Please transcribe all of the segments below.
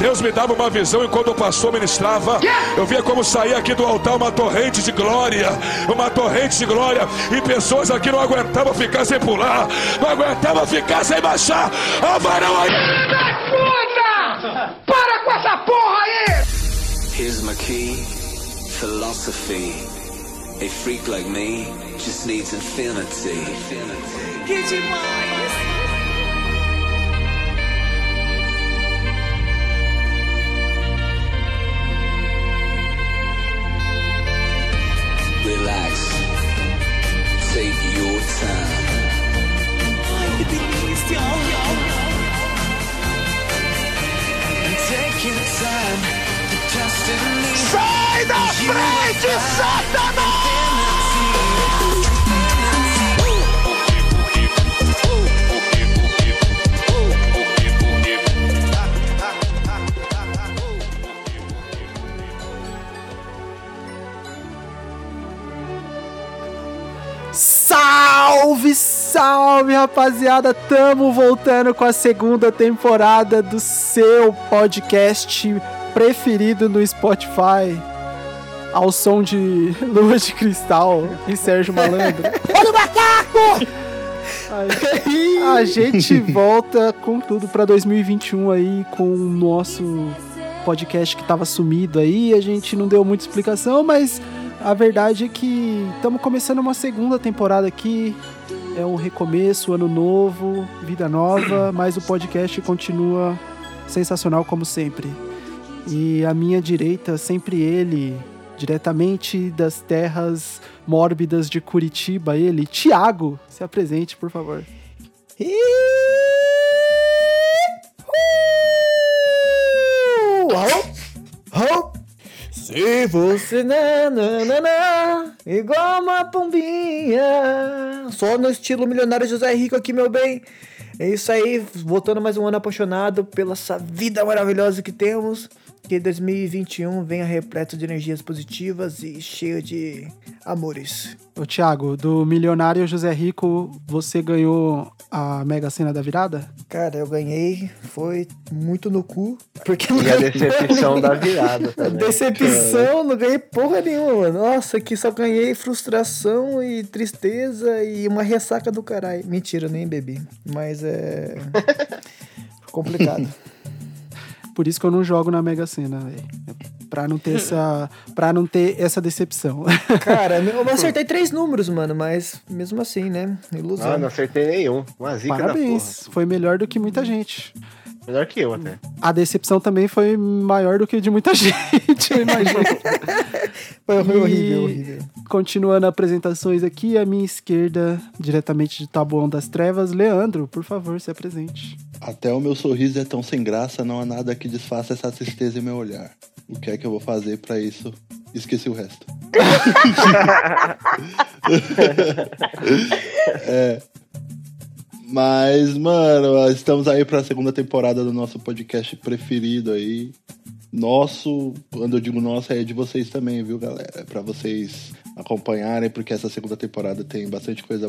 Deus me dava uma visão e quando o pastor ministrava, eu via como saía aqui do altar uma torrente de glória, uma torrente de glória, e pessoas aqui não aguentavam ficar sem pular, não aguentavam ficar sem baixar. A varão aí. Puta! Para com essa porra aí! Here's my key, philosophy. A freak like me just needs infinity. Que demais! Relax. Take your time. Ai, que delícia! Take your time to trust in me. Sai da frente, Satanás! Salve, salve, rapaziada! Tamo voltando com a segunda temporada do seu podcast preferido no Spotify. Ao som de Lua de Cristal e Sérgio Malandro. Olha o macaco! A, gente volta com tudo pra 2021 aí, com o nosso podcast que tava sumido aí. A gente não deu muita explicação, mas a verdade é que estamos começando uma segunda temporada aqui. É um recomeço, ano novo, vida nova, mas o podcast continua sensacional como sempre. E à minha direita, sempre ele, diretamente das terras mórbidas de Curitiba, ele, Tiago. Se apresente, por favor. Se você nananana, igual uma pombinha. Só no estilo milionário José Rico aqui, meu bem. É isso aí, voltando mais um ano apaixonado pela essa vida maravilhosa que temos. Que 2021 venha repleto de energias positivas e cheio de amores. Ô, Tiago, do milionário José Rico, você ganhou a Mega Sena da virada? Cara, eu ganhei, foi muito no cu. Porque E a decepção da virada também. Decepção, não ganhei porra nenhuma, mano. Nossa, aqui só ganhei frustração e tristeza e uma ressaca do caralho. Mentira, nem bebi. Mas é. complicado. Por isso que eu não jogo na Mega Sena, velho. Pra não ter essa. para não ter essa decepção. Cara, eu acertei três números, mano, mas mesmo assim, né? Ilusão. Ah, não acertei nenhum. Uma zica Parabéns. Foi melhor do que muita gente. Melhor que eu até. A decepção também foi maior do que de muita gente, eu imagino. Foi E, horrível, horrível. Continuando apresentações aqui, à minha esquerda, diretamente de Taboão das Trevas, Leandro, por favor, se apresente. Até o meu sorriso é tão sem graça, não há nada que desfaça essa tristeza em meu olhar. O que é que eu vou fazer pra isso? Esqueci o resto. É. Mas, mano, estamos aí pra segunda temporada do nosso podcast preferido aí. Nosso, quando eu digo nosso, é de vocês também, viu, galera? É pra vocês acompanharem, porque essa segunda temporada tem bastante coisa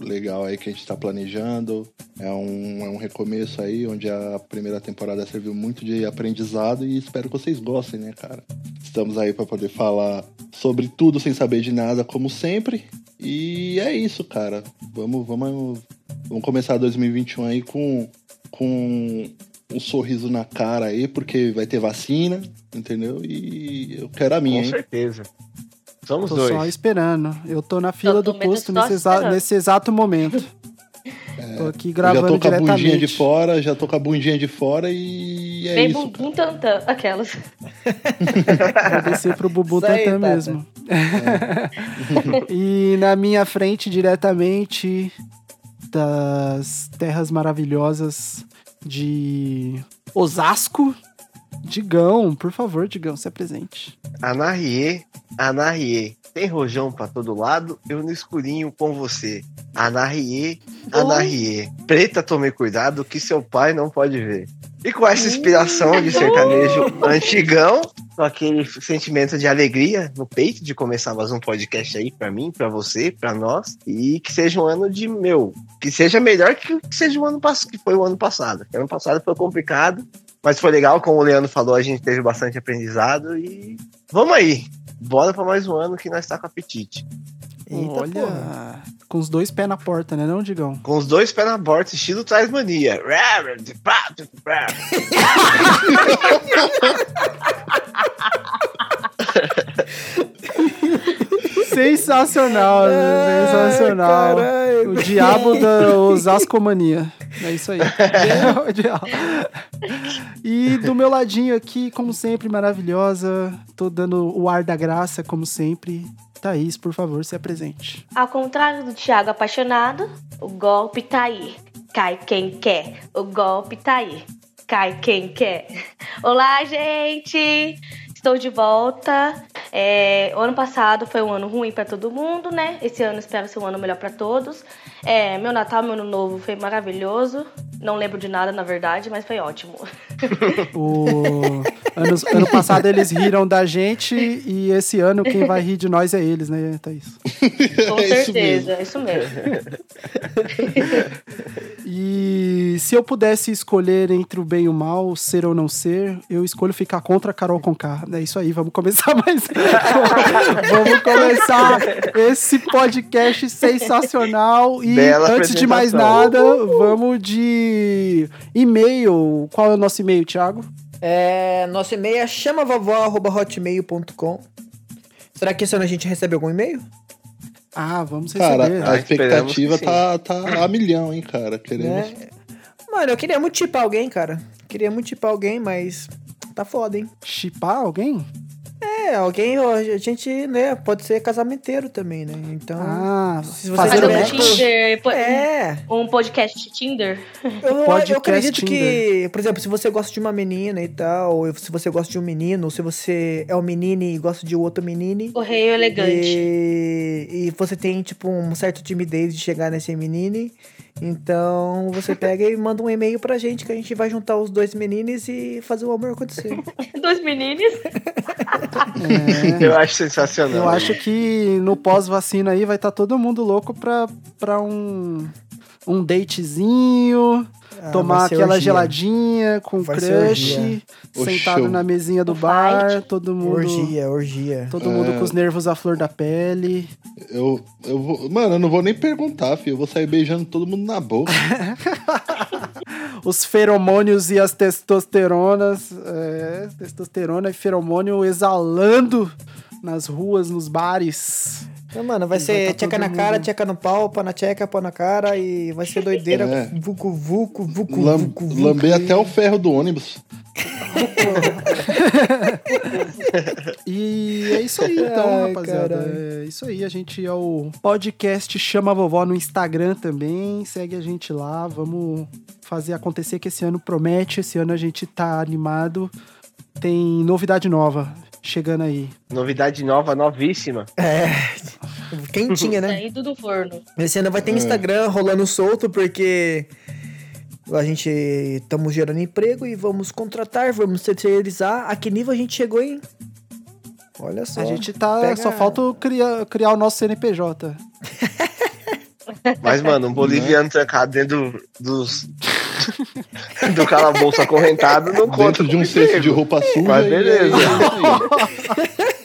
legal aí que a gente tá planejando. É um, é um recomeço aí, onde a primeira temporada serviu muito de aprendizado e espero que vocês gostem, né, cara? Estamos aí pra poder falar sobre tudo sem saber de nada, como sempre. E é isso, cara. Vamos, vamos, vamos começar 2021 aí com, com um sorriso na cara aí, porque vai ter vacina, entendeu? E eu quero a minha, Com hein? certeza. Somos Tô dois. só esperando. Eu tô na fila Eu do tô posto nesse, exa- nesse exato momento. Tô aqui Eu já gravando tô com a bundinha diretamente. de fora, já tô com a bundinha de fora e é Bem isso, bumbum cara. tantã, aquelas. Vou descer pro Tantan Tata. mesmo. e na minha frente, diretamente das terras maravilhosas de Osasco, Digão, por favor, Digão, se apresente. Anarrie, Anarrie. Tem rojão pra todo lado, eu no escurinho com você. Anarrie, Anarrie. Preta, tome cuidado que seu pai não pode ver. E com essa inspiração de sertanejo antigão, com aquele sentimento de alegria no peito de começar mais um podcast aí pra mim, pra você, pra nós, e que seja um ano de meu, que seja melhor que que seja o ano passado, que foi o ano passado. O ano passado foi complicado, Mas foi legal, como o Leandro falou, a gente teve bastante aprendizado e vamos aí. Bora pra mais um ano que nós tá com apetite. Eita, Olha, porra. com os dois pés na porta, né, não, Digão? Com os dois pés na porta, estilo traz mania. Sensacional, né? sensacional. caralho. o diabo da Osascomania. É isso aí. É o diabo. E do meu ladinho aqui, como sempre, maravilhosa. Tô dando o ar da graça, como sempre. Thaís, por favor, se apresente. Ao contrário do Thiago apaixonado, o golpe tá aí. Cai quem quer. O golpe tá aí. Cai quem quer. Olá, gente! Estou de volta. É, o ano passado foi um ano ruim para todo mundo, né? Esse ano espero ser um ano melhor para todos. É, meu Natal, meu ano novo foi maravilhoso. Não lembro de nada, na verdade, mas foi ótimo. O ano, ano passado eles riram da gente e esse ano quem vai rir de nós é eles, né, Thaís? Com É isso certeza, é isso mesmo. E se eu pudesse escolher entre o bem e o mal, ser ou não ser, eu escolho ficar contra a Carol Conká. É isso aí, vamos começar mais. vamos começar esse podcast sensacional. E Bela antes de mais nada, vamos de e-mail. Qual é o nosso e-mail, Thiago? É, nosso e-mail é chamavovó.hotmail.com. Será que esse ano a gente recebe algum e-mail? Ah, vamos receber. Cara, a Ah, expectativa tá, tá a milhão, hein, cara. Queremos. Né? Mano, eu queria muito chipar alguém, cara. Queria muito chipar alguém, mas tá foda, hein? Chipar alguém? É, alguém, a gente, né, pode ser casamenteiro também, né? Então. Ah, se você fazer Fazer o um match-. Tinder, É, um podcast de Tinder. eu, Podcast eu acredito Tinder. que, por exemplo, se você gosta de uma menina e tal, ou se você gosta de um menino, ou se você é um menino e gosta de outro menino, Correio elegante. E, e você tem, tipo, um certo timidez de chegar nesse menino. Então você pega e manda um e-mail pra gente que a gente vai juntar os dois meninos e fazer o amor acontecer. Dois meninos. Eu acho sensacional. Eu acho que no pós-vacina aí vai estar todo mundo louco pra, pra um, um datezinho, Ah, tomar aquela orgia. geladinha com Vai crush. O sentado show. na mesinha do O bar, fight. todo mundo. Orgia, orgia. Todo mundo É. com os nervos à flor da pele. Eu, eu vou. Mano, eu não vou nem perguntar, filho. Eu vou sair beijando todo mundo na boca. Os feromônios e as testosteronas. É, testosterona e feromônio exalando nas ruas, nos bares. Então, mano, vai Vai ser tá tcheca na cara, mundo- tcheca no pau, pau na tcheca, pau na cara e vai ser doideira. É. Vucu, vucu, vucu, Lam, vucu, vucu. lamber até o ferro do ônibus. E é isso aí, então, Ai, rapaziada. caralho. É isso aí. A gente é o podcast Chama Vovó no Instagram também. Segue a gente lá. Vamos fazer acontecer que esse ano promete. Esse ano a gente tá animado. Tem novidade nova chegando aí. Novidade nova, novíssima. É. Quentinha, né? Saindo do forno. Esse ano vai ter Instagram rolando solto, porque a gente estamos gerando emprego e vamos contratar, vamos terceirizar. A que nível a gente chegou, hein? Olha só. A gente tá. Pega- Só falta criar, criar o nosso CNPJ. Mas, mano, um boliviano trancado dentro do- dos. do calabouço acorrentado não conta. Dentro de um cesto de roupa suja. Mas beleza. é.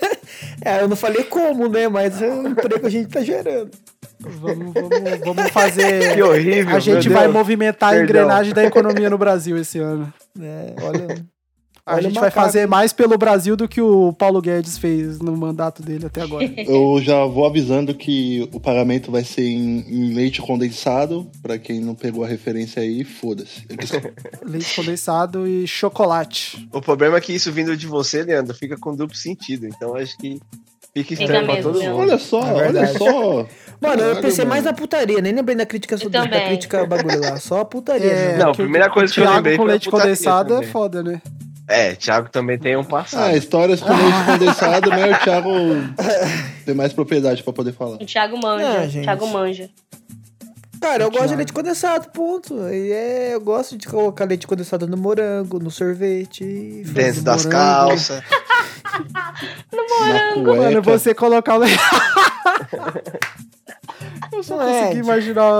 É, eu não falei como, né? Mas é o emprego a gente tá gerando. Vamos, vamos, vamos fazer. Que horrível. A gente vai Deus. movimentar a Perdão. engrenagem da economia no Brasil esse ano. né? olha. A olha gente vai fazer mais pelo Brasil do que o Paulo Guedes fez no mandato dele até agora. Eu já vou avisando que o pagamento vai ser em, em leite condensado. Pra quem não pegou a referência aí, foda-se. Leite condensado e chocolate. O problema é que isso vindo de você, Leandro, fica com duplo sentido. Então acho que fica estranho pra todo mundo. Olha só, É olha só. Mano, eu pensei mais na putaria, nem lembrei da crítica sobre da crítica bagulho lá. Só a putaria. É, né? Não, a primeira coisa que eu lembrei com leite condensado é foda, né? É, Thiago também tem um passado. Ah, histórias com leite condensado, mas o Thiago tem mais propriedade pra poder falar. O Thiago manja. Ah, gente. Thiago manja. Cara, eu gosto de leite condensado, ponto. E é, eu gosto de colocar leite condensado no morango, no sorvete. Dentro das morango. calças. Na Mano, cueca. você colocar o leite. só Não é, consegui tipo- imaginar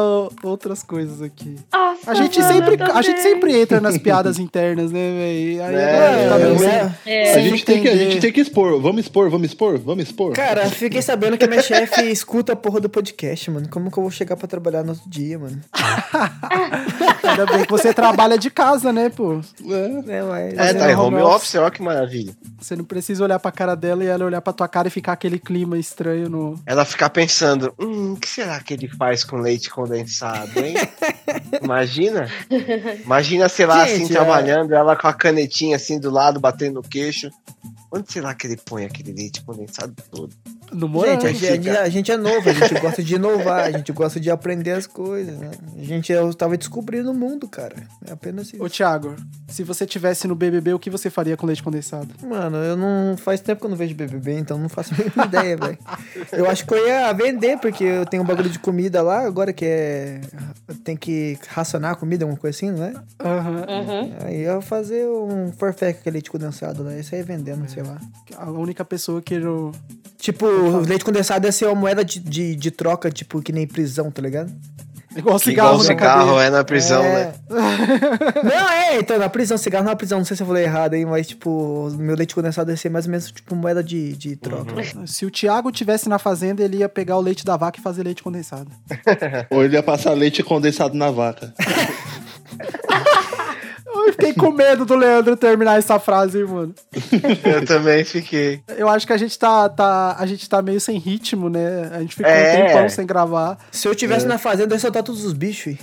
outras coisas aqui. Nossa, A gente mano, sempre, a gente sempre entra nas piadas internas, né, velho? Aí É, tá meio é, sem- é. É. A gente, tem que, a gente tem que expor. Vamos expor, vamos expor, vamos expor. Cara, fiquei sabendo que minha chefe escuta a porra do podcast, mano. Como que eu vou chegar pra trabalhar no outro dia, mano? Ainda bem que você trabalha de casa, né, pô? É. É, mas... É, tá em home office, ó que maravilha. Você não precisa olhar pra cara dela e ela olhar pra tua cara e ficar aquele clima estranho no. Ela ficar pensando, hum, o que será que ele faz com leite condensado, hein? Imagina. Imagina, sei lá, assim, Gente, é- trabalhando, ela com a canetinha assim do lado, batendo no queixo. Onde será que ele põe aquele leite condensado todo? No morango. Gente, a, gente- a gente é novo, a gente gosta de inovar, a gente gosta de aprender as coisas. Né? A gente eu tava descobrindo o mundo, cara. É apenas isso. Ô, Thiago, se você tivesse no BBB, o que você faria com leite condensado? Mano, eu não. Faz tempo que eu não vejo BBB, então não faço a mínima ideia, velho. Eu acho que eu ia vender, porque eu tenho um bagulho de comida lá, agora que é. Tem que racionar a comida, alguma coisa assim, não é? Aham. Uhum. Aí eu ia fazer um forfé com aquele leite condensado lá, isso aí vendendo, sei lá. A única pessoa que eu. Tipo, o leite condensado ia ser uma moeda de, de, de troca, tipo, que nem prisão, tá ligado? Igual cigarro igual na cigarro é na prisão, É. né? Não, é, então, na prisão, cigarro na prisão, não sei se eu falei errado aí, mas, tipo, meu leite condensado ia ser mais ou menos, tipo, moeda de, de troca. Se o Thiago tivesse na fazenda, ele ia pegar o leite da vaca e fazer leite condensado. Ou ele ia passar leite condensado na vaca. Eu fiquei com medo do Leandro terminar essa frase, hein, mano. Eu também fiquei. Eu acho que a gente tá, tá, a gente tá meio sem ritmo, né? A gente ficou É. um tempão sem gravar. Se eu tivesse na fazenda, eu ia soltar todos os bichos.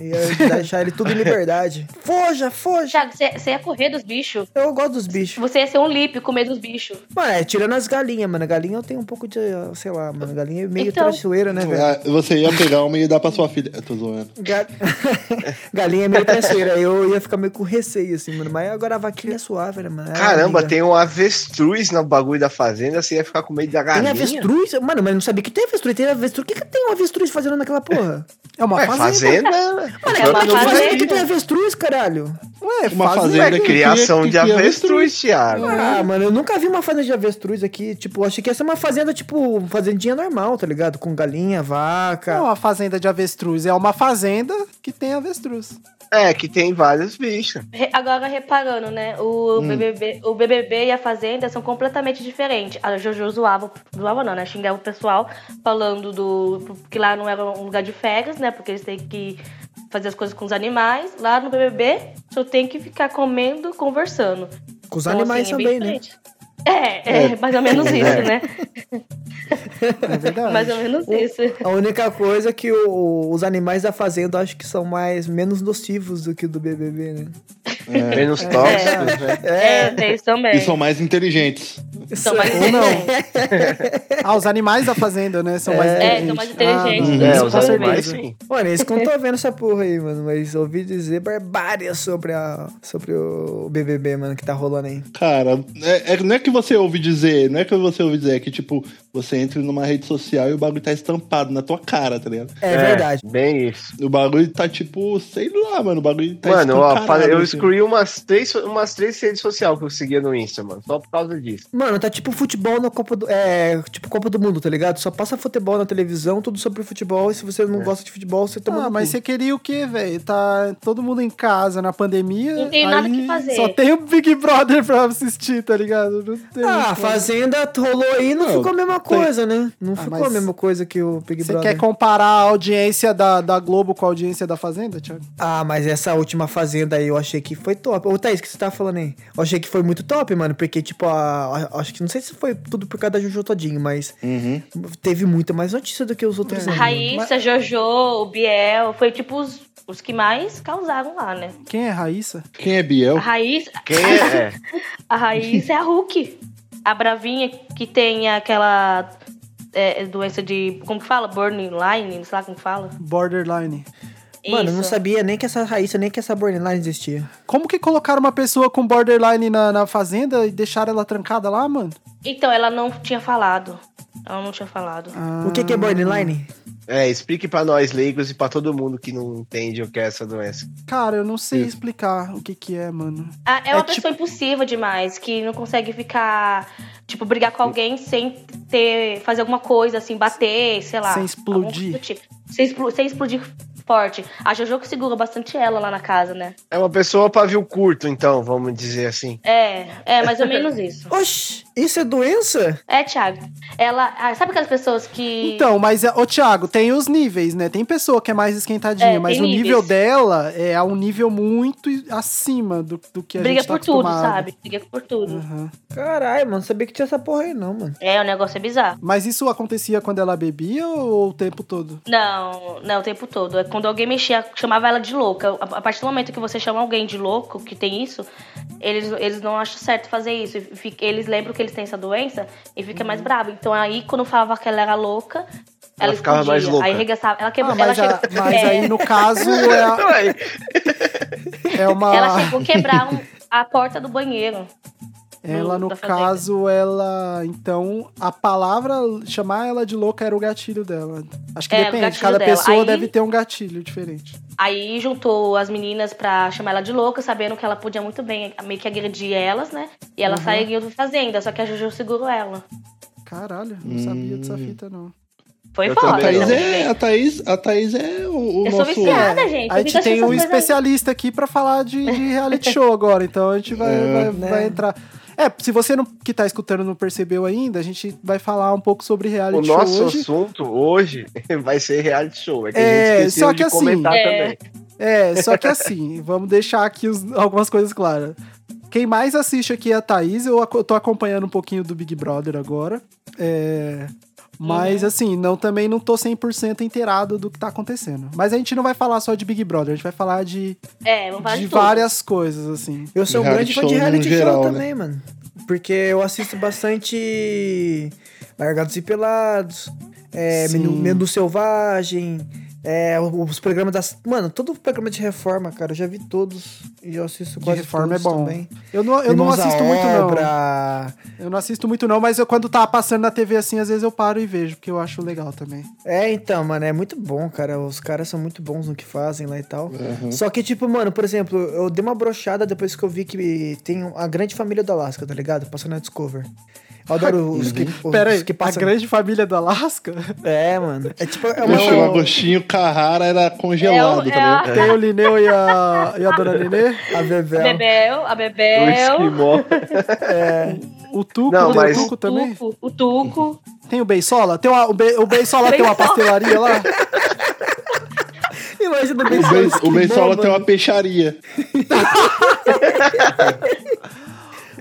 Ia deixar ele tudo em liberdade. Foja, foja! Thiago, você ia correr dos bichos? Eu gosto dos bichos. Você ia ser um lip com medo dos bichos. Mano, é, tirando as galinhas, mano. Galinha eu tenho um pouco de, sei lá, mano. Galinha é meio Então- traiçoeira, né, velho? Ah, Você ia pegar uma e dar pra sua filha. Eu tô zoando. Ga- Galinha é meio traiçoeira. Eu ia ficar meio com receio, assim, mano. Mas agora a vaquinha é suave, né, mano? É, Caramba, amiga. tem um avestruz no bagulho da fazenda, você ia ficar com medo da Tem galinha? avestruz? Mano, mas eu não sabia que tem avestruz. Tem avestruz. O que, que tem um avestruz fazendo naquela porra? É uma Ué, fazenda. fazenda? Mano, é uma que fazenda. que, que tem avestruz, caralho? Ué, Uma fazenda. fazenda É que criação cria- de que cria avestruz, Thiago. Ah, mano, eu nunca vi uma fazenda de avestruz aqui. Tipo, achei que ia ser uma fazenda, tipo, fazendinha normal, tá ligado? Com galinha, vaca. Não é uma fazenda de avestruz, é uma fazenda que tem avestruz. É, que tem vários bichos. Re- Agora reparando, né? O, BBB, o BBB e a Fazenda são completamente diferentes. A Jojo zoava, zoava não, né? Xingava o pessoal falando do que lá não era um lugar de férias, né? Porque eles têm que fazer as coisas com os animais. Lá no BBB só tem que ficar comendo, conversando. Com os Então, animais assim, é também, né? diferente. É, é, mais ou menos isso, né? É verdade. Mais ou menos isso. A única coisa é que o- os animais da fazenda acho que são mais menos nocivos do que o do BBB, né? Menos tóxicos, né? É, tem isso também. E são mais inteligentes. São mais Ou não. inteligentes. Ah, os animais da fazenda, né? São mais É, inteligentes. são mais inteligentes. Ah, É, isso os com animais sim. Mano, isso que eu não tô vendo essa porra aí, mano. Mas ouvi dizer barbárie sobre, a, sobre o BBB, mano, que tá rolando aí. Cara, é, é- não é que você ouve dizer, não é que você ouve dizer, é que, tipo, você entra numa rede social e o bagulho tá estampado na tua cara, tá ligado? É, verdade. Bem isso. O bagulho tá, tipo, sei lá, mano, o bagulho tá Mano, ó, eu assim. excluí umas três, umas três redes sociais que eu seguia no Insta, mano. Só por causa disso. Mano, tá tipo futebol na Copa do. É, tipo Copa do Mundo, tá ligado? Só passa futebol na televisão, tudo sobre futebol. E se você não gosta de futebol, você toma. Ah, mas cu. você queria o quê, velho? Tá todo mundo em casa na pandemia. Não tem nada que fazer. Só tem o Big Brother pra assistir, tá ligado? Não tem Ah, a Fazenda rolou aí não, Não, ficou a mesma tem- coisa, né? Não Ah, ficou mas a mesma coisa que o Big Você Brother. quer comparar a audiência da, da Globo com a audiência da Fazenda, Thiago? Ah, mas essa última Fazenda aí eu achei que foi top. Ô, Thaís, o que você tá falando aí? Eu achei que foi muito top, mano, porque, tipo, a, a- acho que não sei se foi tudo por causa da Jojo Todinho, mas Uhum. teve muita mais notícia do que os outros É. anos. Raíssa, Jojo, o Biel, foi tipo os, os que mais causaram lá, né? Quem é Raíssa? Quem é Biel? A Raíssa, Quem é? é. a Raíssa é a Hulk. A Bravinha que tem aquela é, doença de. Como que fala? Borderline, não sei lá como fala. Borderline. Mano, eu não Isso. sabia nem que essa Raíssa, nem que essa Borderline existia. Como que colocaram uma pessoa com borderline na, na fazenda e deixaram ela trancada lá, mano? Então, ela não tinha falado. Ela não tinha falado. Ah, O que, que é Borderline? É, explique pra nós leigos e pra todo mundo que não entende o que é essa doença. Cara, eu não sei explicar o que que é, mano. Ah, é uma É tipo- pessoa impulsiva demais, que não consegue ficar Tipo, brigar com alguém sem ter. fazer alguma coisa, assim, bater, sei lá. Sem explodir. do tipo. Sem, explo- sem explodir forte. A Jojo que segura bastante ela lá na casa, né? É uma pessoa pavio curto, então, vamos dizer assim. É, é mais ou menos isso. Oxi, isso é doença? É, Thiago. Ela. ah, sabe aquelas pessoas que. Então, mas, ô Thiago, tem os níveis, né? Tem pessoa que é mais esquentadinha, É, mas o tem nível níveis. dela é a um nível muito acima do, do que a briga gente tá por tudo, acostumado. sabe? Briga por tudo. Aham. Caralho, mano, sabia que tinha essa porra aí não, mano. É, o negócio é bizarro. Mas isso acontecia quando ela bebia ou o tempo todo? Não, não, o tempo todo. É quando alguém mexia, chamava ela de louca. A, partir do momento que você chama alguém de louco, que tem isso, eles, eles não acham certo fazer isso. Eles lembram que eles têm essa doença e fica mais bravo. Então aí, quando falava que ela era louca, ela, Ela ficava mais louca. Aí arregaçava. Ela quebrou. Ah, mas, ela já- chegou, mas é, aí no caso é, a- é uma. ela chegou a quebrar um- a porta do banheiro. Ela, no fazenda. caso, ela. Então, a palavra, chamar ela de louca era o gatilho dela. Acho que É, depende, cada dela. pessoa Aí- deve ter um gatilho diferente. Aí juntou as meninas pra chamar ela de louca, sabendo que ela podia muito bem meio que agredir elas, né? E ela Uhum. saiu da fazenda, só que a Juju segurou ela. Caralho, não sabia dessa fita, não. Foi foda. A Thaís não. é, a Thaís, a Thaís é o, o Eu sou nosso. viciada, gente. A gente tem um especialista aqui pra falar de, de reality show agora, então a gente vai, É. vai, Né. vai entrar. É, se você não, que tá escutando não percebeu ainda, a gente vai falar um pouco sobre o reality show nosso hoje. assunto hoje vai ser reality show. É que É, a gente esqueceu só de que assim, comentar É. também. É, só que assim, vamos deixar aqui os- algumas coisas claras. Quem mais assiste aqui é a Thaís, eu eu tô acompanhando um pouquinho do Big Brother agora. É, mas assim, não, também não tô 100% inteirado do que tá acontecendo. Mas a gente não vai falar só de Big Brother, a gente vai falar de, É, vamos falar de, de tudo. várias coisas, assim. Eu sou um grande fã de reality geral, show né? também, mano. Porque eu assisto bastante Largados e Pelados, é, Sim. Menu, Menu Selvagem, é, os programas das... Mano, todo programa de reforma, cara, eu já vi todos e eu assisto De quase reforma é bom. também. Eu não, eu não Irmãos assisto muito, não. Obra. Eu não assisto muito, não, mas eu, quando tá passando na TV assim, às vezes eu paro e vejo, porque eu acho legal também. É, então, mano, é muito bom, cara. Os caras são muito bons no que fazem lá e tal. Uhum. Só que, tipo, mano, por exemplo, eu dei uma brochada depois que eu vi que tem a grande família do Alasca, tá ligado? Passando na Discover. Eu adoro os que, os Pera aí, que a passam. grande família do Alasca? É, mano. É tipo, é Eu uma. o Agostinho Carrara era congelado, É o- tá é a- ligado? Tem o Lineu e a, e a Dona Nenê? A Bebel. A Bebel, a O Bebel, esquimó. O Tuco, Não, tem mas- o Tuco o também? Tuco, o Tuco. Tem o Beisola? Tem uma, o, Be, o Beisola tem uma pastelaria lá? Imagina o O, Bensola. ben, o Bensola tem uma peixaria.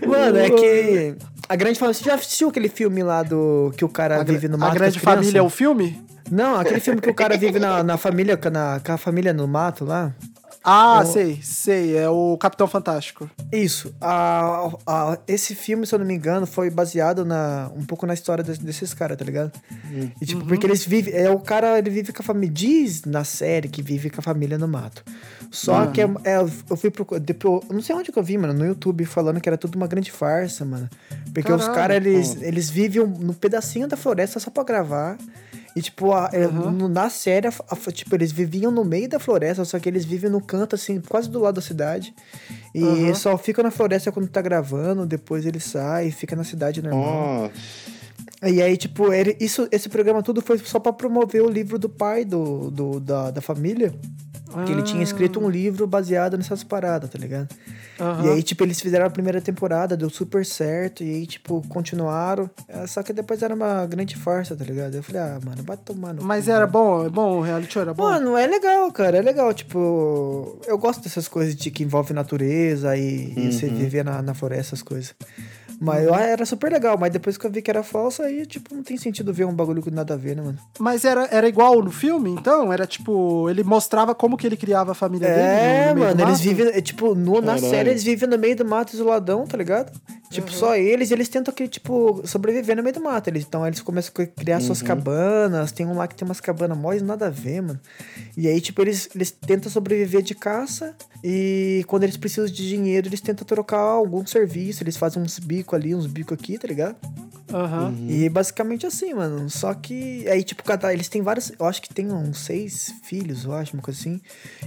Mano, é que. A grande família. Você já assistiu aquele filme lá do. Que o cara A, vive no a mato? com Grande? Família é o filme? Não, aquele filme que o cara vive na, na família, na, com a família no mato lá. Ah, Eu- sei, sei. É o Capitão Fantástico. Isso. A, a- esse filme, se eu não me engano, foi baseado na, um pouco na história des- desses caras, tá ligado? E, tipo, porque eles vivem. É, o cara ele vive com a família. Diz na série que vive com a família no mato. Só que é, é, eu fui procurar. Depois, eu não sei onde que eu vi, mano, no YouTube, falando que era tudo uma grande farsa, mano. Porque os Caralho, caras, eles, eles vivem num pedacinho da floresta só pra gravar. E, tipo, a- no- na série, a- a- tipo, eles viviam no meio da floresta, só que eles vivem no canto, assim, quase do lado da cidade. E Aham. só ficam na floresta quando tá gravando, depois eles saem, fica na cidade normal. E aí, tipo, ele, isso, esse programa tudo foi só pra promover o livro do pai do, do- da, da família. Que ele tinha escrito um livro baseado nessas paradas, tá ligado? Aham. E aí, tipo, eles fizeram a primeira temporada, deu super certo. E aí, tipo, continuaram. É, Só que depois era uma grande farsa, tá ligado? Eu falei, ah, mano, vai tomar no Mas cu, era mano. bom, é bom, o reality show era bom. Mano, é legal, cara, é legal. Tipo, eu gosto dessas coisas de que envolve natureza e, e você viver na, na floresta, essas coisas. Mas eu- era super legal, mas depois que eu vi que era falso, aí, tipo, não tem sentido ver um bagulho com nada a ver, né, mano? Mas era, era igual no filme, então? Era tipo, ele mostrava como que ele criava a família dele? no- É, meio do mano, eles vivem, é, tipo, no, na Caralho. série eles vivem no meio do mato isoladão, tá ligado? Tipo, só eles, eles tentam, que, tipo, sobreviver no meio do mato. Eles, então eles começam a criar suas cabanas, tem um lá que tem umas cabanas mó nada a ver, mano. E aí, tipo, eles, eles tentam sobreviver de caça e quando eles precisam de dinheiro, eles tentam trocar algum serviço, eles fazem uns bicos ali, uns bicos aqui, tá ligado? Aham. E basicamente assim, mano. Só que aí, tipo, cada. Eles têm vários. Eu acho que tem uns seis filhos, eu acho, uma coisa assim.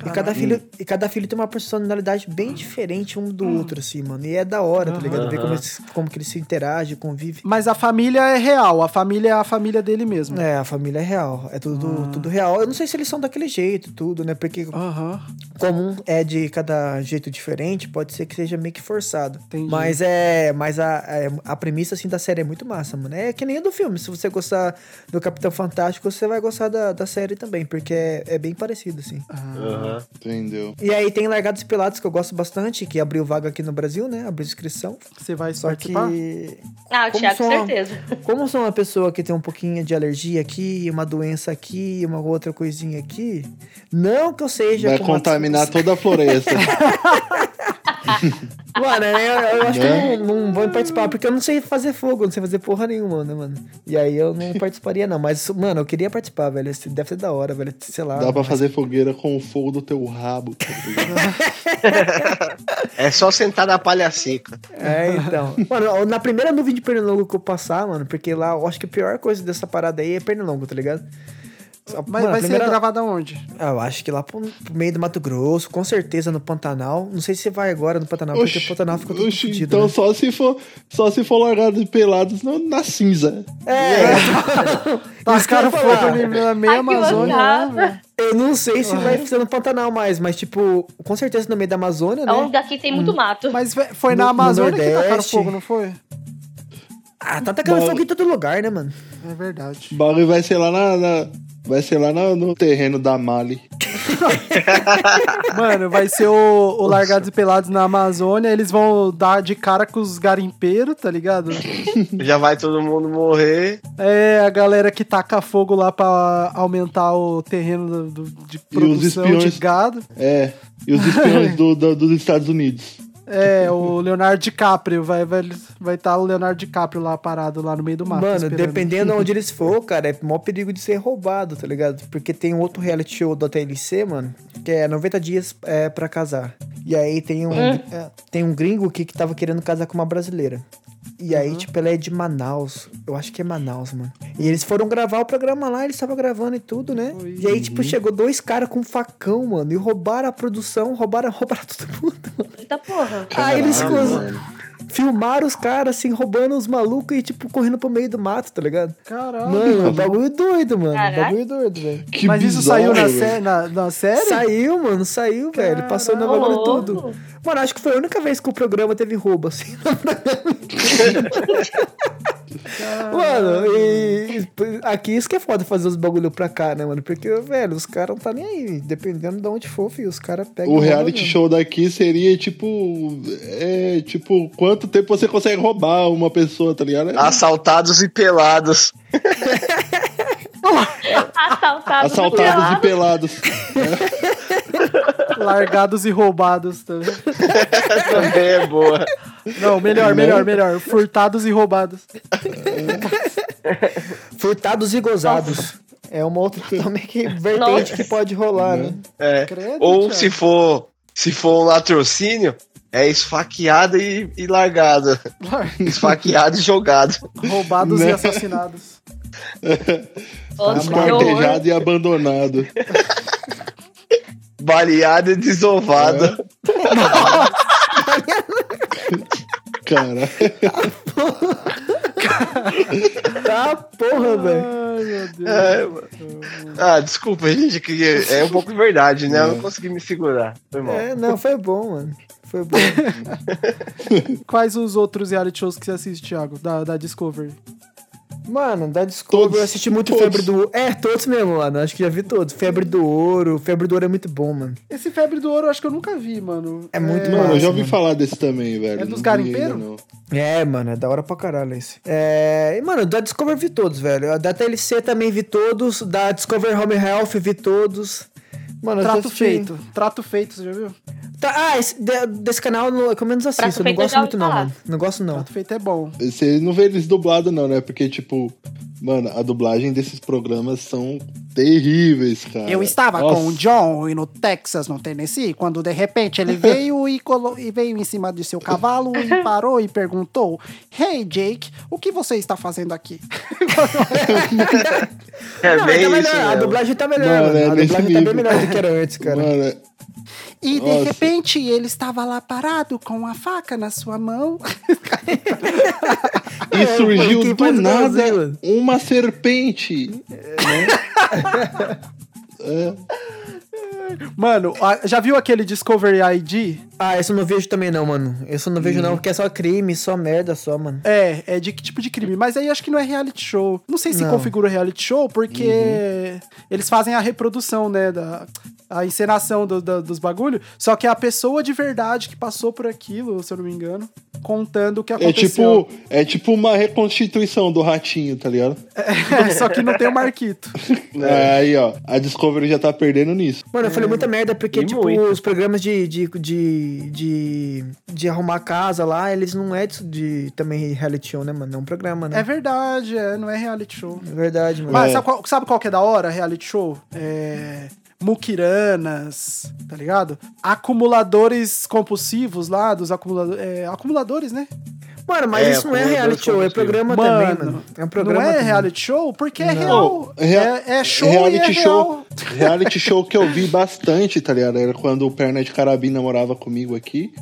E cada, filho, e cada filho tem uma personalidade bem diferente um do outro, assim, mano. E é da hora, tá ligado? Ver como, eles- como que eles se interagem, convivem. Mas a família é real, a família é a família dele mesmo. É, a família é real. É tudo, tudo real. Eu não sei se eles são daquele jeito, tudo, né? Porque Aham. como um é de cada jeito diferente, pode ser que seja meio que forçado. Entendi. Mas é. Mas a, a, a premissa assim da série é muito massa, mano. É que nem a do filme. Se você gostar do Capitão Fantástico, você vai gostar da, da série também, porque é, é bem parecido, assim. Aham. Entendeu? E aí tem Largados e Pelados, que eu gosto bastante, que abriu vaga aqui no Brasil, né? Abriu inscrição. Você vai Só participar? que. Ah, o Como Thiago, sou- certeza. Como eu sou uma pessoa que tem um pouquinho de alergia aqui, uma doença aqui, uma outra coisinha aqui, não que eu seja. Vai como uma- contaminar toda a floresta. Mano, eu, eu acho que Né? eu não, não vou participar, porque eu não sei fazer fogo, eu não sei fazer porra nenhuma, né, mano? E aí eu não participaria, não. Mas, mano, eu queria participar, velho. Deve ser da hora, velho. Sei lá. Dá pra mas- fazer fogueira com o fogo do teu rabo. tá ligado? É só sentar na palha seca. É, então. Mano, na primeira nuvem de pernilongo que eu passar, mano, porque lá eu acho que a pior coisa dessa parada aí é pernilongo, tá ligado? Mas mano, vai primeira- ser gravado aonde? Ah, Eu acho que lá pro, pro meio do Mato Grosso, com certeza no Pantanal. Não sei se você vai agora no Pantanal, porque o Pantanal ficou tudo oxi, fudido. então né? só se for só se for largado de pelados no- na cinza. É, eu ia fogo falar. ali na meia Amazônia lá, eu não sei se vai ser no Pantanal mais, mas tipo, com certeza no meio da Amazônia, É um né? lugar que tem muito mato. Mas foi na No- no Amazônia que tacaram fogo, não foi? Ah, tá tacando Bom. fogo em todo lugar, né, mano? É verdade. O bagulho vai ser lá na, na- vai ser lá na- no terreno da Mali. Mano, vai ser o, o Largados e Pelados na Amazônia. Eles vão dar de cara com os garimpeiros, tá ligado? Já vai todo mundo morrer. É a galera que taca fogo lá pra aumentar o terreno do- do- de produção de espiões- gado. É. E os espiões do- do- dos Estados Unidos. É, o Leonardo DiCaprio. Vai estar vai, vai tá o Leonardo DiCaprio lá parado lá no meio do mato. Mano, esperando. dependendo onde eles for, cara, é maior perigo de ser roubado, tá ligado? Porque tem um outro reality show do TLC, mano, que é 90 dias é, pra casar. E aí tem um, é, tem um gringo aqui que tava querendo casar com uma brasileira. E aí, tipo, ela é de Manaus. Eu acho que é Manaus, mano. E eles foram gravar o programa lá, eles estavam gravando e tudo, né? E aí, tipo, chegou dois caras com um facão, mano, e roubaram a produção, roubaram, roubaram todo mundo, mano. Eita porra. Aí eles Caralho, cons- mano. filmaram os caras, assim, roubando os malucos e, tipo, correndo pro meio do mato, tá ligado? Caralho. Mano, bagulho doido, mano. Caralho. Bagulho doido, velho. Que Mas isso bizarro, saiu na, sé na, na série? Saiu, mano, saiu, velho. Passou no Caralho. bagulho tudo. Mano, acho que foi a única vez que o programa teve roubo, assim. mano, e aqui isso que é foda fazer os bagulho pra cá, né, mano? Porque, velho, os caras não tá nem aí. Dependendo de onde for, filho, os caras pegam. O e reality show daqui seria tipo. É, tipo, quanto tempo você consegue roubar uma pessoa, tá ligado? Assaltados e pelados. Assaltados. Assaltados e pelados. Largados e roubados também. Também é boa. Não, melhor, melhor, melhor. Furtados e roubados. Furtados e gozados. É uma outra também que vertente Nossa. que pode rolar, né? É. Credo, Ou Thiago. se for, se for um latrocínio, é esfaqueada e, e largada. Esfaqueado e jogado. Roubados e Né? assassinados. Nossa, que horror. Esquartejado e abandonado. Baleada e desovada. Cara. Tá, porra, velho. Ai, meu Deus. É, mano. Ah, desculpa, gente, que é um pouco verdade, né? Eu não consegui me segurar. Foi mal. É, não, foi bom, mano. Foi bom. Quais os outros reality shows que você assiste, Thiago? Da, da Discovery. Mano, da Discovery Todos, eu assisti muito todos. Febre do Ouro. É, todos mesmo, mano. Acho que já vi todos. Febre do Ouro. Febre do Ouro é muito bom, mano. Esse Febre do Ouro eu acho que eu nunca vi, mano. É muito Mano, eu já ouvi mano. falar desse também, velho. É dos garimpeiros? É, mano, é da hora pra caralho esse. É, e, mano, da Discovery vi todos, velho. Da TLC também vi todos. Da Discovery Home Health vi todos. Mano, eu já Trato assisti- feito. Trato feito, você já viu? Tá, ah, esse, de- desse canal eu eu menos assisto. Eu não gosto muito, não, falar. mano. Não gosto, não. Trato feito é bom. Você não vê eles dublado, não, né? Porque, tipo, mano, a dublagem desses programas são terríveis, cara. Eu estava Nossa. com o John e no Texas, no Tennessee, quando de repente ele veio e, colo- e veio em cima de seu cavalo e parou e perguntou: Hey Jake, o que você está fazendo aqui? É Não, bem tá isso melhor. A mesmo. dublagem tá melhor, Mano, mano. é A dublagem tá bem melhor do que era antes, cara. Mano, E de Nossa. repente ele estava lá parado com a faca na sua mão. e surgiu do nada uma serpente. É. Mano, já viu aquele Discovery ID? Ah, esse eu não vejo também não, mano. Esse eu não vejo não, porque é só crime, só merda, só, mano. É, é de que tipo de crime? Mas aí acho que não é reality show. Não sei se Não. configura reality show, porque eles fazem a reprodução, né? Da, a encenação do- da- dos bagulho. Só que é a pessoa de verdade que passou por aquilo, se eu não me engano, contando o que É aconteceu. tipo, é tipo uma reconstituição do ratinho, tá ligado? só que não tem o Marquito. Aí, ó, a Discovery já tá perdendo nisso. Mano, eu falei muita merda, porque, E tipo, muito. os programas de, de, de, de, de arrumar casa lá, eles não é de, de também reality show, né, mano? É um programa, né? É verdade, é, não é reality show. É verdade, mano. Mas É. sabe, qual, sabe qual que é da hora, reality show? É. Mukiranas, tá ligado? Acumuladores compulsivos lá, dos acumuladores. É, acumuladores, né? Mano, mas É, isso não é reality show, é programa Mano, também, mano. É um programa não é também. reality show porque é Não. real. Rea- é, é show reality e é show. real. Reality show que eu vi bastante, tá ligado? Era quando o Perna de Carabina morava comigo aqui.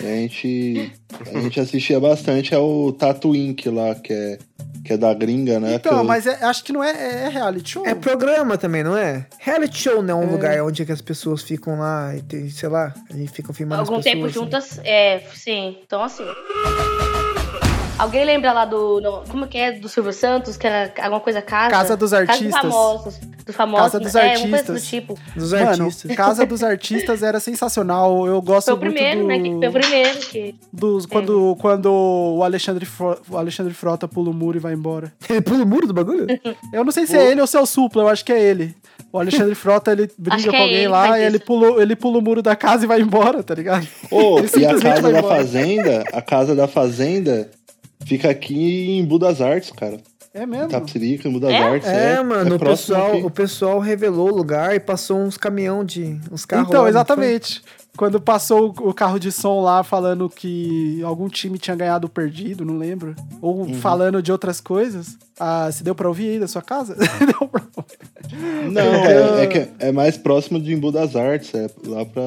A gente, a gente assistia bastante. É o Tatu Inc. lá, que é, que é da gringa, né? Então, eu- mas é- acho que não é, é reality show. É programa também, não é? Reality show não é um lugar onde que as pessoas ficam lá e tem, sei lá, a gente fica filmando Algum as pessoas. tempo assim. juntas, é, sim. Então, assim. Alguém lembra lá do. no- como que é? Do Silvio Santos, que era alguma coisa casa? Casa dos Artistas. Casa dos famosos. Dos famosos. Casa dos é, uma coisa Artistas. do tipo. Dos Mano, artistas. Casa dos Artistas era sensacional. Eu gosto Foi o muito primeiro, do, né? Que foi o primeiro que. dos quando, quando o Alexandre, Fro- o Alexandre Frota pula o muro e vai embora. Ele pula o muro do bagulho? Eu não sei se é ele ou se é o Supla, eu acho que é ele. O Alexandre Frota, ele briga com é alguém ele, lá e ele pula, ele pula o muro da casa e vai embora, tá ligado? Ô, Ele e a casa da embora. fazenda, a casa da fazenda fica aqui em Budas Artes, cara. É mesmo? Tapsirica, em Budas É? Artes. É, mano, o, próximo pessoal, aqui. o pessoal revelou o lugar e passou uns caminhão de. uns carros. Então, exatamente. Quando passou o carro de som lá falando que algum time tinha ganhado ou perdido, não lembro. Ou Uhum. falando de outras coisas. Ah, se deu pra ouvir aí da sua casa? Deu pra ouvir. Não, é, é que é mais próximo de Embu das Artes, é lá pra.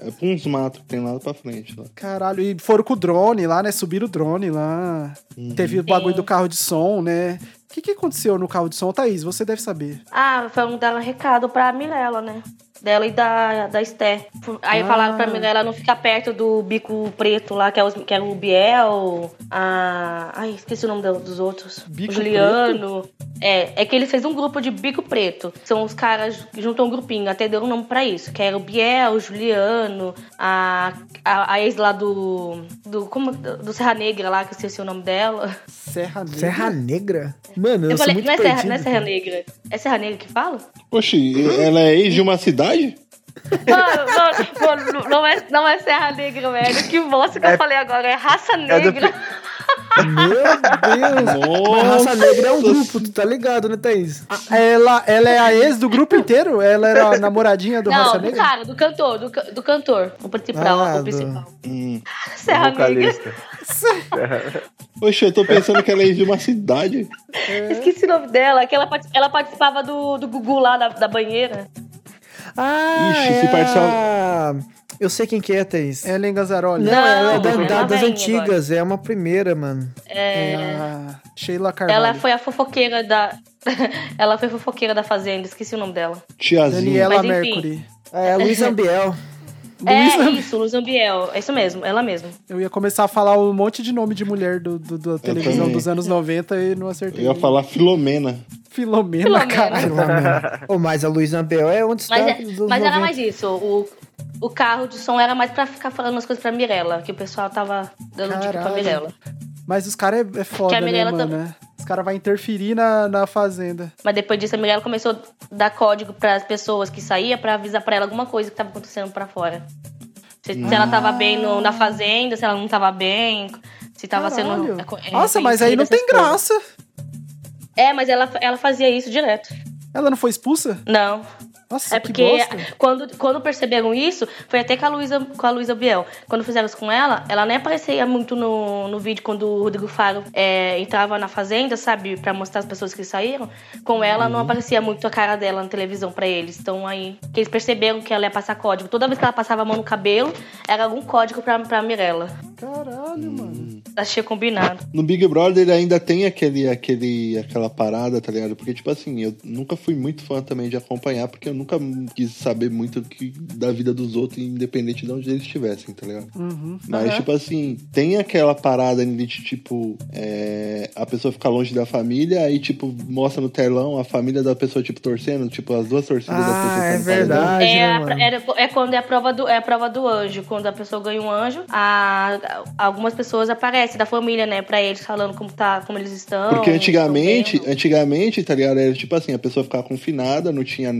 É pra uns matos que tem lá pra frente. Lá. Caralho, e foram com o drone lá, né? Subiram o drone lá. Uhum. Teve o bagulho Sim. do carro de som, né? O que, que aconteceu no carro de som? Thaís, você deve saber. Ah, foi um dela recado pra Mirella, né? Dela e da, da Esté. Aí Ah. falaram pra Mirella não ficar perto do bico preto lá, que é, os, que é o Biel, a. Ai, esqueci o nome do- dos outros. Bico o Juliano. É, é que ele fez um grupo de bico preto. São os caras que juntam um grupinho, até deu um nome pra isso. Que era o Biel, o Juliano, a, a, a ex lá do. do como, do Serra Negra lá, que eu esqueci o nome dela. Serra Negra. Serra Negra? Mano, eu, Eu sou falei, muito não é, Serra, perdido. não é Serra Negra. É Serra Negra que fala? Oxi, ela é ex de uma cidade? Mano, mano, mano, não, é, não é Serra Negra, velho. Que bosta que eu falei agora. É raça do negra. Meu Deus! Mas Raça Negra é um grupo, tu tá ligado, né, Thaís? Ela, ela é a ex do grupo inteiro? Ela era a namoradinha do Raça não, do Negra? cara, do cantor, do, do cantor. O principal, Ah, o do- principal. Hum. Serra Negra. Oxe, eu tô pensando que ela é ex de uma cidade. Esqueci o nome dela, que ela, ela participava do, do Gugu lá da, da banheira. Ah, Ixi, é se Eu sei quem que é, Thaís. Ellen Gazzaroli. Não, ela é Não, da- da- é das antigas, é uma primeira, mano. É a Sheila Carvalho. Ela foi a fofoqueira da. ela foi a fofoqueira da Fazenda, esqueci o nome dela. Tiazinha. Daniela Mas. Mercury. É a Luísa É isso, Luz Ambiel. É isso mesmo, ela mesma. Eu ia começar a falar um monte de nome de mulher do, do- da televisão dos anos 90 e não Eu acertei. ia falar Filomena. Filomena, Filomena. cara. Mas a Luísa Ambiel é onde está Mas, é- mas era 90. mais isso. O, o carro de som era mais pra ficar falando as coisas pra Mirella, que o pessoal tava dando dica pra Caralho. Mirella. Mas os caras é, é foda, Que a né, Mirella mano? tam- É. Os caras vão interferir na, na fazenda. Mas depois disso, a Mirella começou a dar código pras pessoas que saía pra avisar pra ela alguma coisa que tava acontecendo pra fora. Se, se ela tava bem no- na fazenda, se ela não tava bem, se tava Caralho. sendo. é, Nossa, mas aí não tem coisas. graça. É, mas ela, ela fazia isso direto. Ela não foi expulsa? Não. Nossa, É que porque bosta. quando, quando perceberam isso, foi até com a Luísa com a Luísa Biel. Quando fizeram isso com ela, ela nem aparecia muito no, no vídeo quando o Rodrigo Faro é, entrava na fazenda, sabe? Pra mostrar as pessoas que saíram. Com ela Uhum. não aparecia muito a cara dela na televisão pra eles. Então aí, que eles perceberam que ela ia passar código. Toda vez que ela passava a mão no cabelo, era algum código pra, pra Mirella. Caralho, mano. Achei combinado. No Big Brother ainda tem aquele, aquele, aquela parada, tá ligado? Porque, tipo assim, eu nunca fui muito fã também de acompanhar, porque eu nunca quis saber muito que, da vida dos outros, independente de onde eles estivessem, tá ligado? Uhum. Mas, Aham. tipo assim, tem aquela parada ali de, tipo, é, a pessoa ficar longe da família, aí, tipo, mostra no telão a família da pessoa, tipo, torcendo, tipo, as duas torcidas da pessoa. Ah, é verdade, É, né, a- é quando é a prova do, é a prova do anjo. Quando a pessoa ganha um anjo, a- algumas pessoas aparecem da família, né, pra eles, falando como, tá, como eles estão. Porque antigamente, antigamente, tá ligado? Era tipo assim, a pessoa ficava confinada, não tinha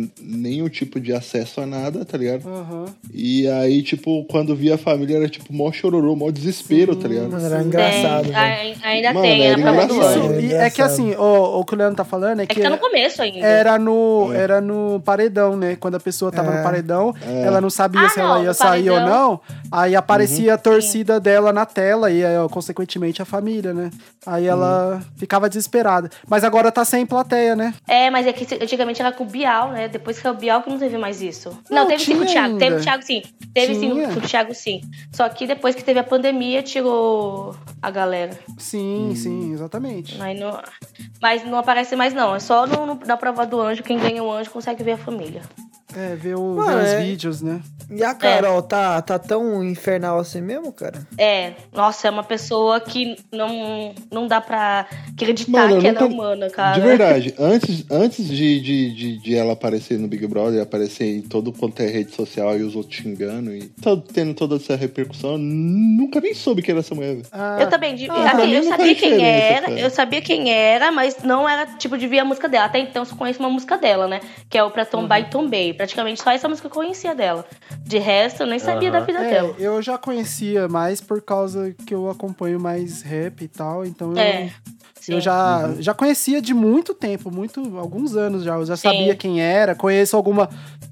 nenhum tipo de acesso a nada, tá ligado? Aham. E aí, tipo, quando via a família, era tipo mó chororô, mó desespero, tá ligado? Mano, era Tem, engraçado, velho. ai- ainda Mano, tem, é era engraçado. Isso, e é que assim, o, o que o Leandro tá falando é É que, que tá no começo ainda. era no, era no paredão, né? Quando a pessoa tava É. no paredão, É. ela não sabia Ah, se não, ela ia sair ou paredão. não. Aí aparecia a torcida dela na tela e, aí, consequentemente, a família, né? Aí ela ficava desesperada. Mas agora tá sem plateia, né? É, mas é que antigamente era com o Bial, né? Depois que é o Bial que não teve mais isso. Não, Não, teve sim com o Thiago. Teve o Thiago sim. Teve Tinha. sim com o Thiago sim. Só que depois que teve a pandemia, tirou a galera. Sim, sim, exatamente. Aí não... Mas não aparece mais, não. É só no- no- na prova do anjo. Quem ganha o anjo consegue ver a família. É, ver, o, Mano, ver os é- vídeos, né? E a Carol, tá, tá tão infernal assim mesmo, cara? É, nossa, é uma pessoa que não, não dá pra acreditar Mano, que ela é humana, cara. De verdade, antes, antes de, de, de, de ela aparecer no Big Brother, aparecer em todo quanto é rede social e os outros xingando e tá tendo toda essa repercussão, eu nunca nem soube que era essa mulher. Ah, Eu também, de- Ah, assim, eu sabia quem era, cara. eu sabia quem era, mas não era tipo de ver a música dela. Até então eu só conheço uma música dela, né? Que é o Pra Tombar Uhum. e Tombei. Praticamente só essa música eu conhecia dela. De resto, eu nem sabia da vida É, dela. eu já conhecia mais por causa que eu acompanho mais rap e tal, então eu, É. Sim. eu já, já conhecia de muito tempo, muito alguns anos já, eu já Sim. sabia quem era, conheço alguma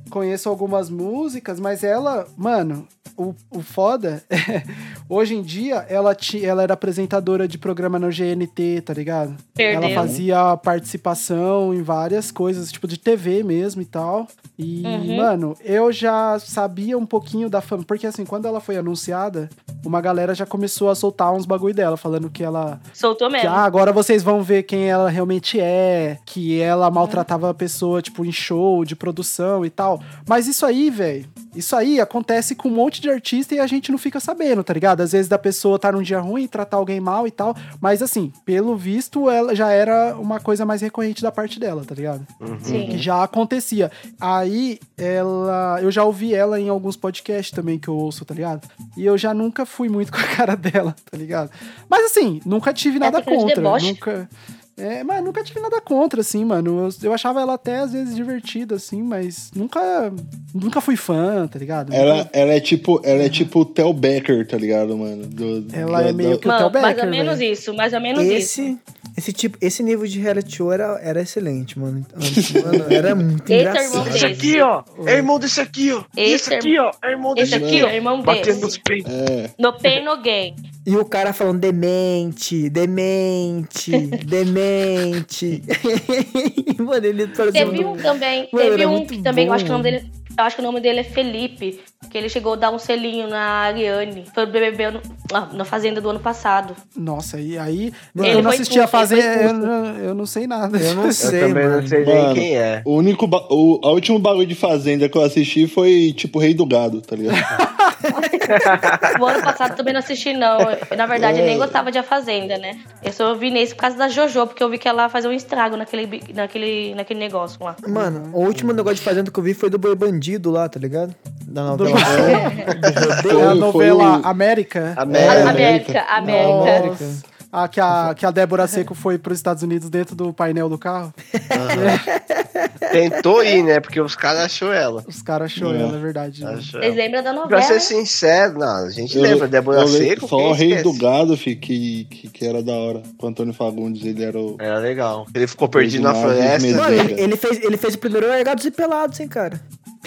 conheço algumas músicas, mas ela, mano, o, o foda é, hoje em dia ela ti, ela era apresentadora de programa no GNT, tá ligado? Perdeu. Ela fazia participação em várias coisas, tipo de TV mesmo e tal. E, Uhum. mano, eu já sabia um pouquinho da fama. Porque, assim, quando ela foi anunciada, uma galera já começou a soltar uns bagulho dela, falando que ela. Soltou Que, mesmo. ah, agora vocês vão ver quem ela realmente é. Que ela maltratava a pessoa, tipo, em show, de produção e tal. Mas isso aí, velho. Isso aí acontece com um monte de artista e a gente não fica sabendo, tá ligado? Às vezes da pessoa tá num dia ruim, tratar alguém mal e tal. Mas assim, pelo visto, ela já era uma coisa mais recorrente da parte dela, tá ligado? Sim. Que já acontecia. Aí ela. Eu já ouvi ela em alguns podcasts também que eu ouço, tá ligado? E eu já nunca fui muito com a cara dela, tá ligado? Mas assim, nunca tive nada tem cara de contra. Nunca. É, mas nunca tive nada contra, assim, mano. Eu, eu achava ela até às vezes divertida, assim, mas nunca. Nunca fui fã, tá ligado? Ela, Nunca- ela é tipo, ela é tipo o Tel Becker, tá ligado, mano? Do- Ela do- é meio do- que o Mano, Theo mais Becker, ou menos velho. isso, mais ou menos isso. Esse, esse, tipo, esse nível de reality show era, era excelente, mano. Antes, mano, era muito Esse é o engraçado. irmão Esse desse. aqui, ó, é irmão desse aqui, ó. Esse esse aqui, ó, é irmão desse Esse aqui, ó, irmão Batendo nos peitos. É, No pain, no gain. E o cara falando demente, demente, demente. mano, ele. Teve um também, Mano, teve um que também, eu acho que o nome dele. Eu acho que o nome dele é Felipe, que ele chegou a dar um selinho na Ariane. Foi o BBB no- ah, na Fazenda do ano passado. Nossa, e aí. Ele eu não assisti a Fazenda. Eu, não- eu não sei nada. Eu não Eu sei, também mano. não sei nem Mano. quem é. o único. O, a última bagulho de Fazenda que eu assisti foi tipo Rei do Gado, tá ligado? O ano passado também não assisti, não. Eu, Na verdade, eu nem gostava de A Fazenda, né? Eu só vi nesse por causa da Jojo, porque eu vi que ela fazia um estrago naquele, naquele, naquele negócio lá. Mano, o último negócio de fazenda que eu vi foi do Boi Bandido lá, tá ligado? Da novela. É a novela foi América. América. América, América. Ah, que a, que a Débora Seco foi pros Estados Unidos dentro do painel do carro. Tentou ir, né? Porque os caras achou ela. Os caras achou É. ela, é verdade. Achou Vocês lembram da Pra novela? ser né? sincero, não, a gente Eu- lembra. Débora Seco. Só o rei esquece? do gado, fi, que, que, que era da hora. O Antônio Fagundes, ele era o. Era legal. Ele ficou perdido na floresta. Mano, ele, ele fez, ele fez o primeiro Largados e Pelados, hein, cara.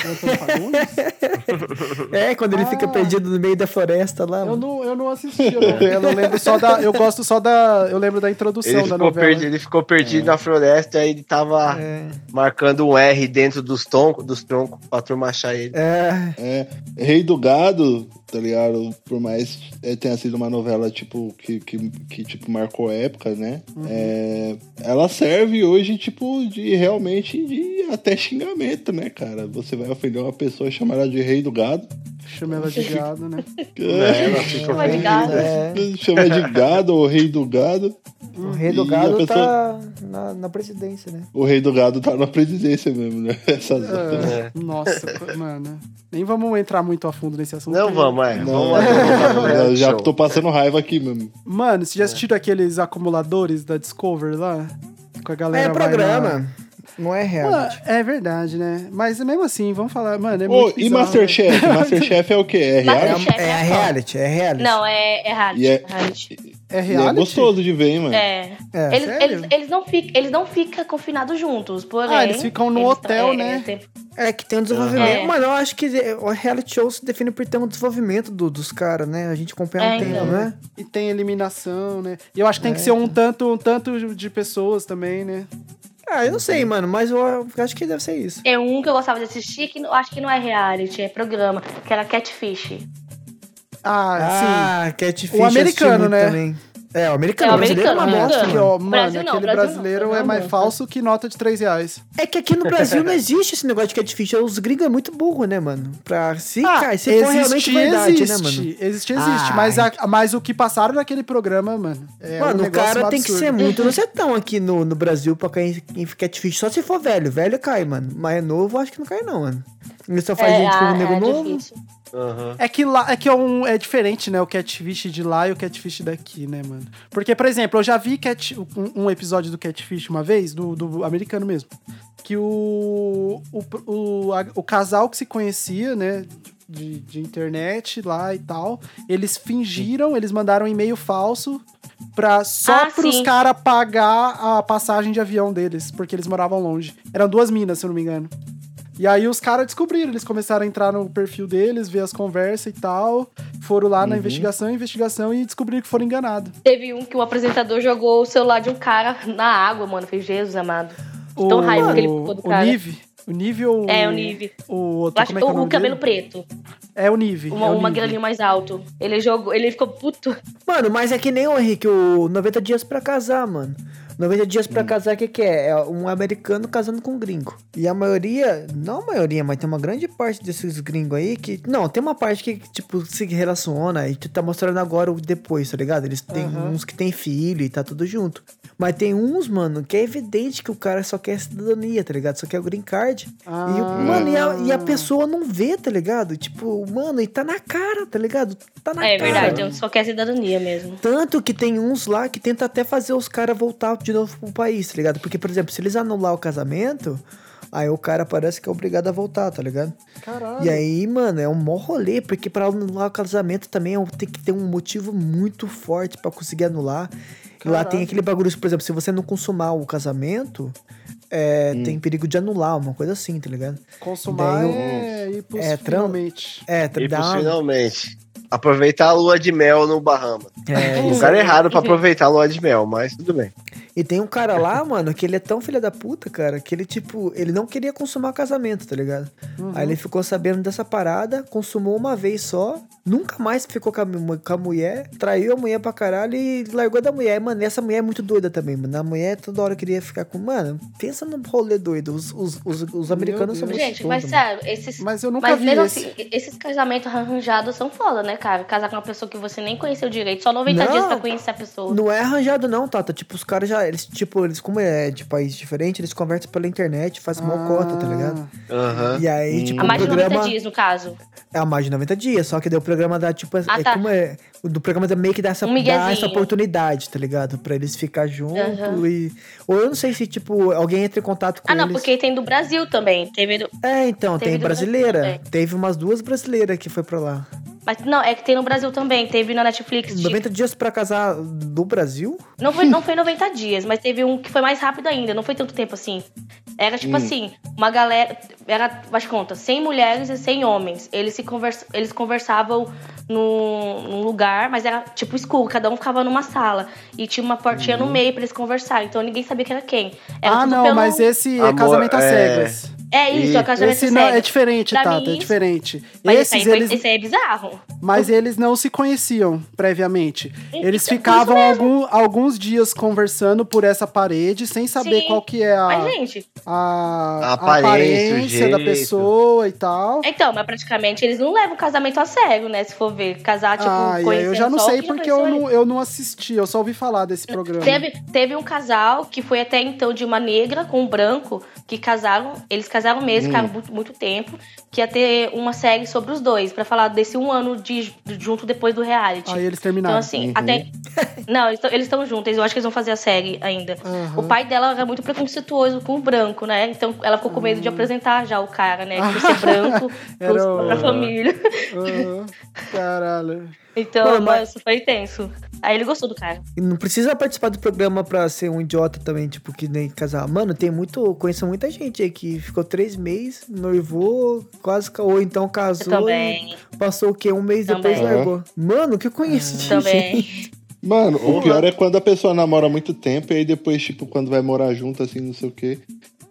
Fagundes? É, quando ele fica Ah. perdido no meio da floresta lá. Eu não, eu não assisti a novela, eu lembro só da. Eu gosto só da. Eu lembro da introdução Ele da ficou, novela. perdido, ele ficou perdido na floresta e ele tava É. marcando um R dentro dos troncos, dos troncos pra turma achar ele. É, É, Rei do Gado, tá ligado? Por mais é, tenha sido uma novela, tipo, que, que, que, tipo, marcou época, né? É, ela serve hoje, tipo, de realmente de até xingamento, né, cara? Você vai ofender uma pessoa e chamar ela de Rei do Gado. Chama ela de gado, né? É, ela fica Chama de gado. é. Chama de gado ou Rei do Gado. O rei do gado a pessoa- tá na, na presidência, né? O Rei do Gado tá na presidência mesmo, né? Essas... É, Nossa, co- mano. Nem vamos entrar muito a fundo nesse assunto. Não né? vamos, é. Não, já show. tô passando raiva aqui mesmo. Mano, você já assistiu aqueles acumuladores da Discovery lá? Com a galera. É programa, na- não é reality. é verdade, né? Mas mesmo assim, vamos falar, mano, é muito e bizarro, Masterchef? Masterchef é o quê? É reality? É, é reality, é reality. Não, é, é reality. E é- reality. É E é gostoso de ver, hein, mano? É. É, eles, eles, eles não ficam, eles não ficam confinados juntos, porém. Ah, eles ficam no eles hotel, é, né? têm- É que tem um desenvolvimento. É. Mano, eu acho que o reality show se define por ter um desenvolvimento do- dos caras, né? A gente acompanha há um É, tempo, então. né? E tem eliminação, né? E eu acho que tem que É, ser um tanto, um tanto de pessoas também, né? Ah, eu não sei, mano, mas eu, eu acho que deve ser isso. É um que eu gostava de assistir, que eu acho que não é reality, é programa, que era Catfish. Ah, Ah, Catfish O americano, né? também. É, o americano. É, o brasileiro é uma americano, bosta, sim. Aqui, ó, mano, Brasil não, aquele Brasil brasileiro Brasil é não, mais não. falso que nota de 3 reais. É que aqui no Brasil não existe esse negócio de catfish. Os gringos é muito burro, né, mano? Pra se, Ah, cara, se for realmente verdade, existe, né, mano? Existe, existe. Ah, mas, a- mas o que passaram naquele programa, mano. É um mano, o negócio cara tem que ser muito nocetão aqui no, no Brasil pra cair em catfish. Só se for velho. Velho cai, mano. Mas é novo, acho que não cai, não, mano. Ele só faz é, gente com ah, um nego é novo. difícil. Aham. É que lá é que é, um, é diferente, né? O catfish de lá e o catfish daqui, né, mano? Porque, por exemplo, eu já vi cat, um, um episódio do catfish uma vez, do, do americano mesmo. Que o, o, o, a- o casal que se conhecia, né? De, de internet lá e tal, eles fingiram, eles mandaram um e-mail falso pra, só Ah, pros caras pagar a passagem de avião deles, porque eles moravam longe. Eram duas minas, se eu não me engano. E aí os caras descobriram, eles começaram a entrar no perfil deles, ver as conversas e tal. Foram lá Uhum. na investigação, investigação e descobriram que foram enganados. Teve um que o apresentador jogou o celular de um cara na água, mano. Fez Jesus amado. De Tão raiva que ele ficou do o cara. Nive. O Nive ou. É, o Nive. O outro, acho como é que é o o, o cabelo dele? preto. É o Nive. Uma, é o uma Nive. mais alto. Ele jogou, ele ficou puto. Mano, mas é que nem o Henrique, o 90 dias pra casar, mano. 90 dias Hum. pra casar, o que, que é? É um americano casando com um gringo. E a maioria, não a maioria, mas tem uma grande parte desses gringos aí que. Não, tem uma parte que, tipo, se relaciona e tu tá mostrando agora o depois, tá ligado? Eles têm Aham. uns que tem filho e tá tudo junto. Mas tem uns, mano, que é evidente que o cara só quer cidadania, tá ligado? Só quer o green card. E, o- Ah. mano, e a, e a pessoa não vê, tá ligado? Tipo, mano, e tá na cara, tá ligado? Tá na É cara. verdade, eu só quero cidadania mesmo. Tanto que tem uns lá que tenta até fazer os caras voltar de novo pro país, tá ligado? Porque, por exemplo, se eles anular o casamento, aí o cara parece que é obrigado a voltar, tá ligado? Caralho. E aí, mano, é um mó rolê, porque pra anular o casamento também é tem que ter um motivo muito forte pra conseguir anular. E lá tem Caralho. aquele bagulho, por exemplo, se você não consumar o casamento, é, Hum. tem perigo de anular, uma coisa assim, tá ligado? Consumar Daí é ir pros é, finalmente. É, E dá finalmente. Aproveitar a lua de mel no Bahamas. é, O lugar errado pra aproveitar a lua de mel, mas tudo bem. E tem um cara lá, mano, que ele é tão filha da puta, cara, que ele, tipo, ele não queria consumar casamento, tá ligado? Aí ele ficou sabendo dessa parada, consumou uma vez só, nunca mais ficou com a, com a mulher, traiu a mulher pra caralho e largou da mulher. Mano, e essa mulher é muito doida também, mano. A mulher toda hora queria ficar com. Mano, pensa no rolê doido. Os, os, os, os americanos são muito Gente, mas mano. sério, esses. Mas eu nunca Mas vi mesmo esse. assim, esses casamentos arranjados são foda, né, cara? Casar com uma pessoa que você nem conheceu direito, só 90 Não. dias pra conhecer a pessoa. Não é arranjado, não, Tata. Tipo, os caras já eles, tipo, eles, como é de país diferente, eles conversam pela internet, faz mó cota, tá ligado? Aham. E aí, Hum. tipo, Há o mais de 90 programa. dias, no caso. É a mais de 90 dias, só que daí o programa dá, tipo, Ah, é tá. como é. O do programa dá meio que dá essa, Um dá essa oportunidade, tá ligado? Pra eles ficar junto Aham. e. Ou eu não sei se, tipo, alguém entra em contato com Ah, não, eles. porque tem do Brasil também. Teve do... É, então, Teve tem brasileira. Teve umas duas brasileiras que foi pra lá. Mas não, é que tem no Brasil também. Teve na Netflix. de- 90 dias pra casar do Brasil? Não foi, não foi 90 dias, mas teve um que foi mais rápido ainda, não foi tanto tempo assim. Era tipo Hum. assim, uma galera. Era, faz conta, 100 mulheres e 100 homens. Eles, se conversa, eles conversavam num, num lugar, mas era tipo escuro, cada um ficava numa sala. E tinha uma portinha no meio pra eles conversarem, então ninguém sabia que era quem. Era Uhum. ah, tudo não, pelo- mas esse é Amor, casamento às é- cegas. É isso, a casamento Esse não, é diferente, Pra Tata, mim, é diferente. Mas Esses, esse, aí foi- eles, esse aí é bizarro. mas eles não se conheciam previamente. Eles Então, ficavam isso algum- alguns dias conversando por essa parede sem saber Sim. qual que é a, Mas, gente, a, A aparência, aparência, o da pessoa e tal. então, mas praticamente eles não levam casamento a sério, né? Se for ver. Casar, tipo, ah, e aí eu já não só o sei porque eu não, eu não assisti, eu só ouvi falar desse programa. Teve, teve um casal que foi até então de uma negra com um branco, que casaram, eles casaram mesmo, ficaram muito, muito tempo, que ia ter uma série sobre os dois, pra falar desse um ano de, de- junto depois do reality. Aí eles terminaram. Então, assim, até. Não, eles estão juntos, eu acho que eles vão fazer a série ainda. Aham. O pai dela era muito preconceituoso com o branco, né? Então ela ficou com medo de apresentar já o cara, né? Por ser branco pros- o- pra família. Caralho. Então, Mano, mas- isso foi tenso. Aí ele gostou do cara. E não precisa participar do programa pra ser um idiota também, tipo, que nem casar. Mano, tem muito. Conheço muita gente aí que ficou três meses, noivou, quase. Ou então casou. E Passou o quê? Um mês Também. depois largou. Mano, que eu conheço de gente. Também. Mano, o Porra. pior é quando a pessoa namora muito tempo e aí depois, tipo, quando vai morar junto, assim, não sei o quê.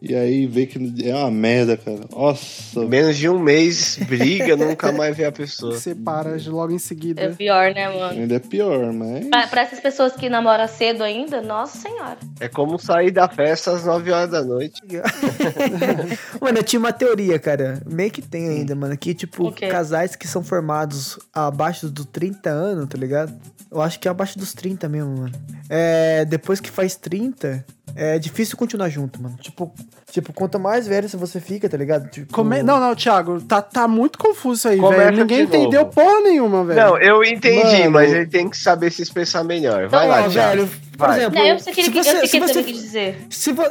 E aí vê que é uma merda, cara. Nossa. Menos de um mês, briga, nunca mais vê a pessoa. Separa logo em seguida. É pior, né, mano? Ainda é pior, mas. Pra, pra essas pessoas que namoram cedo ainda, nossa senhora. É como sair da festa às 9 horas da noite. mano, eu tinha uma teoria, cara. Meio que tem ainda, mano. Que, tipo, O quê? casais que são formados abaixo dos 30 anos, tá ligado? Eu acho que é abaixo dos 30 mesmo, mano. É, depois que faz 30, é difícil continuar junto, mano. Tipo, tipo quanto mais velho você fica, tá ligado? Tipo, Come- Não, não, Thiago, tá, tá muito confuso isso aí, velho. Ninguém de novo. entendeu porra nenhuma, velho. Não, eu entendi, Mano. mas ele tem que saber se expressar melhor. Vai Não, lá, Thiago. velho, por Vai. exemplo, Não, eu sei que ele, se você, se você, que dizer. se vo-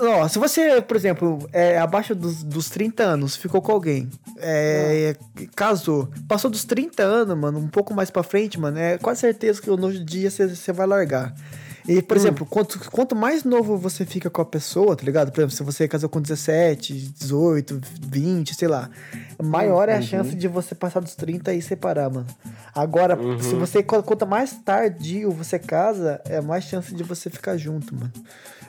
não- ó, se você, por exemplo, é abaixo dos, dos 30 anos, ficou com alguém, é, casou, passou dos 30 anos, mano, um pouco mais pra frente, mano, é quase certeza que no dia você você vai largar. E, por exemplo, quanto, quanto mais novo você fica com a pessoa, tá ligado? Por exemplo, se você casou com 17, 18, 20, sei lá, maior é a chance de você passar dos 30 e separar, mano. Agora, se você, qu- quanto mais tardio você casa, é mais chance de você ficar junto, mano.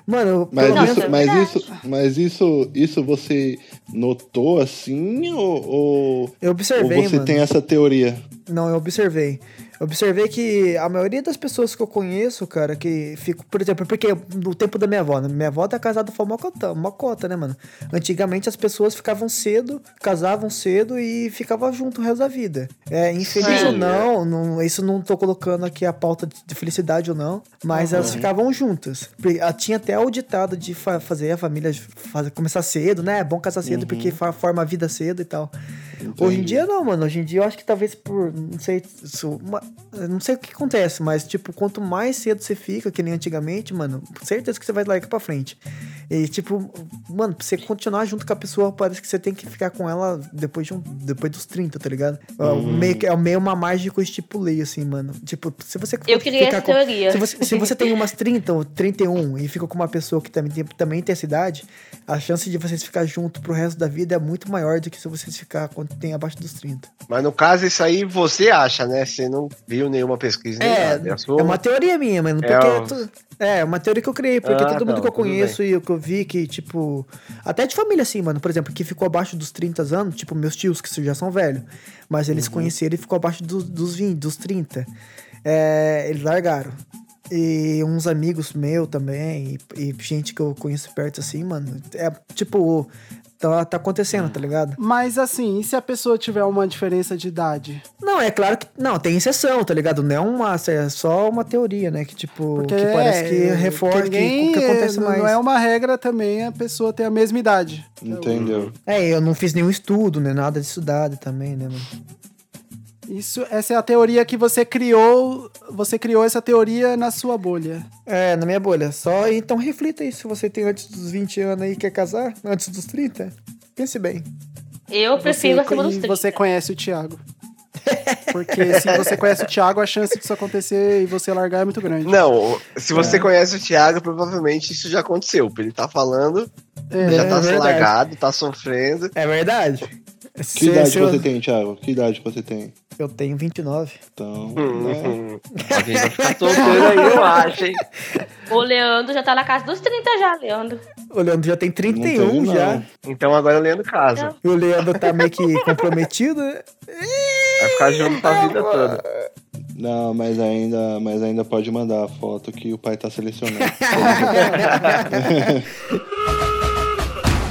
Mano, Mas, isso, menos- mas, isso, mas isso, isso você notou assim ou, ou, eu ou observei, você mano. tem essa teoria? Não, eu observei. Observei que a maioria das pessoas que eu conheço, cara, que fico, por exemplo, porque no tempo da minha avó, né? Minha avó tá casada foi uma cota, uma cota, né, mano? Antigamente as pessoas ficavam cedo, casavam cedo e ficavam junto o resto da vida. É, infeliz Sim. ou não, não, isso não tô colocando aqui a pauta de- de felicidade ou não, mas elas ficavam juntas. Porque, ah, Tinha até o ditado de fa- fazer a família fazer, começar cedo, né? É bom casar cedo porque fa- forma a vida cedo e tal. Hoje em dia não, mano. Hoje em dia eu acho que talvez por. Não sei. Isso, uma- não sei o que acontece, mas, tipo, quanto mais cedo você fica, que nem antigamente, mano, certeza que você vai largar pra frente. E, tipo, mano, pra você continuar junto com a pessoa, parece que você tem que ficar com ela depois, de um, depois dos 30, tá ligado? É o meio, é meio uma margem que eu estipulei, assim, mano. Tipo, se você. Eu criei ficar essa com- teoria. Se você, se você tem umas 30 ou 31 e fica com uma pessoa que também tem, também tem essa idade, a chance de vocês ficar junto pro resto da vida é muito maior do que se vocês ficar quando tem abaixo dos 30. Mas no caso, isso aí você acha, né? Você não viu nenhuma pesquisa É. É sua- é uma teoria minha, mano. É Porque. o- tu- É, uma teoria que eu criei, porque Ah, todo mundo não, que eu conheço e que eu vi que, tipo. Até de família, assim, mano. Por exemplo, que ficou abaixo dos 30 anos, tipo, meus tios, que já são velhos. Mas Uhum. eles conheceram e ficou abaixo dos, dos 20, dos 30. É, eles largaram. E uns amigos meus também, e, e gente que eu conheço perto, assim, mano. É tipo. Tá, tá acontecendo, tá ligado? Mas assim, e se a pessoa tiver uma diferença de idade? Não, é claro que. Não, tem exceção, tá ligado? Não é uma. É só uma teoria, né? Que tipo. que parece que reforça que, ninguém, que acontece não, mais. não é uma regra também a pessoa ter a mesma idade. Entendeu? É, eu não fiz nenhum estudo, né? Nada de estudado também, né, mano? Isso, essa é a teoria que você criou. Você criou essa teoria na sua bolha. É, na minha bolha. Só então reflita aí se você tem antes dos 20 anos aí e quer casar, antes dos 30. Pense bem. Eu prefiro você, acima dos e 30. você conhece o Thiago. Porque se você conhece o Thiago, a chance disso acontecer e você largar é muito grande. Não, se você conhece o Thiago, provavelmente isso já aconteceu. Ele tá falando, É, já tá é largado, tá sofrendo. É verdade. Que Se- idade se eu, você tem, Thiago? Que idade você tem? eu tenho 29. Então, né? Hum, Alguém vai ficar solteiro aí, eu acho, hein? O Leandro já tá na casa dos 30 já, Leandro. O Leandro já tem Não 31 teve, já. Então agora o Leandro casa. E o Leandro tá meio que comprometido, né? Vai ficar junto pra vida toda. Não, mas ainda, mas ainda pode mandar a foto que o pai tá selecionando.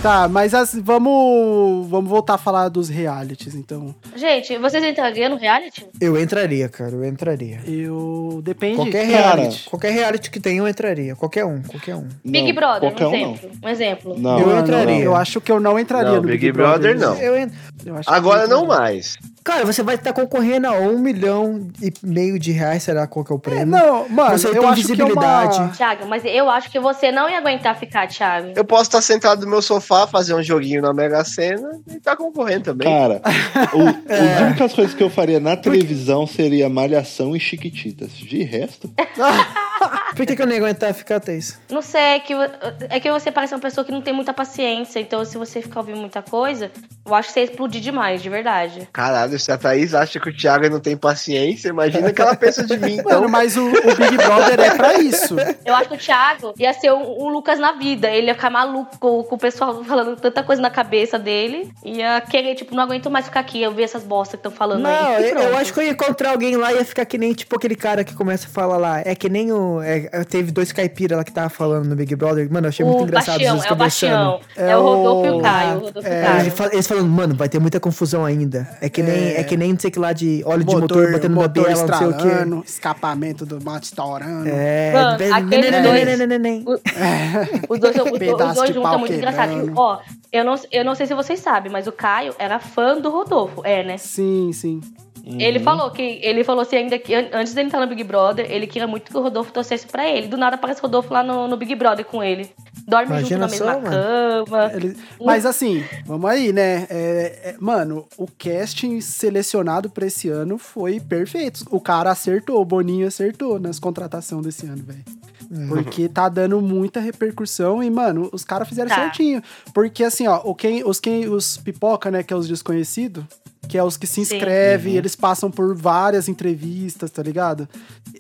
Tá, mas as- vamos, vamos voltar a falar dos realities, então. Gente, vocês entrariam no reality? Eu entraria, cara, eu entraria. Eu. Depende. Qualquer Cara. reality. Qualquer reality que tenha, eu entraria. Qualquer um, qualquer um. Big Não, Brother, um um não. exemplo. Um exemplo. Não, Eu não, entraria. não. Eu acho que eu não entraria Não, no Big Brother, não. Eu en- Eu acho que Agora eu não mais. Cara, você vai estar concorrendo a um milhão e meio de reais, será qual que é o prêmio? É, não, mano, Você eu tem acho que é uma... visibilidade. Thiago, mas eu acho que você não ia aguentar ficar, Thiago. Eu posso estar sentado no meu sofá, fazer um joguinho na Mega Sena e tá concorrendo também. Cara, o, as únicas coisas que eu faria na televisão seria Malhação e Chiquititas. De resto, Por que, que eu não ia aguentar ficar, Thaís? Não sei, é que, é que você parece uma pessoa que não tem muita paciência. Então, se você ficar ouvindo muita coisa, eu acho que você ia explodir demais, de verdade. Caralho, se a Thaís acha que o Thiago não tem paciência, imagina o que ela pensa de mim, então. Mano, mas o, o Big Brother é pra isso. Eu acho que o Thiago ia ser um, um Lucas na vida. Ele ia ficar maluco com, o pessoal falando tanta coisa na cabeça dele. Ia querer, tipo, não aguento mais ficar aqui, eu ver essas bostas que estão falando Não, aí. E eu, eu acho que eu ia encontrar alguém lá e ia ficar que nem, tipo, aquele cara que começa a falar lá. É que nem o. é, teve dois caipiras lá que tava falando no Big Brother. Mano, eu achei muito O engraçado Bastião, eles é o Bastião. conversando. É, o Rodolfo e o- o Caio. O Rodolfo o é, Caio. Eles, fal- eles falando, mano, vai ter muita confusão ainda. É que nem, é. que nem não sei que lá de óleo de motor batendo na motor biela, não sei o quê. escapamento do moto estourando. É. Mano, Os dois, os, dois- os juntos é muito engraçado. Ó, eu não, eu não sei se vocês sabem, mas o Caio era fã do Rodolfo. É, né? Sim, sim. Ele falou que ele falou assim ainda que an- antes dele entrar no Big Brother, ele queria muito que o Rodolfo torcesse pra ele. Do nada aparece o Rodolfo lá no, no Big Brother com ele. Dorme Imagina junto na só, mesma cama. Ele- Mas assim, vamos aí, né? É, é, mano, o casting selecionado pra esse ano foi perfeito. O cara acertou, o Boninho acertou nas contratações desse ano, velho. Porque tá dando muita repercussão e, mano, os caras fizeram Tá. certinho. Porque assim, ó, o quem, os, quem, os pipoca, né, que é os desconhecidos, que é os que se Sim. inscrevem, eles passam por várias entrevistas, tá ligado?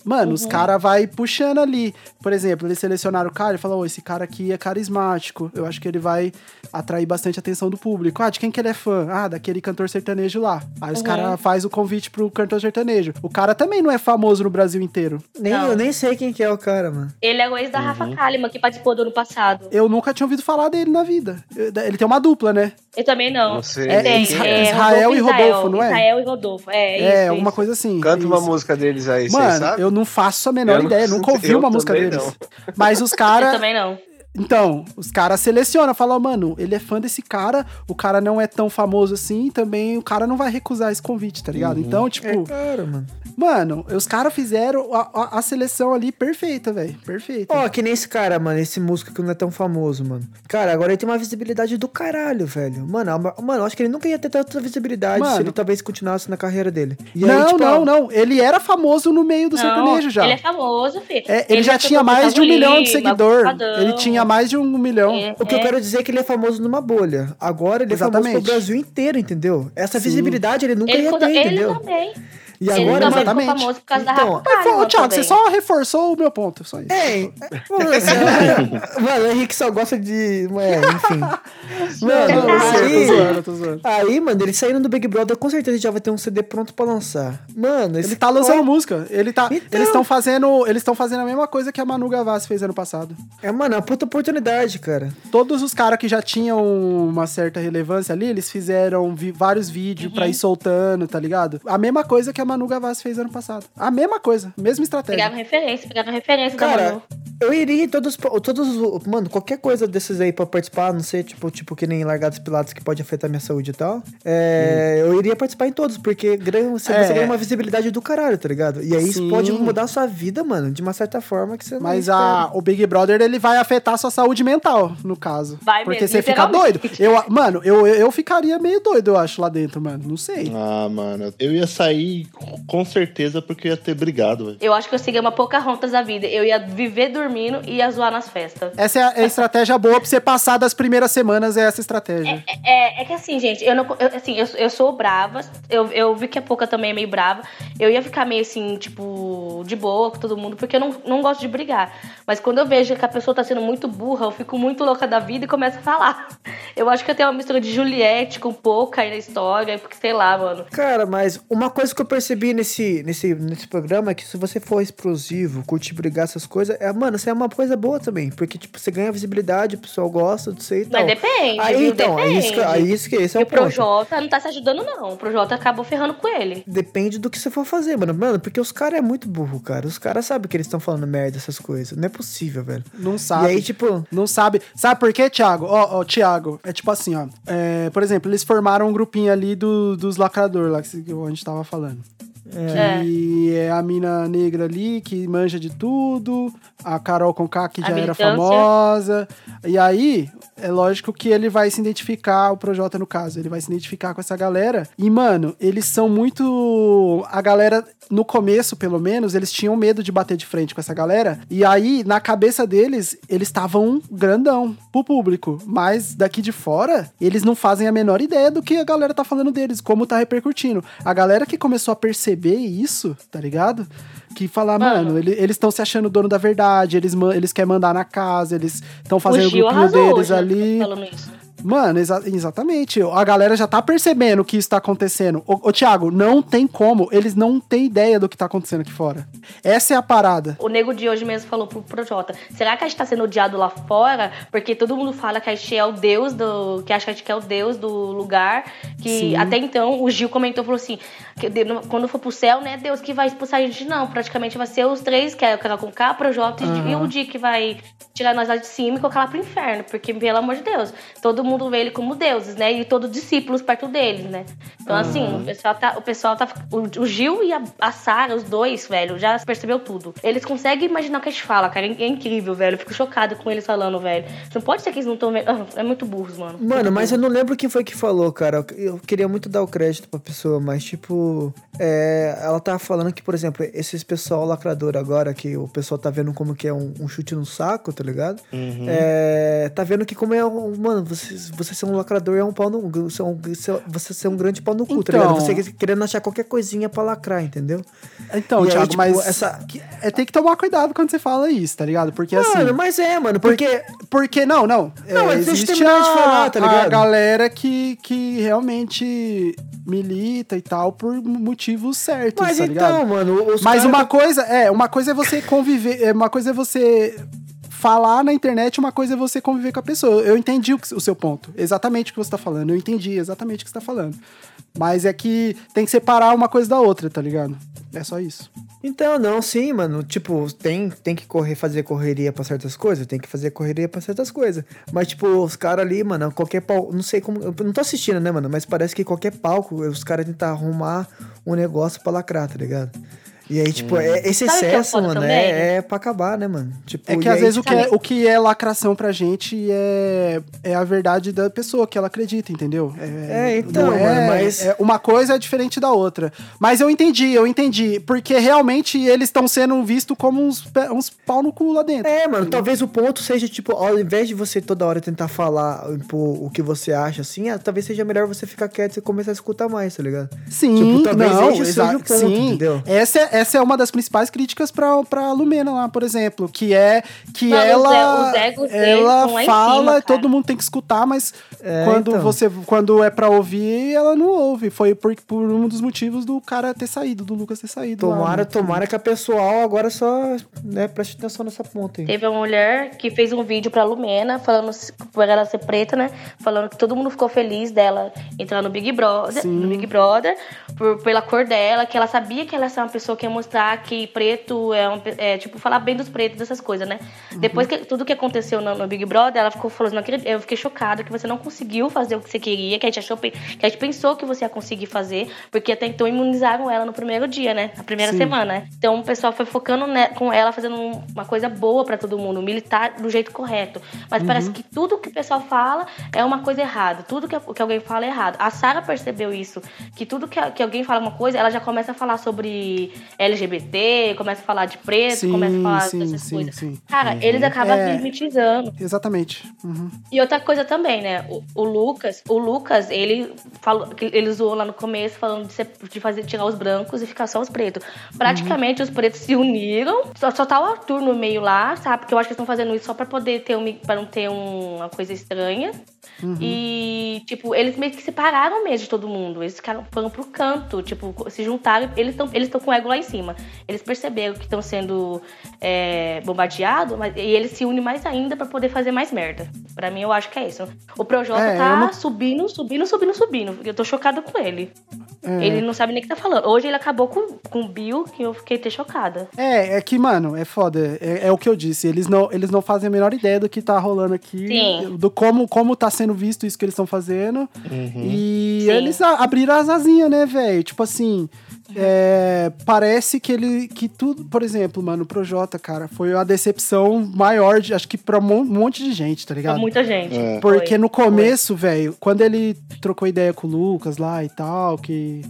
Mano, os caras vai puxando ali. Por exemplo, eles selecionaram o cara e falaram, ô, esse cara aqui é carismático. Eu acho que ele vai atrair bastante atenção do público. Ah, de quem que ele é fã? Ah, daquele cantor sertanejo lá. Aí os Uhum. caras faz o convite pro cantor sertanejo. O cara também não é famoso no Brasil inteiro. nem, Não. eu nem sei quem que é o cara, mano. Ele é o ex da Rafa Kalimann, que participou do ano passado. Eu nunca tinha ouvido falar dele na vida. Ele tem uma dupla, né? Eu também não. Não sei. É, é, Israel e Rodolfo, não é? Israel e Rodolfo, é, É, isso, alguma isso. coisa assim. Canta uma Isso. música deles aí, Mano, eu não faço a menor Eu não- ideia, nunca ouvi uma música deles. não. Mas os Eu caras. também não. Então, os caras selecionam, falam, mano, ele é fã desse cara, o cara não é tão famoso assim, também o cara não vai recusar esse convite, tá ligado? Então, tipo, É claro, mano. mano, os caras fizeram a, a- a seleção ali perfeita, velho. Perfeita. Ó, que nem esse cara, mano, esse músico que não é tão famoso, mano. Cara, agora ele tem uma visibilidade do caralho, velho. Mano, a- mano, acho que ele nunca ia ter tanta visibilidade Mano. se ele talvez continuasse na carreira dele. E aí, não, tipo, não, ó, não. Ele era famoso no meio do Não, sertanejo já. Ele é famoso, filho. É, ele, já tinha mais de um milhão de seguidor. Ele tinha mais de um milhão. É, O que eu quero dizer é que ele é famoso numa bolha. Agora ele é famoso Exatamente. pro Brasil inteiro, entendeu? Essa Sim. visibilidade ele nunca Ele, ia ter, ele entendeu? também. E Ele agora, também exatamente. ficou famoso por causa da Então, ô, Kalimann Thiago, também. você só reforçou o meu ponto, só isso. É, mano, o Henrique só gosta de. É, enfim. Mano, eu tô aí, zoando, eu tô zoando. aí, mano, ele saindo do Big Brother, com certeza já vai ter um CD pronto pra lançar. Mano, esse Ele tá lançando cara- música. Ele tá, Então. Eles estão fazendo. Eles estão fazendo a mesma coisa que a Manu Gavassi fez ano passado. É, mano, é uma puta oportunidade, cara. Todos os caras que já tinham uma certa relevância ali, eles fizeram vi- vários vídeos pra ir soltando, tá ligado? A mesma coisa que a Manu Gavassi fez ano passado. A mesma coisa, mesma estratégia. Pegaram referência, pegaram referência da Cara, Manu. eu iria em todos, todos. os- Mano, qualquer coisa desses aí pra participar, não sei, tipo, tipo que nem largados pilatos que pode afetar minha saúde e tal. É, Eu iria participar em todos, porque ganha, você, É. ganha uma visibilidade do caralho, tá ligado? E aí isso Sim. pode mudar a sua vida, mano, de uma certa forma que você não Mas espera. a, o Big Brother, ele vai afetar a sua saúde mental, no caso. Vai Porque mesmo, você fica doido. Eu, mano, eu, eu ficaria meio doido, eu acho, lá dentro, mano. Não sei. Ah, mano, eu ia sair com certeza porque ia ter brigado, velho. Eu acho que eu segui uma Pocahontas da vida. Eu ia viver dormindo e ia zoar nas festas. Essa é a, é a estratégia boa pra você passar das primeiras semanas, é essa estratégia. É, é que assim, gente, eu não. eu- assim, eu, eu sou brava. Eu, eu vi que a Poca também é meio brava. Eu ia ficar meio assim, tipo, de boa com todo mundo, porque eu não, não gosto de brigar. Mas quando eu vejo que a pessoa tá sendo muito burra, eu fico muito louca da vida e começo a falar. Eu acho que eu tenho uma mistura de Juliette com Poca aí na história, porque sei lá, mano. Cara, mas uma coisa que eu percebi nesse, nesse, nesse programa é que se você for explosivo, curtir brigar essas coisas, é, mano, isso é uma coisa boa também. Porque, tipo, você ganha visibilidade, o pessoal gosta de você e tal. Mas depende. Aí, viu? então, aí isso, que- Depende. aí isso que esse é E o o ponto. Projota não tá se ajudando, não. O Projota acabou ferrando com ele. Depende do que você for fazer, mano. Mano, porque os caras é muito burro, cara. Os caras sabem que eles estão falando merda, essas coisas. Não é possível, velho. Não sabe. E aí, tipo, Não sabe. Sabe por quê, Thiago? Ó, ó, Thiago, é tipo assim, ó. É, por exemplo, eles formaram um grupinho ali do, dos lacradores lá que a gente tava falando. Que é. a mina negra ali, que manja de tudo. A Carol Conká, que A já era militância. famosa. E aí, é lógico que ele vai se identificar, o Projota no caso, ele vai se identificar com essa galera. E, mano, eles são muito. A galera, no começo, pelo menos, eles tinham medo de bater de frente com essa galera. E aí, na cabeça deles, eles estavam grandão pro público. Mas daqui de fora, eles não fazem a menor ideia do que a galera tá falando deles, como tá repercutindo. A galera que começou a perceber isso, tá ligado? Que falar, mano, Mano. ele- eles estão se achando dono da verdade, eles, eles querem mandar na casa, eles estão fazendo o grupinho arrasou deles ali. falando isso. Mano, exa- exatamente. A galera já tá percebendo que isso tá acontecendo. Ô, ô, Thiago, não tem como. Eles não têm ideia do que tá acontecendo aqui fora. Essa é a parada. O nego de hoje mesmo falou pro Projota: será que a gente tá sendo odiado lá fora? Porque todo mundo fala que a gente é o deus do. que acha que a gente é o deus do lugar. Que Sim. até então o Gil comentou falou assim: que quando for pro céu, né, Deus que vai expulsar a gente, não. Praticamente vai ser os três, que é o cara com K, Projota e- e o Di que vai tirar nós lá de cima e colocar lá pro inferno. Porque, pelo amor de Deus, todo mundo vê ele como deuses, né? E todos discípulos perto deles, né? Então, assim, o pessoal tá. O, pessoal tá, o, o Gil e a, a Sara, os dois, velho, já percebeu tudo. Eles conseguem imaginar o que a gente fala, cara. É, é incrível, velho. Eu fico chocado com eles falando, velho. Não pode ser que eles não estão. É muito burros, mano. Mano, mas eu não lembro quem foi que falou, cara. Eu queria muito dar o crédito pra pessoa, mas, tipo, é, ela tava falando que, por exemplo, esses pessoal lacrador agora, que o pessoal tá vendo como que é um, um chute no saco, tá ligado? É, tá vendo que como é um. Mano, você, você ser um lacrador é um pau no. Você, você ser um grande pau no cu, tá Então. ligado? Você querendo achar qualquer coisinha pra lacrar, entendeu? Então, E aí, Thiago, tipo, mas essa- é, tem que tomar cuidado quando você fala isso, tá ligado? Porque assim. Mano, mas é, mano, porque. Porque, não, não. Não, é, mas deixa eu existe a, de falar, tá a ligado? galera que, que realmente milita e tal por motivos certos, Mas tá então, ligado? mano, os Mas cara- uma coisa, é, uma coisa é você conviver, é, uma coisa é você falar na internet, uma coisa é você conviver com a pessoa. Eu entendi o, que- o seu ponto, exatamente o que você tá falando. Eu entendi exatamente o que você tá falando. Mas é que tem que separar uma coisa da outra, tá ligado? É só isso. Então, não, sim, mano. Tipo, tem, tem que correr, fazer correria pra certas coisas, tem que fazer correria pra certas coisas. Mas, tipo, os caras ali, mano, qualquer palco. Não sei como. Eu não tô assistindo, né, mano? Mas parece que qualquer palco, os caras tentam arrumar um negócio pra lacrar, tá ligado? E aí, tipo, é, esse Sabe é excesso, foda mano, também? é, é pra acabar, né, mano? Tipo, É que às aí, vezes o tipo, que, é, o que é lacração pra gente é, é a verdade da pessoa que ela acredita, entendeu? É, então, não é, mano, mas- é- uma coisa é diferente da outra. Mas eu entendi, eu entendi. Porque realmente eles estão sendo vistos como uns, uns pau no cu lá dentro. É, mano, talvez o ponto seja, tipo, ao invés de você toda hora tentar falar impor, o que você acha, assim, ah, talvez seja melhor você ficar quieto e começar a escutar mais, tá ligado? Sim, Tipo, talvez não, seja o ponto, sim. entendeu? Essa, é- essa é uma das principais críticas pra, pra Lumena lá, por exemplo, que é que Mano, ela os egos ela lá fala, cima, todo mundo tem que escutar, mas É, quando então. você quando é pra ouvir, ela não ouve. Foi por, por um dos motivos do cara ter saído, do Lucas ter saído. lá, Tomara, né? tomara que a pessoal agora só, né, preste atenção nessa ponta aí. Teve uma mulher que fez um vídeo pra Lumena, falando por ela ser preta, né? Falando que todo mundo ficou feliz dela entrar no Big Brother, Sim. no Big Brother por, pela cor dela, que ela sabia que ela ia ser uma pessoa que ia mostrar que preto é, um, é tipo, falar bem dos pretos, dessas coisas, né? Uhum. Depois que tudo que aconteceu no, no Big Brother, ela ficou falando, acredito, eu fiquei chocada que você não conseguiu fazer o que você queria, que a gente achou, que a gente pensou que você ia conseguir fazer, porque até então imunizaram ela no primeiro dia, né? Na primeira Sim. semana, né? Então o pessoal foi focando né, com ela, fazendo um- uma coisa boa pra todo mundo, militar do jeito correto. Mas Uhum. parece que tudo que o pessoal fala é uma coisa errada. Tudo que, que alguém fala é errado. A Sara percebeu isso. Que tudo que, que alguém fala uma coisa, ela já começa a falar sobre LGBT, começa a falar de preto, Sim, começa a falar sim, dessas sim, coisas. sim. Cara, eles acabam É. mimetizando. Exatamente. Uhum. E outra coisa também, né? O, o Lucas, o Lucas, ele falou ele zoou lá no começo falando de, ser- de fazer tirar os brancos e ficar só os pretos. Praticamente os pretos se uniram. Só, só tá o Arthur no meio lá, sabe? Porque eu acho que eles estão fazendo isso só pra poder ter um, para não ter um- uma coisa estranha. E, tipo, eles meio que separaram mesmo de todo mundo. Eles ficaram, foram pro canto, tipo, se juntaram. Eles estão eles tão com o ego lá em cima. Eles perceberam que estão sendo é, bombardeados, mas, e eles se unem mais ainda pra poder fazer mais merda. Pra mim, eu acho que é isso. O Projota É, tá não- subindo, subindo, subindo, subindo. Eu tô chocada com ele. É. Ele não sabe nem o que tá falando. Hoje ele acabou com, com o Bill, que eu fiquei até chocada. É, é que, mano, é foda. É, é o que eu disse. Eles não, eles não fazem a menor ideia do que tá rolando aqui. Sim. Do como, como tá sendo visto isso que eles estão fazendo. E Sim. eles a- abriram as asinhas, né, velho? Tipo assim. é, parece que ele. Que tudo. Por exemplo, mano, o Projota, cara, foi a decepção maior, de, acho que pra um monte de gente, tá Pra ligado? muita gente. É. Porque Foi. no começo, velho, quando ele trocou ideia com o Lucas lá e tal, que,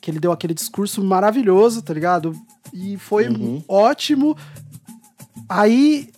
que ele deu aquele discurso maravilhoso, tá ligado? E foi Uhum. ótimo. Aí,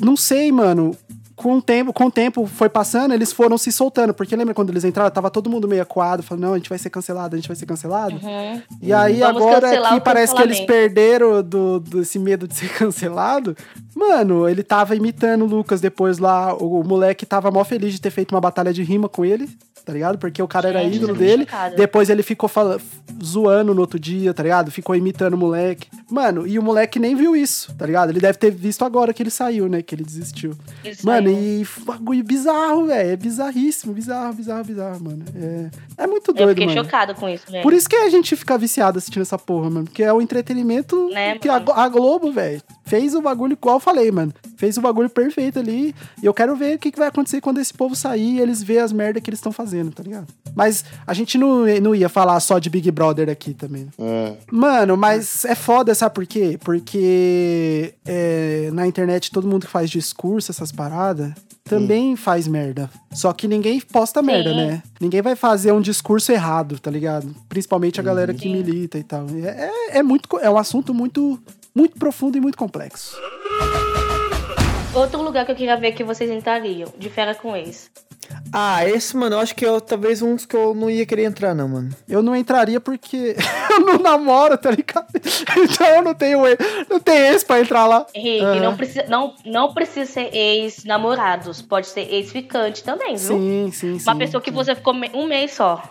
não sei, mano. Com o, tempo, com o tempo foi passando, eles foram se soltando. Porque lembra quando eles entraram, tava todo mundo meio acuado, falando, não, a gente vai ser cancelado, a gente vai ser cancelado. Uhum. E aí Vamos agora que parece que eles perderam do, desse medo de ser cancelado. Mano, ele tava imitando o Lucas depois lá. O, o moleque tava mó feliz de ter feito uma batalha de rima com ele, tá ligado? Porque o cara era Gente, ídolo eu fiquei dele. chocada. Depois ele ficou fala- zoando no outro dia, tá ligado? Ficou imitando o moleque. Mano, e o moleque nem viu isso, tá ligado? Ele deve ter visto agora que ele saiu, né? Que ele desistiu. Ele Mano, saiu. e bagulho bizarro, velho. É bizarríssimo, bizarro, bizarro, bizarro, mano. É, é muito Eu doido, fiquei mano. chocada com isso, né? Por isso que a gente fica viciado assistindo essa porra, mano. Porque é o entretenimento Né, que a, mano? a Globo, velho, fez o bagulho igual eu falei, mano. Fez o bagulho perfeito ali. E eu quero ver o que, que vai acontecer quando esse povo sair e eles ver as merdas que eles estão fazendo, tá ligado? Mas a gente não, não ia falar só de Big Brother aqui também. É. Mano, mas é foda, sabe por quê? Porque é, na internet todo mundo que faz discurso, essas paradas, também faz merda. Só que ninguém posta merda, né? Ninguém vai fazer um discurso errado, tá ligado? Principalmente a galera que milita e tal. É, é, é muito, é um assunto muito, muito profundo e muito complexo. Outro lugar que eu queria ver que vocês entrariam, de fera com ex. Ah, esse, mano, eu acho que é talvez um dos que eu não ia querer entrar, não, mano. Eu não entraria porque eu não namoro, tá ligado? Então eu não tenho, não tenho esse pra entrar lá. Henrique, Aham. não, precisa, não, não precisa ser ex-namorados. Pode ser ex-ficante também, viu? Sim, sim, sim. Uma pessoa que você ficou um mês só.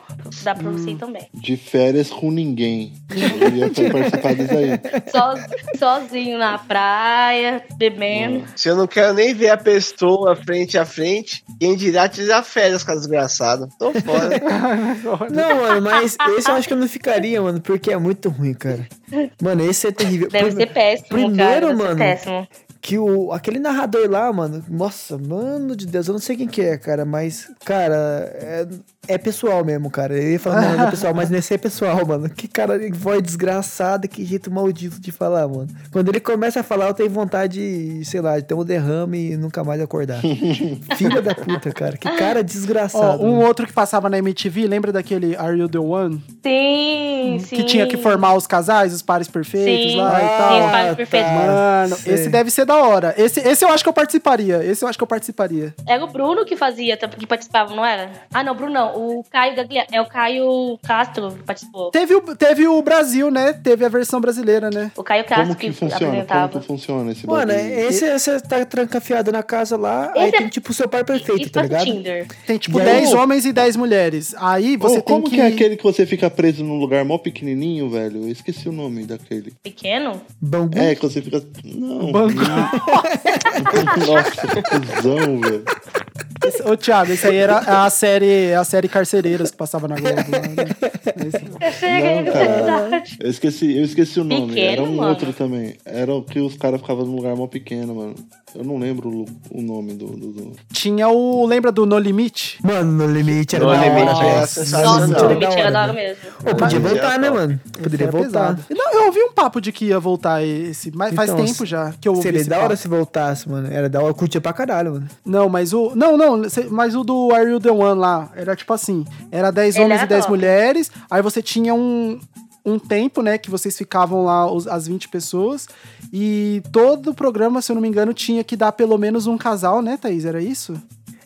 Dá pra Hum. você ir também. De férias com ninguém. Eu ia participar disso aí. Só, sozinho na praia, bebendo. Se eu não quero nem ver a pessoa frente a frente, quem dirá tirar férias com a desgraçada. Tô fora. Não, mano, mas esse eu acho que eu não ficaria, mano, porque é muito ruim, cara. Mano, esse é terrível. Deve Prime- ser péssimo, primeiro, cara. Mano, péssimo. Que o, aquele narrador lá, mano, nossa, mano de Deus, eu não sei quem que é, cara, mas, cara, é, é pessoal mesmo, cara. Eu ia falar, não, não é pessoal, mas nesse é pessoal, mano. Que cara, que voz desgraçada, que jeito maldito de falar, mano. Quando ele começa a falar, eu tenho vontade, sei lá, de ter um derrame e nunca mais acordar. Filha da puta, cara. Que cara desgraçado. um mano. outro que passava na MTV, lembra daquele Are You The One? Sim, sim. Que tinha que formar os casais, os pares perfeitos Sim, lá e sim, tal. os pares perfeitos. Mano, Sei. esse deve ser da hora. Esse, esse eu acho que eu participaria. Esse eu acho que eu participaria. Era o Bruno que fazia, que participava, não era? Ah, não, Bruno não. O Caio Gaglia... É o Caio Castro que participou. Teve o, teve o Brasil, né? Teve a versão brasileira, né? O Caio Castro Como que funciona? Como apresentava. que funciona esse Mano, bagulho? esse você tá trancafiado na casa lá, aí Esse é- tem tipo o seu par perfeito, tá o ligado? Tinder. Tem tipo E aí- 10 homens e 10 mulheres. Aí você Ô, tem como que... é aquele que você fica preso num lugar mó pequenininho, velho? Eu esqueci o nome daquele. Pequeno? Bambu. É, que você fica... Não. Banco. Nossa, cuzão, velho. Esse- Ô, Thiago, esse aí era a série, a série Carcereiras que passava na Globo. né? Esse- Não, cara. Eu esqueci, eu esqueci o nome. Pequeno, Era um mano. outro também. Era o que os caras ficavam num lugar mó pequeno, mano. Eu não lembro o, o nome do, do- do- Tinha o. Lembra do No Limite? Mano, no limite era No da Limite Nossa, sensacional. o Muito limite era da hora mesmo. Podia voltar, né, mano? Poderia é voltar. pesado. Não, eu ouvi um papo de que ia voltar esse, mas faz Então, tempo já que eu ouvi Seria esse da hora se voltasse, mano. Era da hora, eu curtia pra caralho, mano. Não, mas o. Não, não, mas o do Are You The One lá, era tipo assim: era 10 Ele homens era e 10 top. mulheres, aí você tinha um. Um tempo, né, que vocês ficavam lá, os- as 20 pessoas, e todo o programa, se eu não me engano, tinha que dar pelo menos um casal, né, Thaís? Era isso?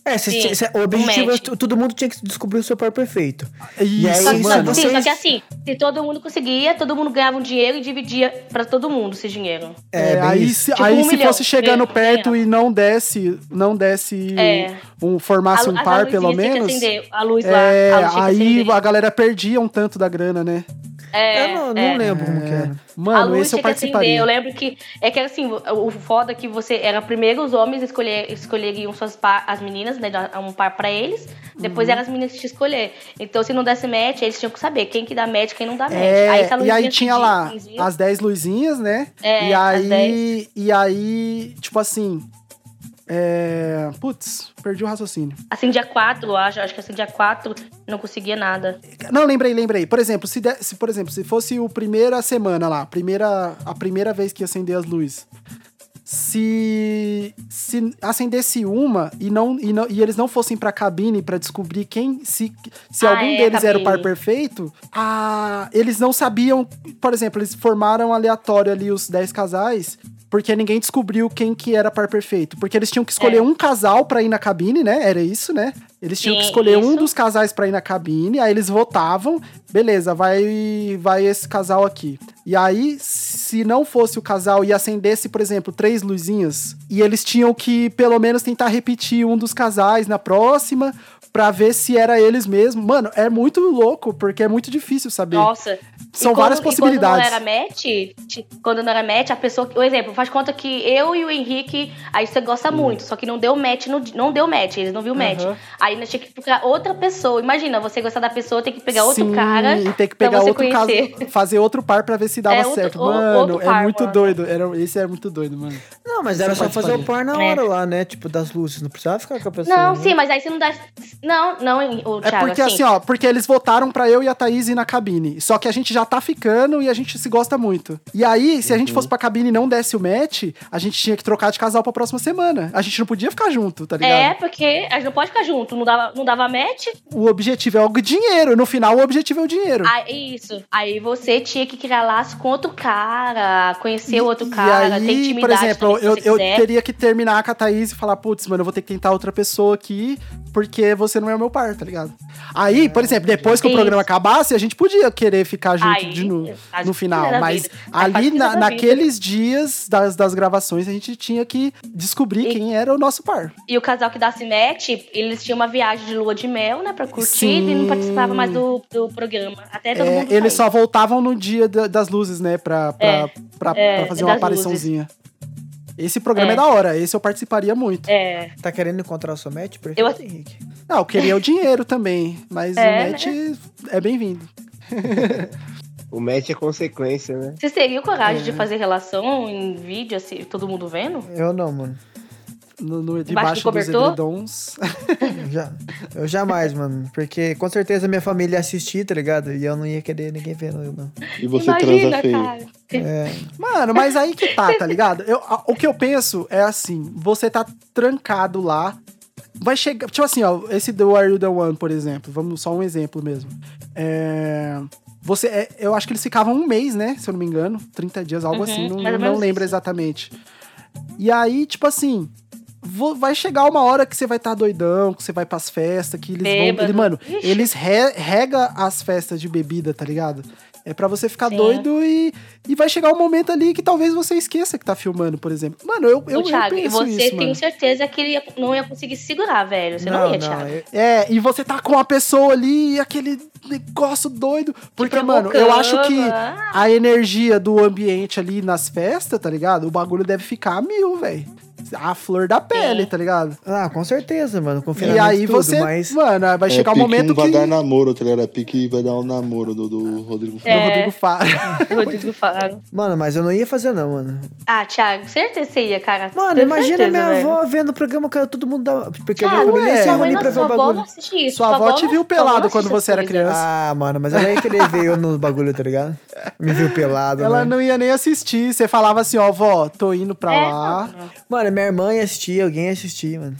É, cê- Sim, cê- o objetivo um é todo mundo tinha que descobrir o seu par perfeito. Isso, aí, Só que, mano, só, sim, vocês- só que assim, se todo mundo conseguia, todo mundo ganhava um dinheiro e dividia pra todo mundo esse dinheiro. É, bem aí isso. se, Tipo aí um se milhão, fosse chegando ganhava, perto ganhava. e não desse, não desse É. um, formasse A- um par, pelo menos. acender, a luz lá, É, a luz tinha que aí a galera perdia um tanto da grana, né? É, eu não, não é. lembro como que era. a Mano, luz esse eu tinha que acender. participaria. Eu lembro que é que assim, o foda é que você era primeiro os homens escolher, escolheriam suas par, as meninas, né, um par pra eles. Depois Uhum. eram as meninas que que escolher. Então, se não desse match, eles tinham que saber quem que dá match, quem não dá match. É, essa e aí tinha lá as 10 luzinhas, né? É, e as aí, 10. e aí, tipo assim, é, putz, perdi o raciocínio. Assim, dia 4, eu acho. Acho que assim, dia 4 não conseguia nada. Não, lembrei, lembrei. Por exemplo, se, de- se, por exemplo, se fosse o primeira semana lá, a primeira, a primeira vez que ia acender as luzes. Se, se acendesse uma e, não, e, não, e eles não fossem pra cabine pra descobrir quem. Se, se Ah, algum é, deles era o par cabine. perfeito, ah, eles não sabiam. Por exemplo, eles formaram aleatório ali os 10 casais. Porque ninguém descobriu quem que era par perfeito. Porque eles tinham que escolher É. um casal pra ir na cabine, né? Era isso, né? Eles tinham que Sim, escolher um isso. dos casais pra ir na cabine, aí eles votavam, beleza, vai vai esse casal aqui. E aí, se não fosse o casal e acendesse, por exemplo, três luzinhas, e eles tinham que pelo menos tentar repetir um dos casais na próxima pra ver se era eles mesmos. Mano, é muito louco, porque é muito difícil saber. Nossa. São E quando- várias e Quando possibilidades. não era match, quando não era match, a pessoa. O exemplo, faz conta que eu e o Henrique, aí você gosta muito, só que não deu match, no, não deu match, eles não viu match. Aham. Aí nós tinha que procurar outra pessoa. Imagina, você gostar da pessoa, tem que pegar outro Sim, cara. E tem que pegar outro caso, fazer outro par pra ver se dava É, outro- certo. Mano, outro é par, muito mano. doido. Era, esse é muito doido, mano. Não, mas era Você só fazer o par na É. hora lá, né? Tipo, das luzes. Não precisava ficar com a pessoa. Não, né? sim, mas aí você não dá. Não, não, o É Thiago, porque assim, ó, porque eles votaram pra eu e a Thaís ir na cabine. Só que a gente já tá ficando e a gente se gosta muito. E aí, se a Uhum. gente fosse pra cabine e não desse o match, a gente tinha que trocar de casal pra próxima semana. A gente não podia ficar junto, tá ligado? É, porque a gente não pode ficar junto. Não dava, não dava match. O objetivo é o dinheiro. No final, o objetivo é o dinheiro. Aí, isso. Aí você tinha que criar laço com outro cara, conhecer o outro E cara, aí, ter intimidade. por exemplo, também, se eu, você eu quiser. teria que terminar com a Thaís e falar, putz, mano, eu vou ter que tentar outra pessoa aqui, porque você não é o meu par, tá ligado? Aí, por exemplo, depois que o programa acabasse, a gente podia querer ficar junto Aí, de no, no final. Mas ali, na- naqueles dias das, das gravações, a gente tinha que descobrir E- quem era o nosso par. E o casal que desse match, eles tinham uma viagem de lua de mel, né, pra curtir Sim. e não participava mais do, do programa. Até todo É, mundo eles sair. só voltavam no dia da- das luzes, né? Pra, pra, É, pra, é, pra fazer uma apariçãozinha. Esse programa é. É. da hora, esse eu participaria muito. É, Tá querendo encontrar o seu match? Perfeito, Eu- Henrique. Não, eu queria o dinheiro também, mas É, o match é bem-vindo. O match é consequência, né? Vocês teriam coragem É. de fazer relação em vídeo, assim, todo mundo vendo? Eu não, mano. No, no- Debaixo debaixo do dos cobertor? edredons. Já, eu jamais, mano. Porque com certeza minha família ia assistir, tá ligado? E eu não ia querer ninguém vendo eu, não. E você Imagina, transa feio. cara. É, Mano, mas aí que tá, tá ligado? Eu, a- o que eu penso é assim: você tá trancado lá. Vai chegar. Tipo assim, ó, esse do Are You the One, por exemplo. Vamos só um exemplo mesmo. É. Você, é, eu acho que eles ficavam um mês, né? Se eu não me engano. 30 dias, algo Uhum, assim. Não, não lembro isso. exatamente. E aí, tipo assim. Vo- Vai chegar uma hora que você vai estar doidão, que você vai pras festas, que eles Bêbado. vão. Ele, mano, Ixi. eles re, rega as festas de bebida, tá ligado? É pra você ficar Sim. doido e, e vai chegar um momento ali que talvez você esqueça que tá filmando, por exemplo. Mano, eu, eu, eu Thiago, e penso você isso, tem certeza que ele ia- não ia conseguir segurar, velho. Você não, ia, Thiago. eu- É, e você tá com a pessoa ali e aquele negócio doido. Porque, mano, eu acho que provocando. a energia do ambiente ali nas festas, tá ligado? O bagulho deve ficar a mil, velho. A flor da pele, tá ligado? Ah, com certeza, mano. E Confinamento aí tudo, você, mas... mano, vai É, chegar um pique momento vai que dar namoro, tá ligado? É Pique vai dar um namoro do, do Rodrigo Faro. É. Rodrigo Faro. Rodrigo Faro. Mano, mas eu não ia fazer, não, mano. Ah, Thiago, certeza você ia, cara. Mano, Tenho imagina certeza, minha velho. avó vendo o programa, cara, todo mundo dá. Porque a família ia se é. sua reunir pra ver sua o avó bagulho. não assiste isso. Sua avó te viu sua pelado quando você era criança. Ah, mano, mas ela ia querer ver eu no bagulho, tá ligado? Me viu pelado, Ela né? não ia nem assistir. Você falava assim, ó, vó, tô indo pra É, lá. Mano, minha irmã ia assistir, alguém ia assistir, mano.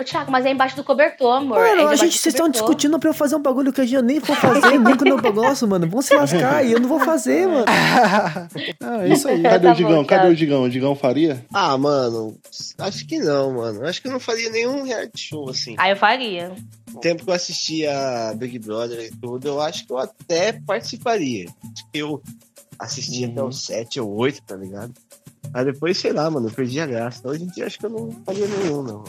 Ô, Thiago, mas é embaixo do cobertor, amor. é Mano, a debaixo gente, vocês estão discutindo pra eu fazer um bagulho que a gente eu nem vou fazer nunca no negócio, mano. Vão se lascar e eu não vou fazer, mano. Ah, é isso aí. Cadê Tá o Digão? bom, Cadê o Digão? O Digão faria? Ah, mano, acho que não, mano. Acho que eu não faria nenhum reality show assim. Ah, eu faria. No tempo que eu assistia Big Brother e tudo, eu acho que eu até participaria. Acho eu assistia até os 7 ou 8, tá ligado? Aí depois, sei lá, mano, eu perdi a graça. Hoje em dia acho que eu não faria nenhum, não.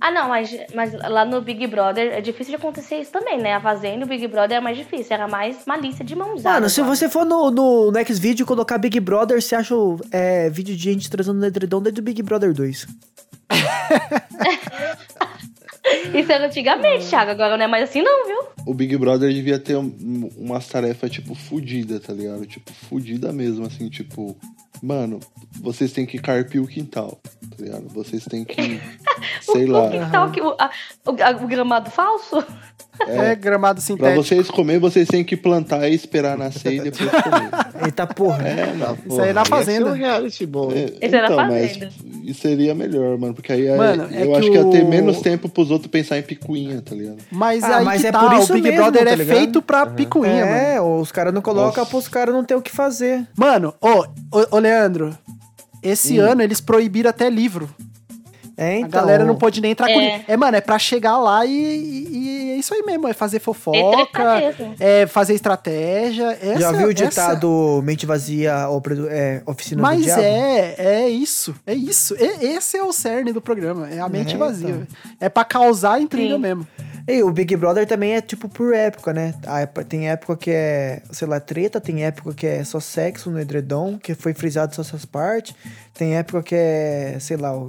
Ah, não, mas, mas lá no Big Brother é difícil de acontecer isso também, né? A Fazenda, o Big Brother é mais difícil. Era mais malícia de mão usada. Mano, se você for no, no Next Video e colocar Big Brother, você acha o, é, vídeo de gente transando no edredom desde o Big Brother 2. Isso era antigamente, Thiago. Agora não é mais assim, não, viu? O Big Brother devia ter um, umas tarefas, tipo, fudida, tá ligado? Tipo, fudida mesmo, assim, tipo... Mano, vocês têm que carpir o quintal, tá ligado? Vocês têm que, sei o, lá... O, quintal que- o, a- o- a- o gramado falso? É, gramado Pra sintético. vocês comer, vocês têm que plantar e esperar nascer e depois comer. Eita porra. É, não, Isso aí é na Ia ser um fazenda. reality bom. É, Esse era então, fazenda. mas isso seria melhor, mano. Porque aí é- Mano, é eu que acho que ia ter o- menos tempo pros outros pensar em picuinha, tá ligado? Mas Ah, aí mas que é tá, por o isso Big mesmo, Brother tá é feito pra picuinha, mano. É, os caras não colocam pros caras não ter o que fazer. Mano, ô, ô, ô, Leandro, esse Hum. ano eles proibiram até livro. É, A então. galera não pode nem entrar com É. livro. É, mano, é pra chegar lá e, e- e é isso aí mesmo, é fazer fofoca, mesmo. é fazer estratégia. Essa, Já viu o essa- ditado mente vazia, é, oficina do Mas diabo? é, é isso, é isso. E- esse é o cerne do programa, é a mente É, vazia. então. É pra causar intriga Sim. mesmo. E o Big Brother também é tipo por época, né? É- Tem época que é, sei lá, treta, tem época que é só sexo no edredom, que foi frisado só essas partes. Tem época que é, sei lá, o,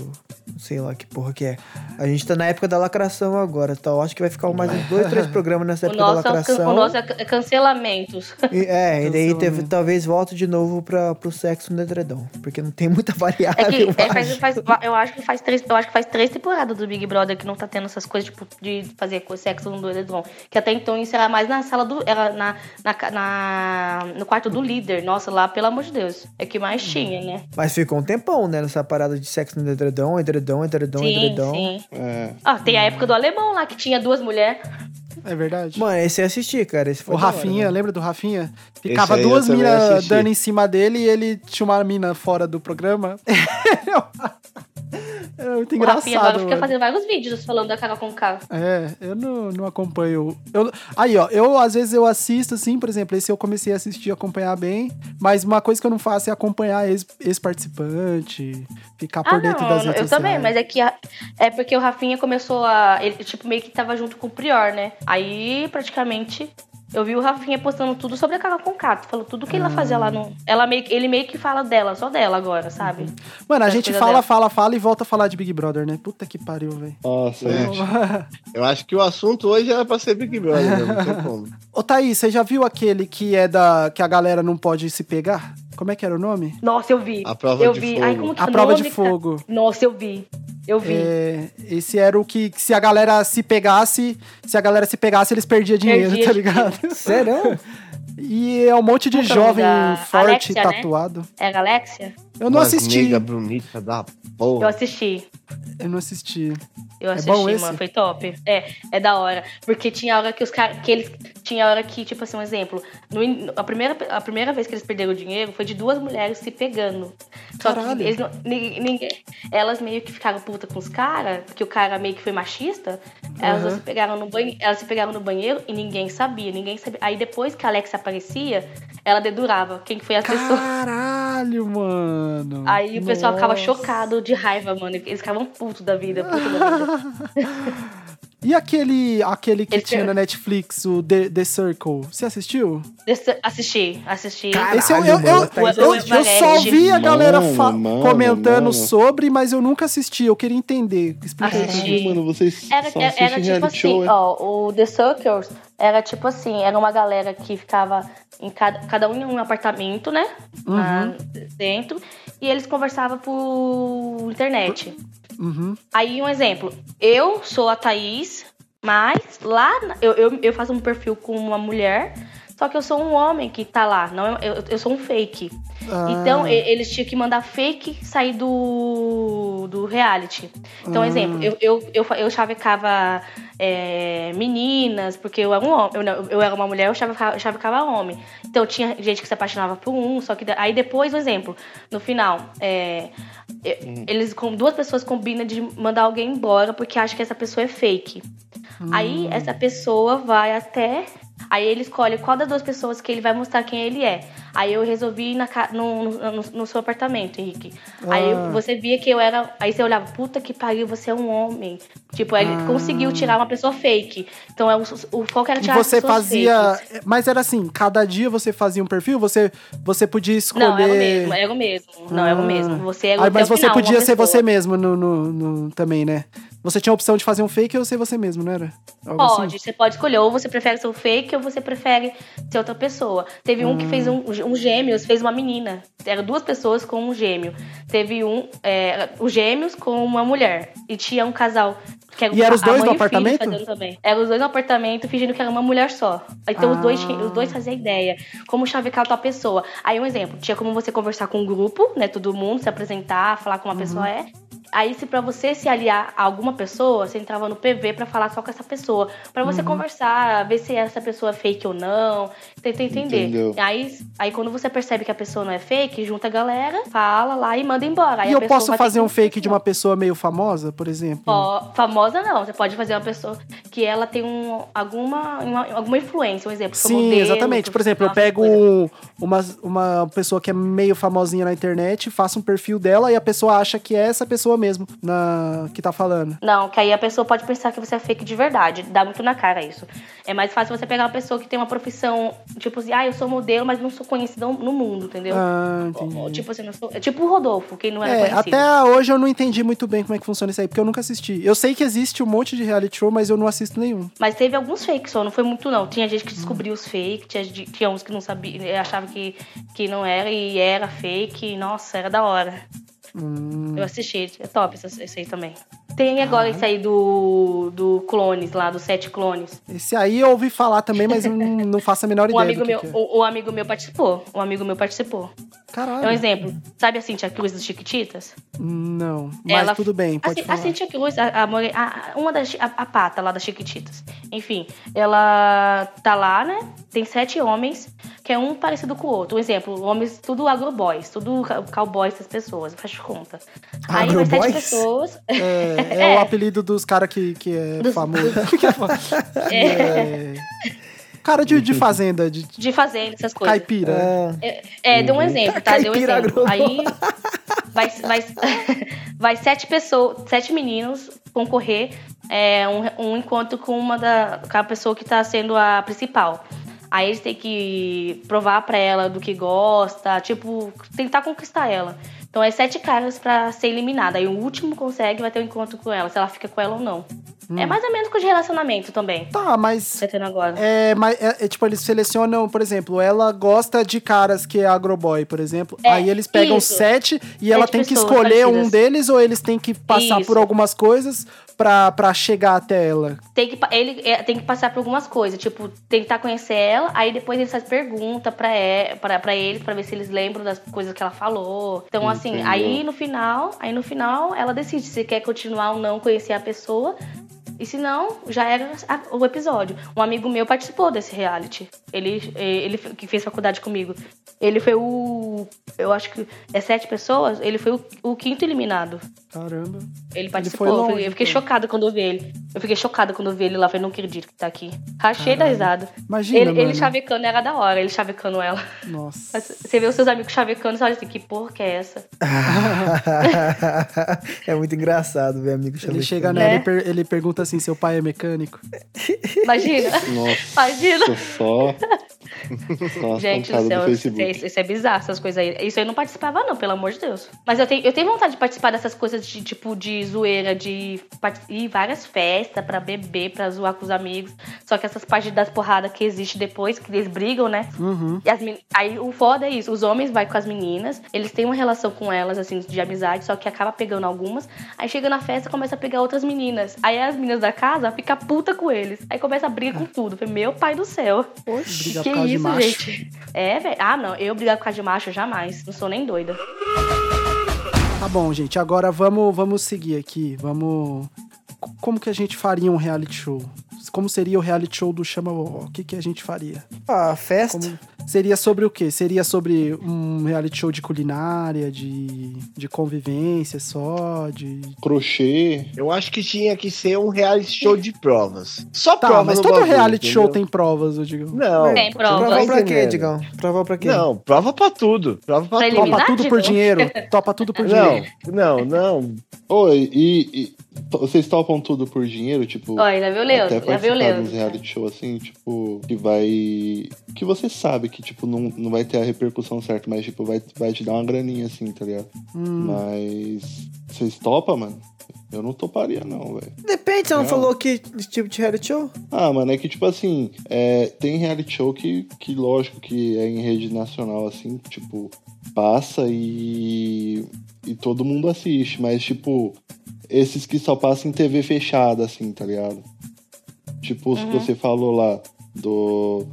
sei lá que porra que é. A gente tá na época da lacração agora, então acho que vai ficar mais uns dois, três programas nessa O época da é o lacração. o nosso é ca- cancelamentos. E- é, e daí teve, talvez volte de novo pra, pro sexo no edredom, porque não tem muita variável. É que eu é, faz, acho. faz- eu acho que faz três, eu acho que faz três temporadas do Big Brother que não tá tendo essas coisas tipo de fazer sexo no edredom. Que até então isso era mais na sala do, era na, na, na- no quarto do líder. Nossa, lá pelo amor de Deus, é que mais tinha, né? Mas ficou um tempão, né, nessa parada de sexo no edredom, edredom, edredom, sim, edredom. sim. É. Ah, tem a época do alemão lá que tinha duas mulheres. É verdade. Mano, esse eu assisti, cara. Esse foi o da hora, Rafinha, né? lembra do Rafinha? Ficava duas minas dando em cima dele e ele tinha uma mina fora do programa. é muito o Rafinha agora engraçado. fica fazendo vários vídeos falando da cara com K. É, eu não, não acompanho. Eu, aí, ó, eu às vezes eu assisto, assim, por exemplo, esse eu comecei a assistir, acompanhar bem, mas uma coisa que eu não faço é acompanhar ex- ex-participante, ficar por Ah, dentro não, das eu redes também, sociais. mas é que a- é porque o Rafinha começou a. Ele, tipo, meio que tava junto com o Prior, né? Aí, praticamente, Eu vi o Rafinha postando tudo sobre a Carol Conká. Falou tudo que ela fazia lá no. Ela meio, que- ele meio que fala dela, só dela agora, sabe? Mano, a gente fala, dela. fala, fala e volta a falar de Big Brother, né? Puta que pariu, velho. Nossa, gente. Eu acho que o assunto hoje era pra ser Big Brother, né? não tem como. Ô, Thaís, você já viu aquele que é da. que a galera não pode se pegar? Como é que era o nome? Nossa, eu vi. A prova eu de vi. fogo. Ai, como que A é prova de cara? fogo. Nossa, eu vi. Eu vi. É, esse era o que, que se a galera se pegasse, se a galera se pegasse, eles perdiam dinheiro, Perdia tá ligado? Sério? E é um monte de é jovem da forte, Alexia, né? tatuado. É a Galexia? Eu não Umas assisti. nega bonita da Eu porra. assisti. Eu não assisti. Eu É assisti, bom esse? mano. Foi top. É, é da hora. Porque tinha hora que os caras. Que eles. Tinha hora que, tipo assim, um exemplo. No a, primeira, a primeira vez que eles perderam o dinheiro foi de duas mulheres se pegando. Só Caralho. que eles não, ni- ninguém. Elas meio que ficaram puta com os caras, porque o cara meio que foi machista. Elas Aham. se pegaram no banheiro. Elas se pegaram no banheiro e ninguém sabia. Ninguém sabia. Aí depois que a Alex aparecia, ela dedurava quem que foi a pessoa. Caralho, mano. Aí o pessoal ficava Nossa. chocado de raiva, mano. Eles ficavam putos da vida, puto da vida. E aquele, aquele que Ele tinha tem- na Netflix, o The, The Circle, você assistiu? Assisti, assisti. Esse eu, eu, eu, tá eu, eu, eu só vi a galera Mano, mano, comentando mano. sobre, mas eu nunca assisti. Eu queria entender. Explica Assisti. Mano, vocês Era, só era, tipo assim, show, é? ó, o The Circles era tipo assim, era uma galera que ficava em cada, cada um em um apartamento, né? lá dentro. E eles conversavam por internet. Uhum. Aí, um exemplo. Eu sou a Thaís, mas lá eu, eu, eu faço um perfil com uma mulher, só que eu sou um homem que tá lá. Não, eu, eu sou um fake. Ah. Então, eles tinham que mandar fake sair do, do reality. Então, Ah. exemplo, eu, eu, eu, eu chavecava é, meninas, porque eu era um homem, eu, eu era uma mulher, eu chavecava, chavecava homem. Então, tinha gente que se apaixonava por um, só que aí depois, um exemplo, no final, é, e- eles com duas pessoas combinam de mandar alguém embora porque acham que essa pessoa é fake. Aí essa pessoa vai até. Aí ele escolhe qual das duas pessoas que ele vai mostrar quem ele é. Aí eu resolvi ir na, no, no, no- seu apartamento, Henrique. Aí Ah. você via que eu era. Aí você olhava, puta que pariu, você é um homem. Tipo, aí ele Ah. conseguiu tirar uma pessoa fake. Então é o, o foco era E tirar você fazia. fakes. Mas era assim, cada dia você fazia um perfil? Você, você podia escolher. Não, era o mesmo, era o mesmo. Não, era o Ah. mesmo. Você era Aí, até mas você final, podia ser pessoa. você mesmo no, no- no- também, né? Você tinha a opção de fazer um fake ou ser você mesmo, não era? Algo assim? Pode, você pode escolher. Ou você prefere ser o fake ou você prefere ser outra pessoa. Teve um que fez um, um gêmeos, fez uma menina. Eram duas pessoas com um gêmeo. Teve um, é, os gêmeos com uma mulher. E tinha um casal. Que era E eram os a dois no apartamento? fazendo Também. Eram os dois no apartamento fingindo que era uma mulher só. Então os, dois, Ah. os dois faziam ideia. Como chavecar outra pessoa. Aí um exemplo, tinha como você conversar com um grupo, né? Todo mundo, se apresentar, falar como uma Uhum. pessoa é. Aí, se pra você se aliar a alguma pessoa, você entrava no PV pra falar só com essa pessoa. Pra você Uhum. conversar, ver se essa pessoa é fake ou não. Tentar entender. Entendeu. Aí, aí, quando você percebe que a pessoa não é fake, junta a galera, fala lá e manda embora. Aí E eu posso fazer um fake de uma pessoa meio famosa, por exemplo? Ó, famosa não, você pode fazer uma pessoa que ela tem um, alguma, uma- alguma influência, um exemplo. Sim, modelo, exatamente. Por exemplo, eu pego um- uma, uma pessoa que é meio famosinha na internet, faço um perfil dela e a pessoa acha que é essa pessoa mesmo na, que tá falando. Não, que aí a pessoa pode pensar que você é fake de verdade. Dá muito na cara isso. É mais fácil você pegar uma pessoa que tem uma profissão, tipo assim, ah, eu sou modelo, mas não sou conhecida no mundo, entendeu? Ah, entendi. tipo assim, não sou, é tipo o Rodolfo, quem não era É, conhecido. até hoje eu não entendi muito bem como é que funciona isso aí, porque eu nunca assisti. Eu sei que existe um monte de reality show, mas eu não assisto nenhum. Mas teve alguns fakes só, não foi muito não. Tinha gente que descobriu os fakes, tinha, tinha uns que não sabia, achava que, que não era e era fake. Nossa, era da hora. Hum. Eu assisti, é top esse, aí também. Tem agora esse aí do, do clones lá, dos sete clones. Esse aí eu ouvi falar também, mas não, faço a menor Um ideia amigo do que meu, que é. um, um amigo meu participou. Um amigo meu participou. Caralho. É um exemplo. Sabe a Cintia Cruz dos Chiquititas? Não, mas tudo bem, pode a, falar. a Cintia Cruz, a, a a- uma das a, a pata lá das Chiquititas. Enfim, ela tá lá, né? Tem sete homens, que é um parecido com o outro. Um exemplo, homens, tudo agroboys, tudo cowboys das pessoas, faz conta. Aí vai sete Agroboys? pessoas. É, é o apelido dos caras que, que é Dos- famoso. Que é fa- é... Cara de, de fazenda, de De fazenda, essas coisas. caipira. Ah, É, deu um exemplo, tá? Deu um exemplo. Aí vai, vai, vai sete pessoas, sete meninos concorrer é, um, um encontro com uma da com a pessoa que tá sendo a principal. Aí eles têm que provar pra ela do que gosta, tipo, tentar conquistar ela. Então é sete caras pra ser eliminada. Aí o último consegue vai ter um encontro com ela, se ela fica com ela ou não. Hum. É mais ou menos com de relacionamento também. Tá, mas. Tá tendo agora. É, mas é, é, tipo, eles selecionam, por exemplo, ela gosta de caras que é agroboy, por exemplo. É, aí eles pegam isso. sete e ela tem que escolher um parecidas. deles ou eles têm que passar por Isso. algumas coisas pra, pra chegar até ela. Tem que, ele é, tem que passar por algumas coisas, tipo, tentar conhecer ela, aí depois ele faz pergunta pra, é, pra, pra eles, pra ver se eles lembram das coisas que ela falou. Então, assim, Entendeu. aí no final, aí no final ela decide se quer continuar ou não conhecer a pessoa. E se não, já era o episódio. Um amigo meu participou desse reality. Ele, ele que fez faculdade comigo. Ele foi o. Eu acho que é sete pessoas. Ele foi o, o quinto eliminado. Caramba. Ele participou. Eu longe, fiquei- eu fiquei então. chocada quando eu vi ele. Eu fiquei chocada quando eu vi ele lá. Falei, não acredito que tá aqui. Rachei da risada. Imagina, Ele, mano. ele chavecando era da hora, ele chavecando ela. Nossa. Você vê os seus amigos chavecando, você olha assim, que porra que é essa? é muito engraçado ver amigo Ele chavecando. chega Né? nela e per- ele pergunta assim: seu pai é mecânico? Imagina. Nossa, Imagina. só. Gente do céu, do isso, é bizarro, essas coisas aí. Isso aí eu não participava, não, pelo amor de Deus. Mas eu tenho, eu tenho vontade de participar dessas coisas de tipo de zoeira, de ir várias festas pra beber, pra zoar com os amigos. Só que essas partes das porradas que existe depois, que eles brigam, né? Uhum. E as men- Aí o foda é isso, os homens vai com as meninas, eles têm uma relação com elas, assim, de amizade, só que acaba pegando algumas. Aí chega na festa começa a pegar outras meninas. Aí as meninas da casa ficam puta com eles. Aí começa a briga com tudo. Falei, meu pai do céu. Briga que por causa de isso, macho. gente? É, velho. Ah, não. Eu brigar por causa de macho, jamais. Não sou nem doida. Tá bom, gente. Agora vamos, vamos seguir aqui. Vamos. Como que a gente faria um reality show? Como seria o reality show do Chama Vovó? O que, que a gente faria? Ah, festa. Como- Seria sobre o quê? Seria sobre um reality show de culinária, de, de convivência só, de. Crochê. Eu acho que tinha que ser um reality show de provas. Só Tá, prova mas no todo bagulho, reality show entendeu? tem provas, eu digo. Não. Tem prova. Prova pra quê? Digão? Prova pra quê? Não, prova pra tudo. Prova pra Pra tudo. eliminar? Topa tudo por dinheiro. Topa tudo por Não, dinheiro. não, não. Oi, e, e vocês topam tudo por dinheiro? Tipo, Olha, já viu o Leandro? até Já viu Leandro? reality show assim, tipo, que vai. Que você sabe que, tipo, não, não vai ter a repercussão certa, mas, tipo, vai, vai te dar uma graninha assim, tá ligado? Hum. Mas. Vocês topam, mano? Eu não toparia, não, velho. Depende, você não, Não. falou que tipo de reality show? Ah, mano, é que, tipo assim, é, tem reality show que, que, lógico, que é em rede nacional, assim, tipo, passa e. e todo mundo assiste, mas, tipo, esses que só passam em TV fechada, assim, tá ligado? Tipo, os que Uhum. você falou lá, do.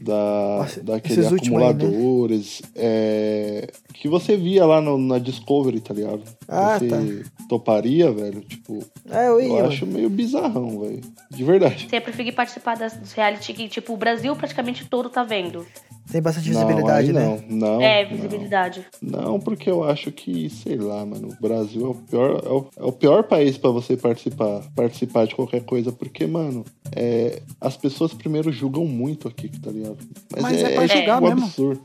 Da, Nossa, daquele esses últimos aí, né? acumuladores, é, que você via lá no- na Discovery, tá ligado? Ah, você tá. toparia, velho? Tipo, É, eu ia. eu acho meio bizarrão, velho. De verdade. Você prefere participar das, dos reality que, tipo, o Brasil praticamente todo tá vendo. Tem bastante Não, visibilidade, aí né? não, não. é, não. visibilidade. Não, porque eu acho que, sei lá, mano, o Brasil é o pior, é o, é o pior país pra você participar, participar de qualquer coisa, porque, mano, é, as pessoas primeiro julgam muito aqui, tá ligado? Mas é pra julgar um mesmo. absurdo.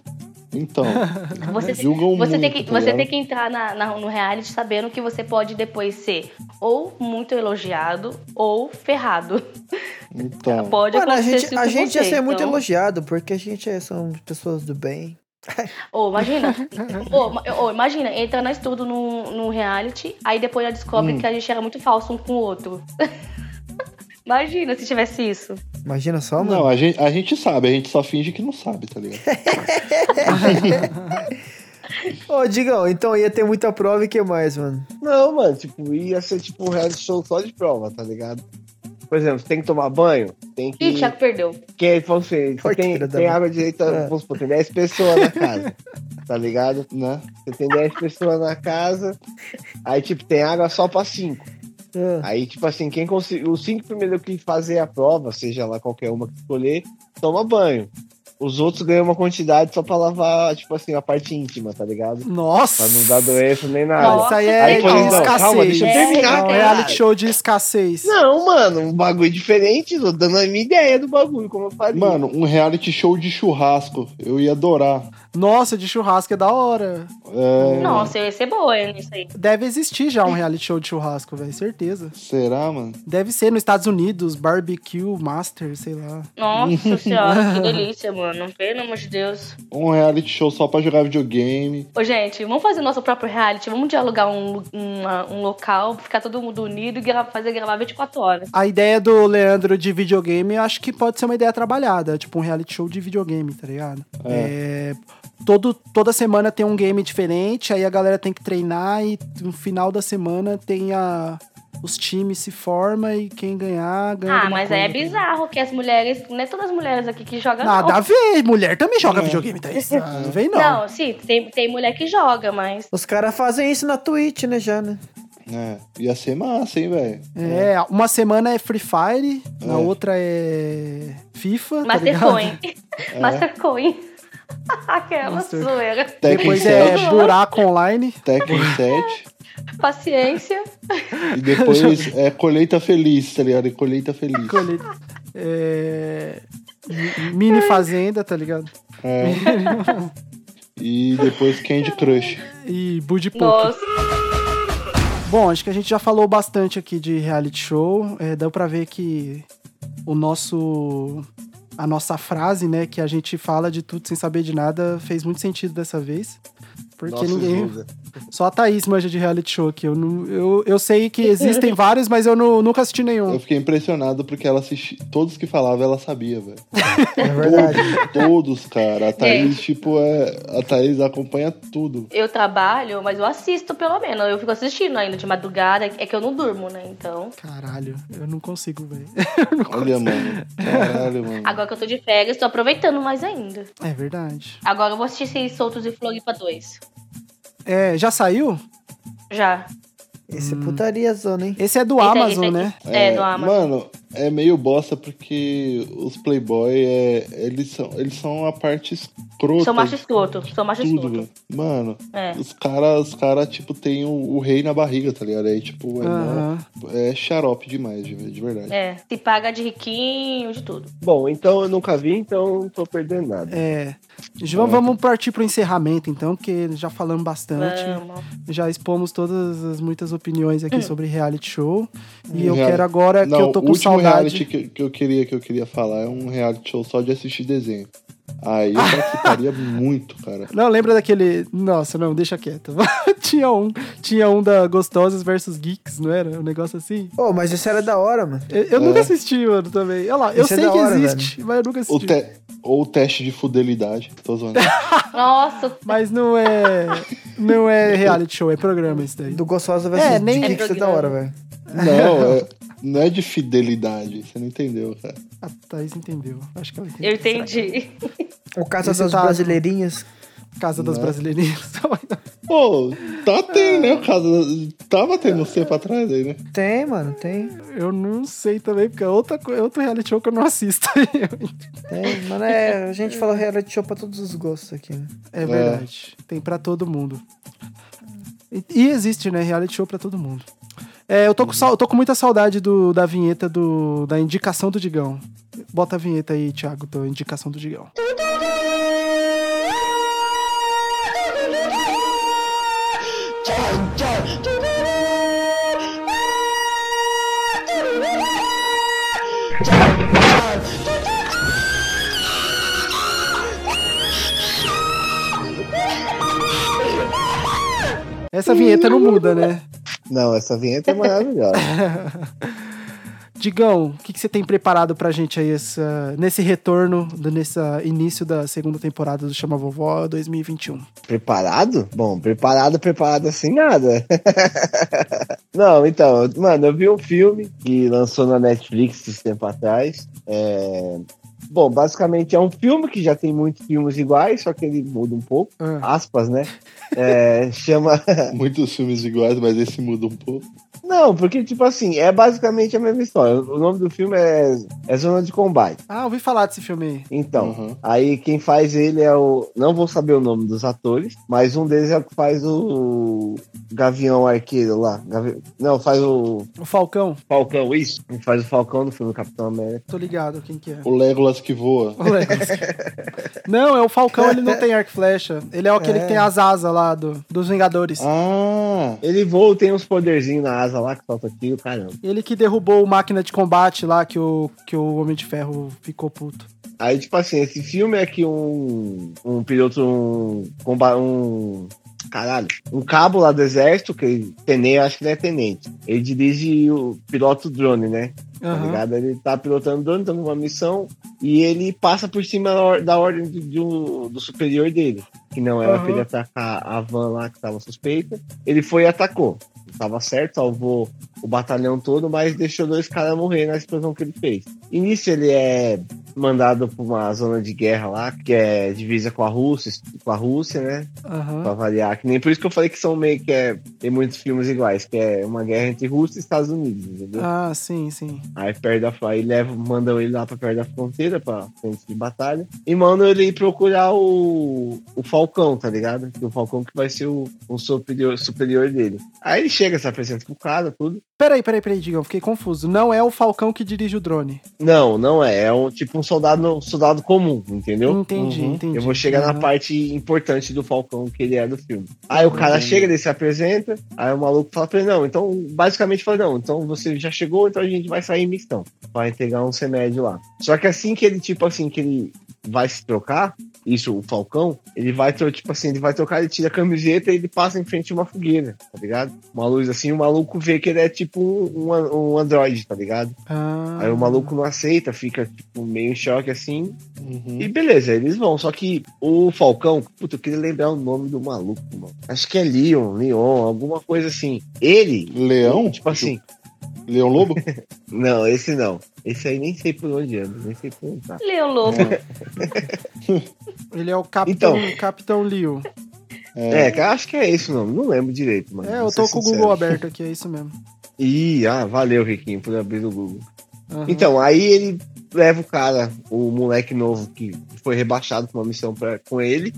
Então, Você, julgam você muito, tem que, tá você tem que entrar na, na- no reality sabendo que você pode depois ser ou muito elogiado ou ferrado. Então, Pode Mano, a acontecer gente, a gente você, ia ser muito então- elogiado, porque a gente é, são pessoas do bem. Ô, imagina. Ô, ma- ô, imagina, entra nós tudo num, num reality, aí depois ela descobre Hum. que a gente era muito falso um com o outro. imagina se tivesse isso. Imagina só, mano. não, a gente, a gente sabe, a gente só finge que não sabe, tá ligado? Ô, Digão, então ia ter muita prova e que mais, mano? Não, mano, tipo, ia ser tipo um reality show só de prova, tá ligado? Por exemplo, você tem que tomar banho, tem que. Ih, Thiago perdeu. Que aí, falou assim, você tem, tem água direita, É. vamos supor, tem 10 pessoas na casa, tá ligado? né? Você tem 10 pessoas na casa, aí, tipo, tem água só pra 5. Ah, Aí, tipo assim, quem conseguir. Os cinco primeiros que fazer a prova, seja lá qualquer uma que escolher, toma banho. Os outros ganham uma quantidade só pra lavar, tipo assim, a parte íntima, tá ligado? Nossa! Pra não dar doença nem nada. Nossa, Isso aí é Aí, escassez. calma, deixa eu É, terminar, É um cara. reality show de escassez. Não, mano, um bagulho diferente, tô dando a minha ideia do bagulho, como eu faria. Mano, um reality show de churrasco, eu ia adorar. Nossa, de churrasco é da hora. É, Nossa, eu ia ser boa nisso aí. Deve existir já um reality show de churrasco, velho, certeza. Será, mano? Deve ser nos Estados Unidos, Barbecue Master, sei lá. Nossa senhora, que delícia, mano. Pelo amor de Deus. Um reality show só pra jogar videogame. Ô, gente, vamos fazer nosso próprio reality. Vamos dialogar um, uma- um local, ficar todo mundo unido e gra- fazer gravar 24 horas. A ideia do Leandro de videogame, eu acho que pode ser uma ideia trabalhada, tipo um reality show de videogame, tá ligado? É, todo, toda semana tem um game diferente, aí a galera tem que treinar e no final da semana tem a, os times se formam e quem ganhar, ganha. Ah, mas aí é coisa, tá ligado? bizarro que as mulheres. Não é todas as mulheres aqui que jogam. Nada não. a ver, mulher também joga videogame, tá isso? Ah, Não vem não. Não, sim, tem, tem mulher que joga, mas. Os caras fazem isso na Twitch, né, já, né? É, ia ser massa, hein, velho? É, uma semana é Free Fire, na É. outra é FIFA, tá Master ligado? Coin. Master Coin. Aquela Master- zoeira. Tekken Depois é 7, buraco online. Tekken 7. Paciência. E depois é colheita feliz, tá ligado? E colheita feliz. Colheita. É, mi- Mini fazenda, tá ligado? É. E depois Candy Crush. E Bud Poker. Nossa. Bom, acho que a gente já falou bastante aqui de reality show. É, deu pra ver que o nosso. A nossa frase, né, que a gente fala de tudo sem saber de nada, fez muito sentido dessa vez. Porque Nossa, ninguém. Só a Thaís manja de reality show aqui. Eu, não, eu, eu sei que existem vários, mas eu não- nunca assisti nenhum. Eu fiquei impressionado porque ela assistia. Todos que falavam, ela sabia, velho. É verdade. Todos, cara. A Thaís, Gente. tipo, é. A Thaís acompanha tudo. Eu trabalho, mas eu assisto pelo menos. Eu fico assistindo ainda de madrugada. É que eu não durmo, né? Então. Caralho, eu não consigo, velho. Olha, mano. Caralho, mano. Agora que eu tô de férias, tô aproveitando mais ainda. É verdade. Agora eu vou assistir Seis Soltos e Floripa 2. É, já saiu? Já. Esse é putaria zona, hein? Esse é do Esse é- Amazon, esse né? aqui- É, do Amazon. Mano, é meio bosta porque os Playboy, é, eles, são, eles são a parte escrota. Sou macho escroto. Sou macho Tudo, escroto. Mano, É. os caras, os cara, tipo, tem o, o rei na barriga, tá ligado? Aí, tipo, é, mó- é xarope demais, de, de verdade. É. Se paga de riquinho, de tudo. Bom, então eu nunca vi, então não tô perdendo nada. É. João, vamos partir pro encerramento, então, porque já falamos bastante. Vamos. Já expomos todas as muitas opiniões Hum. aqui sobre reality show. E eu Real- quero agora Não, que eu tô o com último saudade. reality que, que eu queria que eu queria falar é um reality show só de assistir desenho. Aí eu participaria muito, cara. Não, lembra daquele. Nossa, não, deixa quieto. tinha um. Tinha um da Gostosas versus Geeks, não era? Um negócio assim. Pô, mas isso era da hora, mano. Eu, eu É. nunca assisti, mano, também. Olha lá, eu Isso é sei da que hora, existe, mas eu nunca O assisti. te- Ou o teste de fidelidade. Tô zoando. Nossa, Mas não é. Não é reality show, é programa isso daí. Do Gostosa versus É, é, nem- nem... Geeks é da hora, velho. Não, é- não é de fidelidade. Você não entendeu, cara. A Thaís entendeu. Acho que ela entendeu. eu entendi. O Casa Esse das tá- Brasileirinhas. Casa das Não. Brasileirinhas. Pô, tá tendo, né? O caso. Tava tendo um tempo atrás aí, né? Tem, mano, tem. eu não sei também, porque é outra, é outro reality show que eu não assisto. Tem. Mano, é, a gente fala reality show pra todos os gostos aqui, né? É verdade. Tem pra todo mundo. E, e existe, né? Reality show pra todo mundo. É, eu, tô com, eu tô com muita saudade do, da vinheta do, da indicação do Digão. Bota a vinheta aí, Thiago, da indicação do Digão. Essa vinheta não muda, né? Não, essa vinheta é maravilhosa. Digão, o que, que você tem preparado pra gente aí essa, nesse retorno, nesse início da segunda temporada do Chama Vovó 2021? Preparado? Bom, preparado, preparado assim nada. Não, então, mano, eu vi um filme que lançou na Netflix esse tempo atrás. É, Bom, basicamente é um filme que já tem muitos filmes iguais, só que ele muda um pouco, Ah. aspas, né? É, chama. Muitos filmes iguais, mas esse muda um pouco. Não, porque, tipo assim, é basicamente a mesma história. O nome do filme é, é Zona de Combate. Ah, ouvi falar desse filme aí. Então, Uhum. aí quem faz ele é o. Não vou saber o nome dos atores, mas um deles é o que faz o Gavião Arqueiro lá. Gavi- Não, faz o O Falcão, Falcão, isso. Quem faz o Falcão no filme Capitão América. tô ligado quem que é. O Legolas que voa. O Legolas. não, é o Falcão, ele não tem arco e flecha. Ele é aquele É. que tem as asas lá do, dos Vingadores. Ah, Ele voa, tem uns poderzinhos na asa lá que solta tiro, caramba. Ele que derrubou o máquina de combate lá que o, que o Homem de Ferro ficou puto. Aí, tipo assim, esse filme é que um, um piloto, um, um. Caralho, um cabo lá do exército, que tenente, acho que ele é tenente. Ele dirige o piloto drone, né? Tá Aham. ligado? Ele tá pilotando drone, tá numa missão, e ele passa por cima da or- da ordem de, de um- do superior dele. Que não era Aham. pra ele atacar a van lá que tava suspeita. Ele foi e atacou. Tava certo, salvou o batalhão todo, mas deixou dois caras morrer na explosão que ele fez. Nisso ele é mandado pra uma zona de guerra lá, que é divisa com a Rússia, com a Rússia, né? Aham. Pra variar. Que nem por isso que eu falei que são meio que é. Tem muitos filmes iguais, que é uma guerra entre Rússia e Estados Unidos, entendeu? Ah, sim, sim. Aí perto da aí leva, mandam ele lá pra perto da fronteira, pra frente de batalha, e mandam ele ir procurar o, o Falcão, tá ligado? Que o Falcão que vai ser o, o superior, superior dele. Aí ele chega, se apresenta pro cara, tudo. Peraí, peraí, peraí, Digão, fiquei confuso. Não é o Falcão que dirige o drone. Não, não é. É um, tipo um soldado, soldado comum, entendeu? Entendi, entendi. Eu vou chegar na Aham. parte importante do Falcão que ele é do filme. Aí o cara chega, ele se apresenta, aí o maluco fala pra ele, não, então, basicamente fala, não, então você já chegou, então a gente vai sair em missão. Vai entregar um remédio lá. Só que assim que ele, tipo assim, que ele vai se trocar, isso, o Falcão, ele vai, tipo assim, ele vai trocar, ele tira a camiseta e ele passa em frente a uma fogueira, tá ligado? Uma luz assim, o maluco vê que ele é tipo um, um, androide, tá ligado? Ah, Aí o maluco não aceita, fica tipo meio em choque assim. uhum. E beleza, eles vão. Só que o Falcão, puta, eu queria lembrar o nome do maluco, mano. Acho que é Leon, Leon, alguma coisa assim. Ele, Leão? tipo assim, Leão Lobo? não, esse não. Esse aí nem sei por onde anda, nem sei por onde tá. Leão Lobo. Ele é o Capitão, Então. Capitão Leo. É, cara, acho que é esse o nome, não lembro direito, mano. É, eu tô com o. Google aberto aqui, é isso mesmo. Ih, ah, valeu, Riquinho, por abrir o Google. Aham. Então, aí ele leva o cara, o moleque novo que foi rebaixado pra uma missão pra, com ele.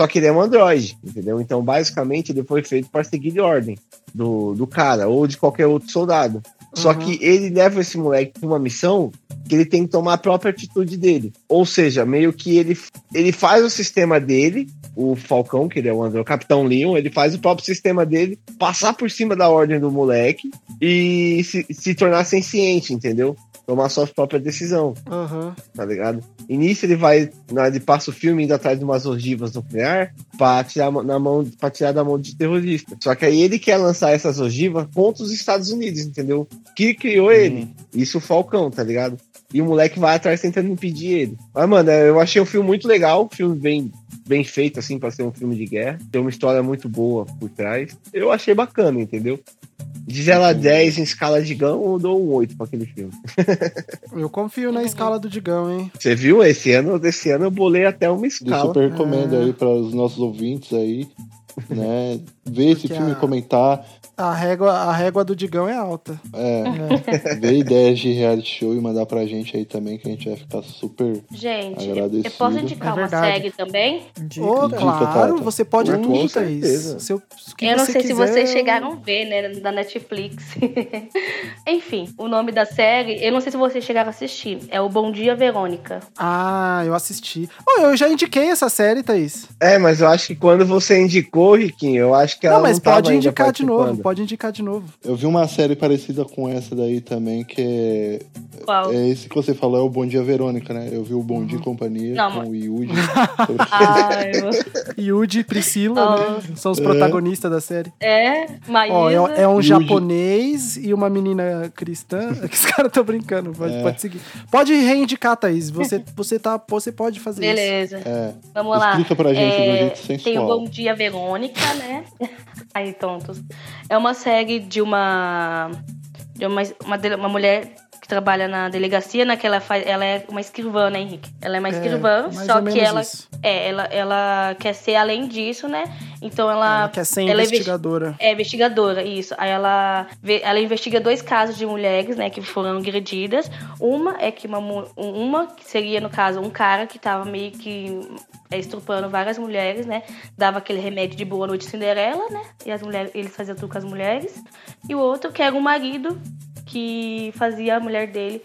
Só que ele é um androide, entendeu? Então, basicamente, ele foi feito para seguir de ordem do, do cara ou de qualquer outro soldado. Só Uhum. que ele leva esse moleque pra uma missão que ele tem que tomar a própria atitude dele. Ou seja, meio que ele, ele faz o sistema dele, o Falcão, que ele é o, andro- o Capitão Leon, ele faz o próprio sistema dele passar por cima da ordem do moleque e se, se tornar senciente, entendeu? Tomar sua própria decisão Aham. tá ligado? E nisso ele vai, na- ele passa o filme indo atrás de umas ogivas nuclear pra tirar, na mão, pra tirar da mão de terrorista. Só que aí ele quer lançar essas ogivas contra os Estados Unidos, entendeu? Que criou ele. Isso o Falcão, tá ligado? E o moleque vai atrás tentando impedir ele. Mas, mano, eu achei o filme muito legal, um filme bem, bem feito, assim, pra ser um filme de guerra. Tem uma história muito boa por trás. Eu achei bacana, entendeu? De 0 a 10 em escala de gão, eu dou um 8 pra aquele filme. Eu confio na escala do Digão, hein? Você viu? Esse ano, desse ano eu bolei até uma Eu escala. super recomendo É. aí para os nossos ouvintes aí, né? Ver esse filme a- comentar. A régua, a régua do Digão é alta. É, ver ideias de reality show e mandar pra gente aí também, que a gente vai ficar super. Gente, eu Agradecido. posso indicar É uma verdade. série também? Ô, Dica, claro, Tata. você pode Com tudo. Thaís. Se eu, eu não sei se quiser, vocês eu- chegaram a ver, né, da Netflix. Enfim, o nome da série, eu não sei se vocês chegaram a assistir. É o Bom Dia Verônica. Ah, eu assisti. Oh, eu já indiquei essa série, Thaís. É, mas eu acho que quando você indicou, Riquinho, eu acho que ela não, não, mas tava pode ainda indicar de novo. Pode indicar de novo. Eu vi uma série parecida com essa daí também, que é. Qual? É esse que você falou, é o Bom Dia Verônica, né? Eu vi o Bom Dia e Companhia Não, com o Yudi. Ai, eu- Yudi e Priscila, né? São os protagonistas da série. é, Maísa. Ó, é, é um Yudi. japonês e uma menina cristã. Que os caras estão brincando. Pode, É. pode seguir. Pode reivindicar, Thaís. Você, você, tá, você pode fazer isso. Beleza. É. Vamos lá. Explica pra gente de um É, jeito Tem o sensual. Bom Dia Verônica, né? Aí, tontos. É uma série de uma. De uma, uma, uma mulher trabalha na delegacia, né? Que ela, faz, ela é uma escrivã, né, Henrique? Ela é uma É, escrivã, mais só que ela, isso. é, ela, ela quer ser além disso, né? Então ela. Ela quer ser ela é investi- investigadora. É, investigadora, isso. Aí ela, ela investiga dois casos de mulheres, né, que foram agredidas. Uma é que uma, uma que seria, no caso, um cara que tava meio que é, estrupando várias mulheres, né? Dava aquele remédio de boa noite Cinderela, né? E as mulheres, eles faziam tudo com as mulheres. E o outro que era um marido que fazia a mulher dele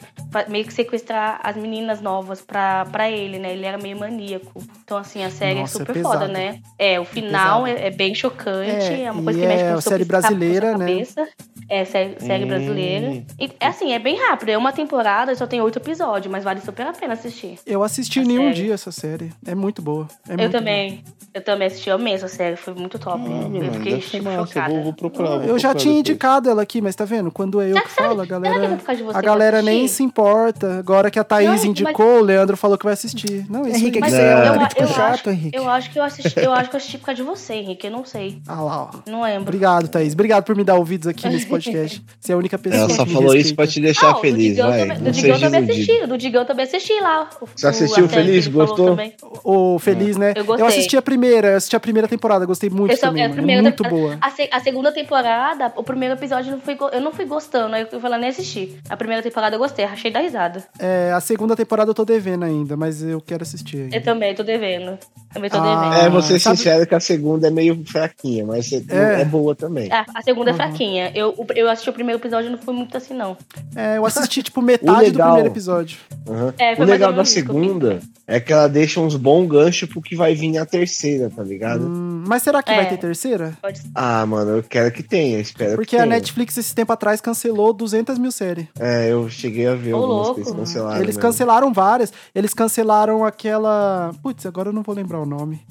meio que sequestrar as meninas novas pra, pra ele, né? Ele era meio maníaco. Então, assim, a série Nossa, é é super pesado. foda, né? É, o final pesado. é, é bem chocante. É, É, uma coisa e que mexe é com a série a brasileira, né? cabeça. É, série, série Hum. brasileira. E, é assim, é bem rápido. É uma temporada e só tem oito episódios, mas vale super a pena assistir. Eu assisti A em nenhum série. dia essa série. É muito boa. É eu muito também. Eu também assisti, eu amei essa série. Foi muito top. Ah, eu mano, fiquei tipo, chocada. Vou, vou procurar. boa. vou Eu já tinha depois. indicado ela aqui, mas tá vendo? Quando é eu que falo, a Será que eu vou galera. ficar de você A galera nem se importa. Agora que a Thaís Não, mas- indicou, o Leandro falou que vai assistir. Não, isso Henrique, aí. que Mas você é um eu, crítico eu chato, acho, Henrique. eu acho que eu assisti, eu acho que eu assisti por causa de você, Henrique. Eu não sei. Ah lá, ó. Não lembro. Obrigado, Thaís. Obrigado por me dar ouvidos aqui nesse podcast. Você é a única pessoa Ela que só me falou isso pra respeita. te deixar Ah, o do feliz, Digão vai. também- do Digão também assisti. Do Digão também assisti lá. O- Você assistiu a que Feliz? Gostou? O Feliz, né? Eu gostei. assisti a primeira, eu assisti a primeira temporada, gostei muito também. é, a muito a- boa. A, se- a segunda temporada, o primeiro episódio eu não fui, go- eu não fui gostando. Aí eu falei, nem assisti. A primeira temporada eu gostei, achei da risada. É, a segunda temporada eu tô devendo ainda, mas eu quero assistir. ainda. Eu também, tô devendo. Também tô Ah, devendo. É, vou ser sabe- sincero que a segunda é meio fraquinha, mas é, É. é boa também. A, a segunda Uhum. é fraquinha. Eu, eu assisti o primeiro episódio e não fui muito assim, não. É, eu assisti tipo metade do legal- primeiro episódio. Aham. É, o legal da segunda é que ela deixa uns bons ganchos pro que vai vir na terceira, tá ligado? Hum, mas será que vai É. ter terceira? Pode ser. Ah, mano, eu quero que tenha, espero Porque que a tenha. Netflix esse tempo atrás cancelou 200 mil séries. É, eu cheguei a ver Ô, algumas louco. que eles cancelaram. Eles mesmo. cancelaram várias. Eles cancelaram aquela. Putz, agora eu não vou lembrar o nome.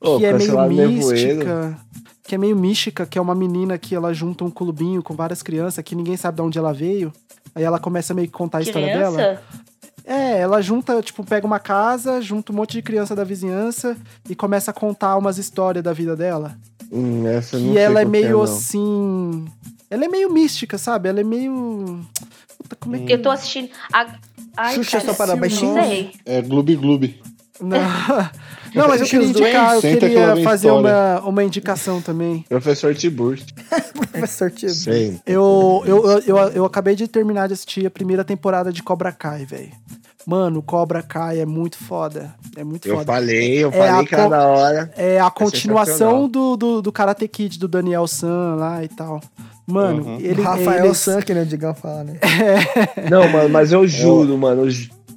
Ô, que é meio mística. Que é meio mística, que é uma menina que ela junta um clubinho com várias crianças que ninguém sabe de onde ela veio. Aí ela começa a meio que contar a história dela. É, ela junta, tipo, pega uma casa, junta um monte de criança da vizinhança e começa a contar umas histórias da vida dela. Hum, essa eu não sei ela é qual meio não. assim. Ela é meio mística, sabe? Ela é meio. Puta, como é que. Eu tô assistindo. A... Ai, Xuxa cara, só para sei. É Gloob Gloob. Não, não mas eu queria indicar, eu queria fazer uma, uma indicação também. Professor Tiburcio. Professor. Sei. Eu, eu, eu, eu, eu acabei de terminar de assistir a primeira temporada de Cobra Kai, velho. Mano, Cobra Kai é muito foda. É muito Eu foda. falei, eu É falei a que era co- da hora. É a continuação sensacional. do, do, do Karate Kid, do Daniel San lá e tal. Mano, Uhum. ele. Rafael eles- San, que nem o Digão fala, né? Não, mano, mas eu juro, mano. eu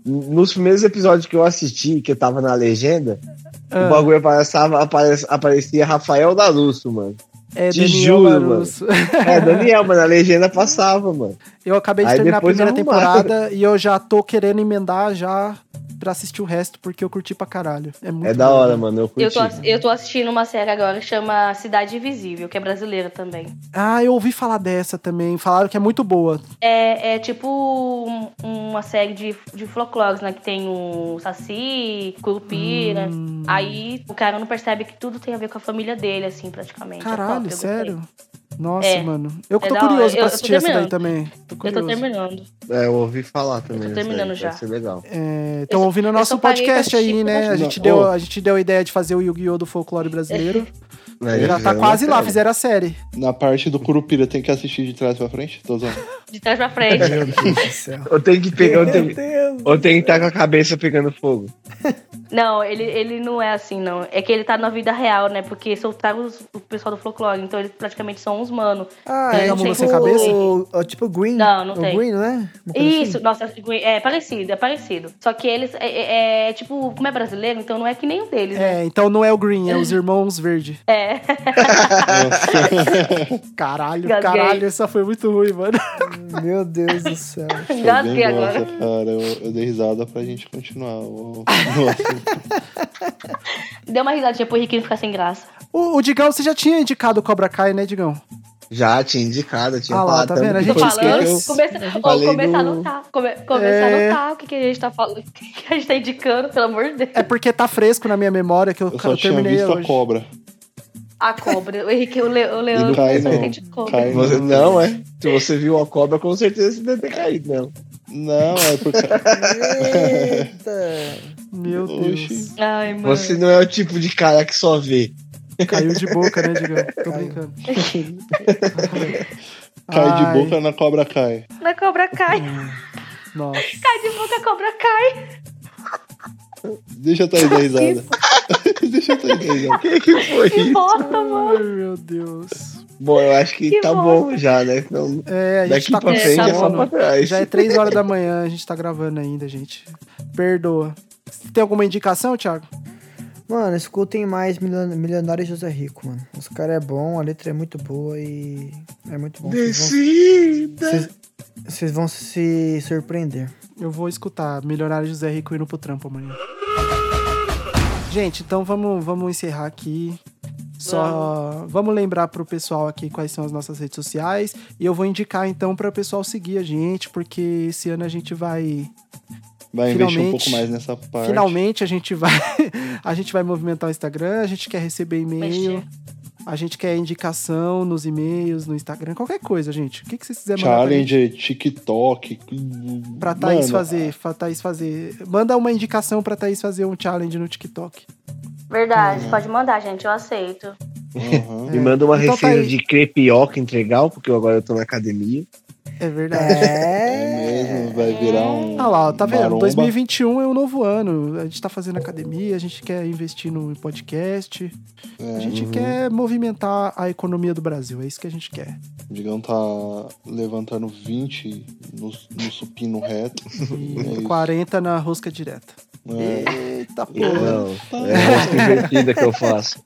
Nos primeiros episódios que eu assisti, que eu tava na legenda, Ah. o bagulho aparecia, apare- aparecia Rafael Darusso, mano. É Te Daniel juro, Larusso. É, Daniel, mas a legenda passava, mano. Eu acabei de Aí terminar a primeira temporada e eu já tô querendo emendar já pra assistir o resto, porque eu curti pra caralho. É muito É da hora, mano. Eu curti. Eu tô, eu tô assistindo uma série agora que chama Cidade Invisível, que é brasileira também. Ah, eu ouvi falar dessa também. Falaram que é muito boa. É, é tipo um- uma série de, de folclores, né? Que tem o Saci, Curupira. Hum. Aí o cara não percebe que tudo tem a ver com a família dele, assim, praticamente. É Caralho, sério? Nossa, É. mano. Eu É tô curioso hora. pra Eu- eu tô assistir essa daí também. Tô Eu tô terminando. É, eu ouvi falar também. tô dessa aí, terminando já. Vai ser legal. Estão Eu- ouvindo o eu nosso podcast aí, né? A gente, deu, a gente deu a ideia de fazer o Yu-Gi-Oh! do folclore brasileiro. Né, Já tá fizeram quase lá, série. fizeram a série. Na parte do Curupira tem que assistir de trás pra frente? Tô zoando. De trás pra frente. Meu Deus do céu. Eu tenho que pegar, eu tenho, Meu Deus. eu tenho que estar com a cabeça pegando fogo. Não, ele, ele não é assim, não. É que ele tá na vida real, né? Porque soltaram os- o pessoal do folclore, então eles praticamente são uns mano. Ah, é tipo, sem cabeça? o- o- tipo Green. Não, não o tem. Green, né? Uma coisa Isso, assim. nossa, é parecido, é parecido. Só que eles, é, é- é, tipo, como é brasileiro, então não é que nem um deles, né? É, então não é o Green, é os irmãos Verde. É. Caralho, Gasguei. caralho, essa foi muito ruim, mano. Meu Deus do céu. Bem agora. bosta, cara. Eu, eu dei risada pra gente continuar. o- o assunto. Deu uma risadinha pro Riquinho ficar sem graça. O, o Digão, você já tinha indicado o Cobra Kai, né, Digão? Já tinha indicado, tinha Ah lá, falado tá vendo? A gente falando, começa, ô, falei começa a do- anotar. Come, começa É. a anotar o que, que a gente tá falando, o que, que a gente tá indicando, pelo amor de Deus. É porque tá fresco na minha memória que eu, Eu só eu tinha terminei visto hoje. a cobra. A cobra. O Henrique, o, Le, o Leandro cai, não. Cai. Você, não, é? Se você viu a cobra, com certeza você deve ter caído, não. Não, é por causa. Eita. Meu Oxi. Deus. Ai, mano. Você não é o tipo de cara que só vê. Caiu de boca, né, Digão? Tô brincando. Cai de boca na cobra cai. Na cobra cai. Nossa. Cai de boca, a cobra cai. Deixa eu dar risada. Deixa eu dar risada. O que, que foi Que isso? bosta, mano. Ai, meu Deus. Bom, eu acho que, Que tá bosta. bom já, né? Então, É, a gente daqui tá pra frente é só pra trás. Já é 3 horas da manhã, a gente tá gravando ainda, gente. Perdoa. Tem alguma indicação, Thiago? Mano, escutem mais Milion- Milionário José Rico, mano. Os caras é bom, a letra é muito boa e é muito bom. Vocês vão- Descida! Vocês vocês vão se surpreender. Eu vou escutar Milionário José Rico indo pro trampo amanhã. Gente, então vamos, vamos encerrar aqui. Só vamos lembrar pro pessoal aqui quais são as nossas redes sociais. E eu vou indicar então para o pessoal seguir a gente, porque esse ano a gente vai. Vai investir um Finalmente- pouco mais nessa parte. Finalmente a gente vai. a gente vai movimentar o Instagram, a gente quer receber e-mail. Mexer. A gente quer indicação nos e-mails, no Instagram, qualquer coisa, gente. O que, que vocês quiserem mandar? Challenge, TikTok. Pra Thaís Mano, fazer, pra Thaís fazer. Manda uma indicação pra Thaís fazer um challenge no TikTok. Verdade, pode mandar, gente, eu aceito. aham. Me manda uma Então tá receita aí. de crepioca entregar, porque agora eu tô na academia. É verdade. É. É mesmo, vai virar um. Ah lá, tá vendo? maromba. 2021 é um novo ano. A gente tá fazendo academia, a gente quer investir no podcast. É, A gente uhum. quer movimentar a economia do Brasil. É isso que a gente quer. O Digão tá levantando 20 no, no supino reto. E É isso. 40 na rosca direta. É. Eita porra. Não, é a música invertida que eu faço.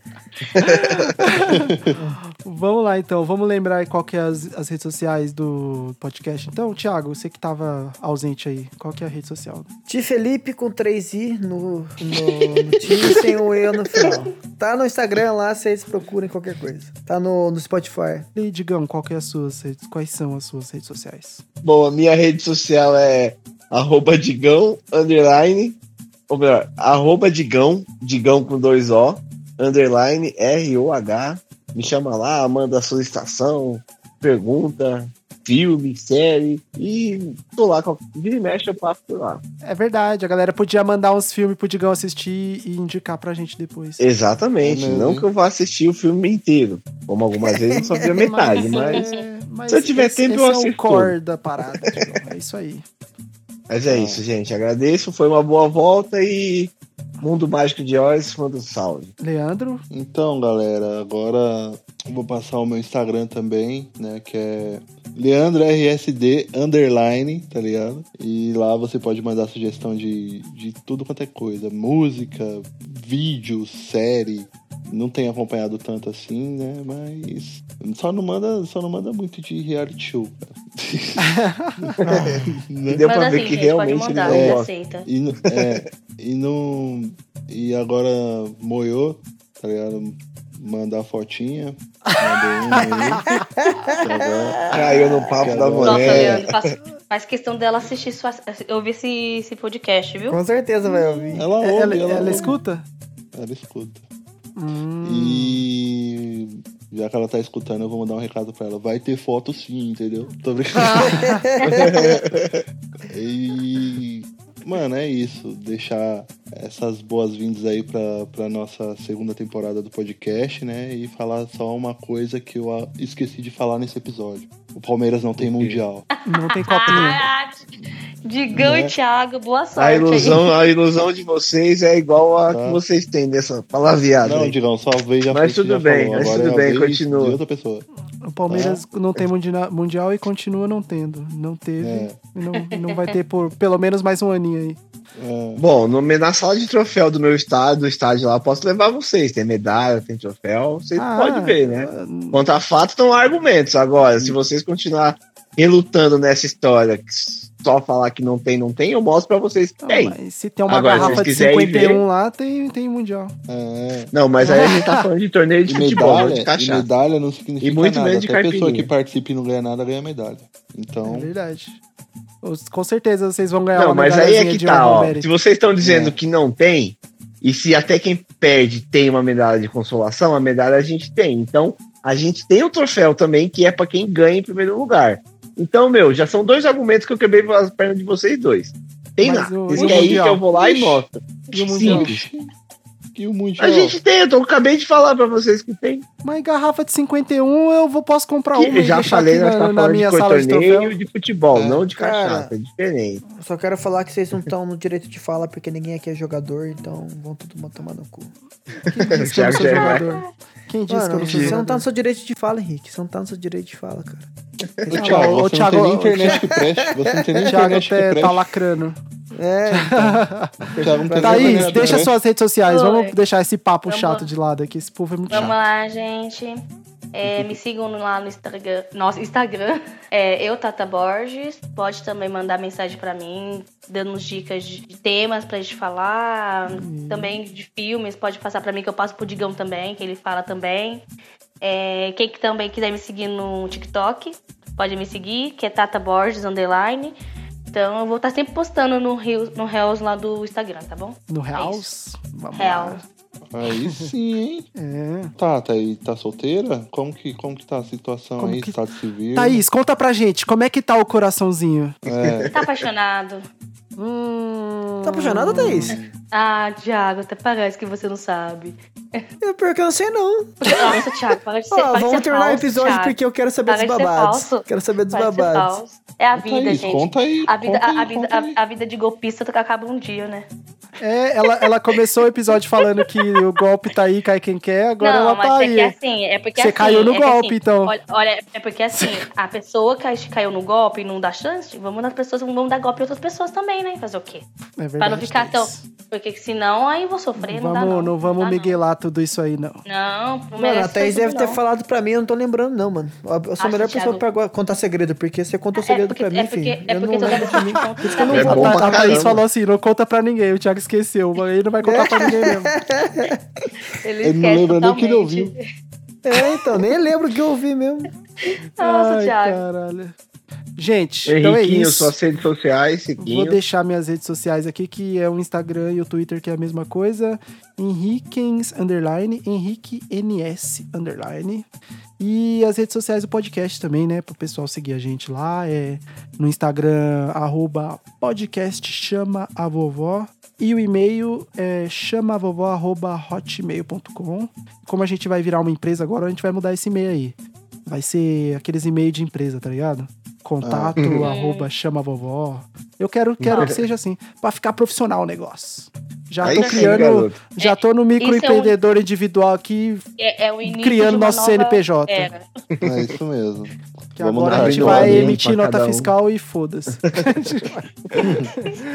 Vamos lá então, vamos lembrar aí qual que é as, as redes sociais do podcast. Então, Thiago, você que tava ausente aí, qual que é a rede social? Ti Felipe com 3i no, no, no time sem o E no final. Tá no Instagram lá, vocês procurem qualquer coisa. Tá no, no Spotify. E Digão, qual que é as suas redes, quais são as suas redes sociais? Bom, a minha rede social é arroba digão, underline, ou melhor, arroba digão, digão com dois O, underline, R-O-H. Me chama lá, manda solicitação, pergunta, filme, série, e tô lá, vira e mexe eu passo por lá. É verdade, a galera podia mandar uns filmes pro Digão assistir e indicar pra gente depois. Exatamente, É não que eu vá assistir o filme inteiro, como algumas vezes eu só vi a metade, mas... é, mas se eu tiver esse- tempo, esse eu é o assisto core da parada, Digão. É isso aí. Mas é isso, gente. Agradeço, foi uma boa volta e Mundo Mágico de Oz, manda um salve. Leandro, Então, galera, agora vou passar o meu Instagram também, né? Que é LeandroRSD underline, tá ligado? E lá você pode mandar sugestão de, de tudo quanto é coisa. Música, vídeo, série. Não tenho acompanhado tanto assim, né? Mas só não manda, só não manda muito de reality show, cara. Deu pra Manda ver assim, que gente, pode realmente mandar, ele aceita. E, é, e não. E agora moiou, tá ligado? Mandar fotinha. Um Caiu no papo da Nossa, mulher. Faz questão dela assistir, sua, ouvir esse, esse podcast, viu? Com certeza vai ouvir. Ela ouve, ela, ela, ela ouve. escuta? Ela escuta. Hum, E já que ela tá escutando, eu vou mandar um recado pra ela. Vai ter foto sim, entendeu? Tô brincando. e. Mano, é isso. Deixar essas boas-vindas aí pra, pra nossa segunda temporada do podcast, né? E falar só uma coisa que eu esqueci de falar nesse episódio. O Palmeiras não tem mundial. não tem copo nenhum. Ah, Digão Né? e Thiago, boa sorte. A aí. ilusão, a ilusão de vocês é igual a Tá. que vocês têm nessa palavreada. Não, aí. Digão, sua vez já Mas tudo bem, mas Agora tudo é a bem, continua. De outra pessoa. O Palmeiras não tem mundial e continua não tendo. Não teve. É. E não, não vai ter por pelo menos mais um aninho aí. É, Bom, no, na sala de troféu do meu estádio, do estádio lá, eu posso levar vocês. Tem medalha, tem troféu, vocês Ah, podem ver, né? Contra fato estão argumentos. Agora, se vocês continuar relutando nessa história, só falar que não tem, não tem, eu mostro pra vocês que não, tem. mas se tem uma Agora, garrafa de quiserem 51 lá, tem, tem mundial. é. Não, mas aí a gente tá falando de torneio de E futebol, não de medalha, e cachaça. medalha não significa E muito nada. menos de Até a pessoa que participa e não ganha nada ganha medalha. É Então, verdade. Com certeza vocês vão ganhar Não, uma mas aí é que tá, ó. Se vocês estão dizendo É. que não tem, e se até quem perde tem uma medalha de consolação, a medalha a gente tem. Então, a gente tem o troféu também, que é pra quem ganha em primeiro lugar. Então, meu, já são dois argumentos que eu quebrei pelas pernas de vocês dois. Tem Mas nada. o- Vocês querem ir Mundial? que eu vou lá e mostro. E o? Simples. E o Mundial? A gente tem, eu tô, acabei de falar pra vocês que tem. Mas garrafa de 51 eu vou, posso comprar Que uma eu já falei, nós na, tá na falando minha de sala de troféu. de futebol, É. não de Cara. cachaça, é diferente. Só quero falar que vocês não estão no direito de fala porque ninguém aqui é jogador, então vão tudo tomar no cu. Quem disse que eu não sou já vai. jogador? Quem disse que eu Mano, não sou você não tá no seu direito de fala, Henrique. Você não tá no seu direito de fala, cara. Ô, Thiago, ô, você Thiago, não tem internet que preste. Você não tem nem Thiago internet que até preste. tá lacrando. É, O Thiago não tem nem Thaís, que deixa suas redes sociais. Vamos deixar esse papo Vamos chato de lado aqui. Esse povo é muito Vamos chato. lá, gente. É, me sigam lá no Instagram. Nosso Instagram. É, eu, Tata Borges. Pode também mandar mensagem pra mim, dando dicas de temas pra gente falar. Também de filmes. Pode passar pra mim que eu passo pro Digão também, que ele fala também. É, quem que também quiser me seguir no TikTok, pode me seguir, que é Tata Borges Underline. Então eu vou estar sempre postando no Reels, no Reels lá do Instagram, tá bom? No É Reals? Vamos Real. lá. Aí sim, hein? É. Tá, tá aí, tá solteira? Como que, como que tá a situação Como aí? que- Estado civil? Thaís, conta pra gente, como é que tá o coraçãozinho? É. Tá apaixonado? Hum... tá apaixonada, Thaís? Ah, Thiago, até parece que você não sabe. É pior que eu não sei, não. Nossa, Thiago, para de ser, para de vamos terminar falso, o episódio Thiago. porque eu quero saber Para dos babados. falso. Quero saber dos Para babados. É a vida, Thaís, gente. conta aí. A vida, conta a, aí, a vida, conta aí. a, a vida de golpista acaba um dia, né? É, ela, ela começou o episódio falando que o golpe tá aí, cai quem quer, agora não, ela mas tá é aí. que assim, é porque Você assim, caiu no é que golpe, assim, então. Olha, olha, é porque assim, a pessoa que caiu no golpe e não dá chance, vamos nas pessoas, vamos dar golpe em outras pessoas também, né? Fazer o quê? É verdade, pra não ficar tão. Porque senão aí eu vou sofrer, não, dá Vamos, não. não vamos dá, miguelar tudo isso aí, não. Não, não Mano, a Thaís isso deve ter não. falado pra mim, eu não tô lembrando, não, mano. Eu sou a melhor pessoa Thiago. pra agora contar segredo, porque você contou É segredo porque, pra mim, é porque, filho. é eu porque não toda lembro vez de mim. que Por isso que eu não É vou a, pra a Thaís falou assim: não conta pra ninguém. O Thiago esqueceu. Ele não vai contar pra ninguém mesmo. Ele, Ele não lembra nem que ele totalmente. ouviu. É, então, nem lembro o que eu ouvi mesmo. Nossa, Ai, Thiago. caralho. Gente, então é Henriquinho, isso. suas redes sociais, Vou Siquinho. deixar minhas redes sociais aqui, que é o Instagram e o Twitter, que é a mesma coisa. Henriquens, underline, Henrique NS, underline. E as redes sociais do podcast também, né? Pro pessoal seguir a gente lá. É no Instagram, arroba podcast chama a vovó. E o e-mail é chamavovó.hotmail.com. Como a gente vai virar uma empresa agora, a gente vai mudar esse e-mail aí. Vai ser aqueles e-mails de empresa, tá ligado? Contato, Ah. arroba chama vovó. Eu quero, quero que seja assim, pra ficar profissional o negócio. Já Aí tô sim, criando, garoto. já tô no microempreendedor individual aqui, É, é Criando nosso CNPJ. era. É isso mesmo. Que Vamos agora a gente vai emitir nota um. fiscal e foda-se.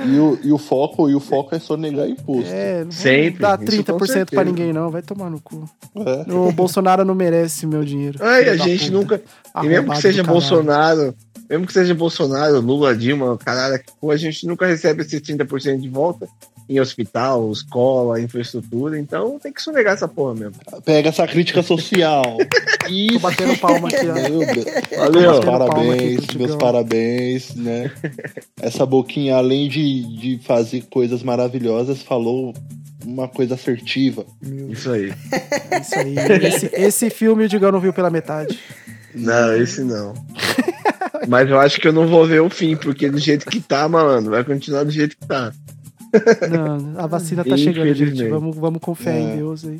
E o, e o foco, e o foco é só negar imposto. É, não Sempre, dá isso 30% com pra certeza. ninguém não, vai tomar no cu. É. O Bolsonaro não merece meu dinheiro. Ai, a gente puta. nunca. E mesmo que seja. Bolsonaro, mesmo que seja Bolsonaro, Lula, Dilma, caralho, a gente nunca recebe esses 30% de volta em hospital, escola, infraestrutura. Então tem que sonegar essa porra mesmo. Pega essa crítica social. Tô Isso. batendo palma aqui, ó. Meu Deus. Valeu. Aqui parabéns, pro meus parabéns, né? Essa boquinha, além de, de fazer coisas maravilhosas, falou uma coisa assertiva. Isso aí. Isso aí. Esse, esse filme o Digão não viu pela metade. Não, esse não. Mas eu acho que eu não vou ver o fim, porque do jeito que tá, mano, vai continuar do jeito que tá. Não, a vacina tá chegando, gente. Vamos, vamos confiar em É. Deus aí.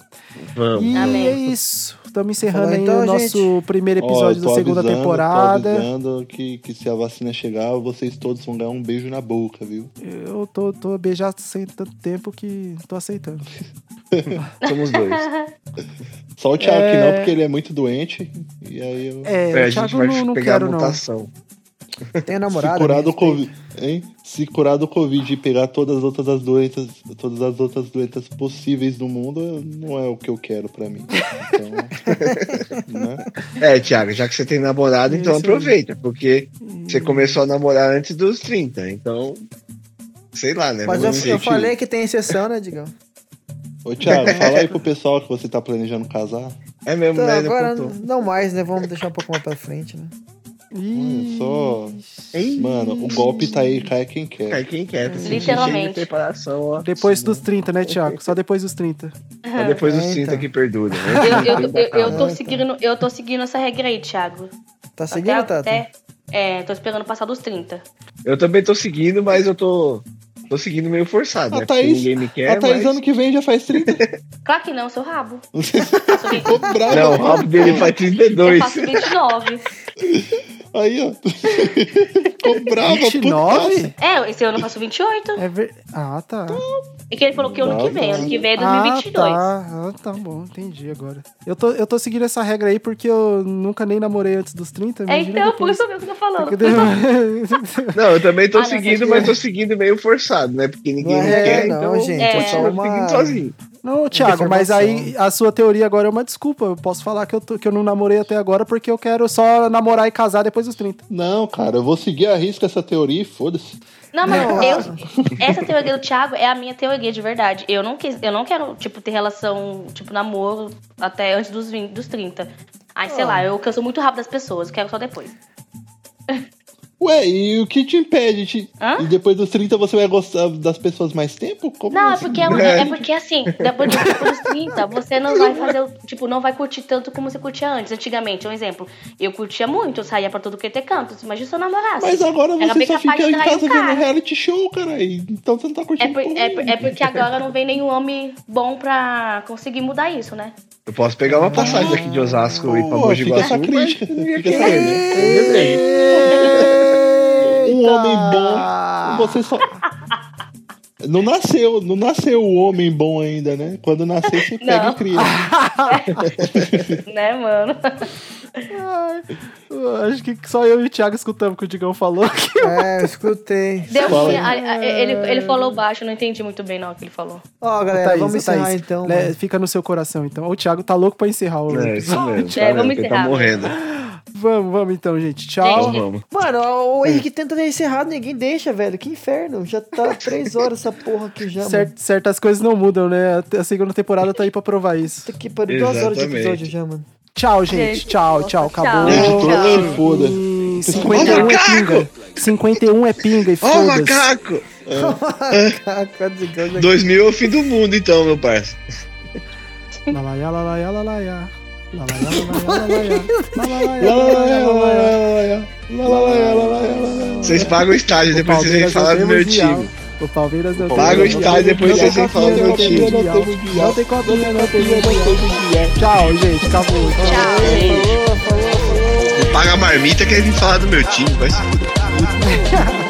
Vamos. E Amém. é isso. Estamos encerrando aí então, o nosso gente. primeiro episódio da segunda avisando, temporada. Tô avisando que, que se a vacina chegar, vocês todos vão ganhar um beijo na boca, viu? Eu tô, tô a beijar sem tanto tempo que tô aceitando. Somos dois. Só o Thiago que É. não, porque ele é muito doente. E aí eu. É, É, a o gente vai não, não pegar quero, a não. Tem Se namorado. curar do Covid, hein? Se curar do Covid e pegar todas as outras as doenças, todas as outras doenças possíveis do mundo, não é o que eu quero pra mim. Então, né? É, Thiago, já que você tem namorado, então Isso. aproveita, porque você começou a namorar antes dos 30, então. Sei lá, né? Mas eu, eu falei que tem exceção, né, Digão? Ô Thiago, fala aí pro pessoal que você tá planejando casar. É mesmo, Então, né? Agora não mais, né? Vamos deixar um pouco mais pra frente, né? Ih, só. Mano, o golpe tá aí, cai quem Cai quer. quem quer, tá Literalmente. de preparação, ó. Depois dos 30, né, Thiago? Só depois dos 30. Só depois dos É, 30 então. que perdura. Eu, Né? eu, eu, eu tô então. seguindo, eu tô seguindo essa regra aí, Thiago. Tá seguindo, até, Tata? até, É, tô esperando passar dos 30. Eu também tô seguindo, mas eu tô. Tô seguindo meio forçado, A né? Porque Thaís, ninguém me quer. a Thaís mas... ano que vem já faz 30. Claro que não, seu rabo. Ficou bravo. Não, o rabo dele faz Eu 32. faço 29. Aí, ó. Ficou brava, 29? É, esse ano eu faço 28. É ver... Ah, tá. E que ele falou que ano que vem, ano que vem é Ah, 2022. tá. Ah, tá bom, entendi agora. Eu tô, eu tô seguindo essa regra aí porque eu nunca nem namorei antes dos 30. É, então, por isso mesmo que eu tô falando. Não, eu também tô Ah, seguindo, tá mas tô seguindo meio forçado, né? Porque ninguém é quer, não, então gente, é eu só tô uma- seguindo sozinho. Não, Thiago, mas aí a sua teoria agora é uma desculpa. Eu posso falar que eu, tô- que eu não namorei até agora porque eu quero só namorar e casar depois dos 30. Não, cara, eu vou seguir a risca essa teoria e foda-se. Não, mas Não, eu, essa teoria do Thiago é a minha teoria de verdade. Eu não, quis, eu não quero, tipo, ter relação, tipo, namoro até antes dos, 20, dos 30. Ai, sei lá, eu canso muito rápido das pessoas, eu quero só depois. Ué, e o que te impede? Te... Hã? E depois dos 30 você vai gostar das pessoas mais tempo? Como Não, é assim? porque, é, é porque assim, depois, do- depois dos 30, você não vai fazer, tipo, não vai curtir tanto como você curtia antes. Antigamente, um exemplo, eu curtia muito, eu saía pra tudo que ter canto. Imagina se eu namorasse. Mas agora você só fica em casa vendo reality show, cara. Então você não tá É, curtindo por- porra é, por- é porque agora não vem nenhum homem bom pra conseguir mudar isso, né? Eu posso pegar uma passagem daqui de Osasco e ir pra Mogi fica Guaçu, essa mas crítica. Fica essa querer, né? Um homem bom, você só. Não nasceu, não nasceu o homem bom ainda, né? Quando nascer, você pega Não. e cria. né, mano? Ai, acho que só eu e o Thiago escutamos o que o Digão falou. É, eu escutei. Deu Fala ele, ele falou baixo, eu não entendi muito bem não o que ele falou. Ó, galera, Thaís, vamos encerrar Thaís, então. né, fica no seu coração, então. O Thiago tá louco pra encerrar o É, isso episódio. mesmo. É, tá vendo? vamos Porque tá encerrar. morrendo. Vamos, vamos então, gente. Tchau. Gente, Vamos. Mano, o Henrique tenta ter encerrado, ninguém deixa, velho. Que inferno. Já tá três horas essa porra aqui já, Cer- mano. certas coisas não mudam, né? A segunda temporada tá aí pra provar isso. Puta que pariu, duas horas de episódio já, mano. Tchau, gente. Gente, tchau, tchau. tchau. Acabou. Tchau. se foda. E 51 é macaco! pinga. 51 é pinga e Ó, o foda-se. macaco! Já- 2000 é o fim do mundo, então, meu parça. Lalaiá, lalaiá, lalaiá. Lalaiá, lalaiá, lalaiá. Lá, Lalaiá, lá, lá, lalaiá, lá, lá, lalaiá. lá, lá, lá, lá, lá, lá, lá, lá. Vocês pagam o estágio, depois vocês vêm falar não do meu time. O Palmeiras não Paga o estádio, depois não vocês vêm falar do meu time. Não tem mundial. Não tem copinha, não tem mundial. Tchau, gente. Acabou. Tchau, gente. Não paga a marmita, quer vir falar do meu time. Vai se fuder.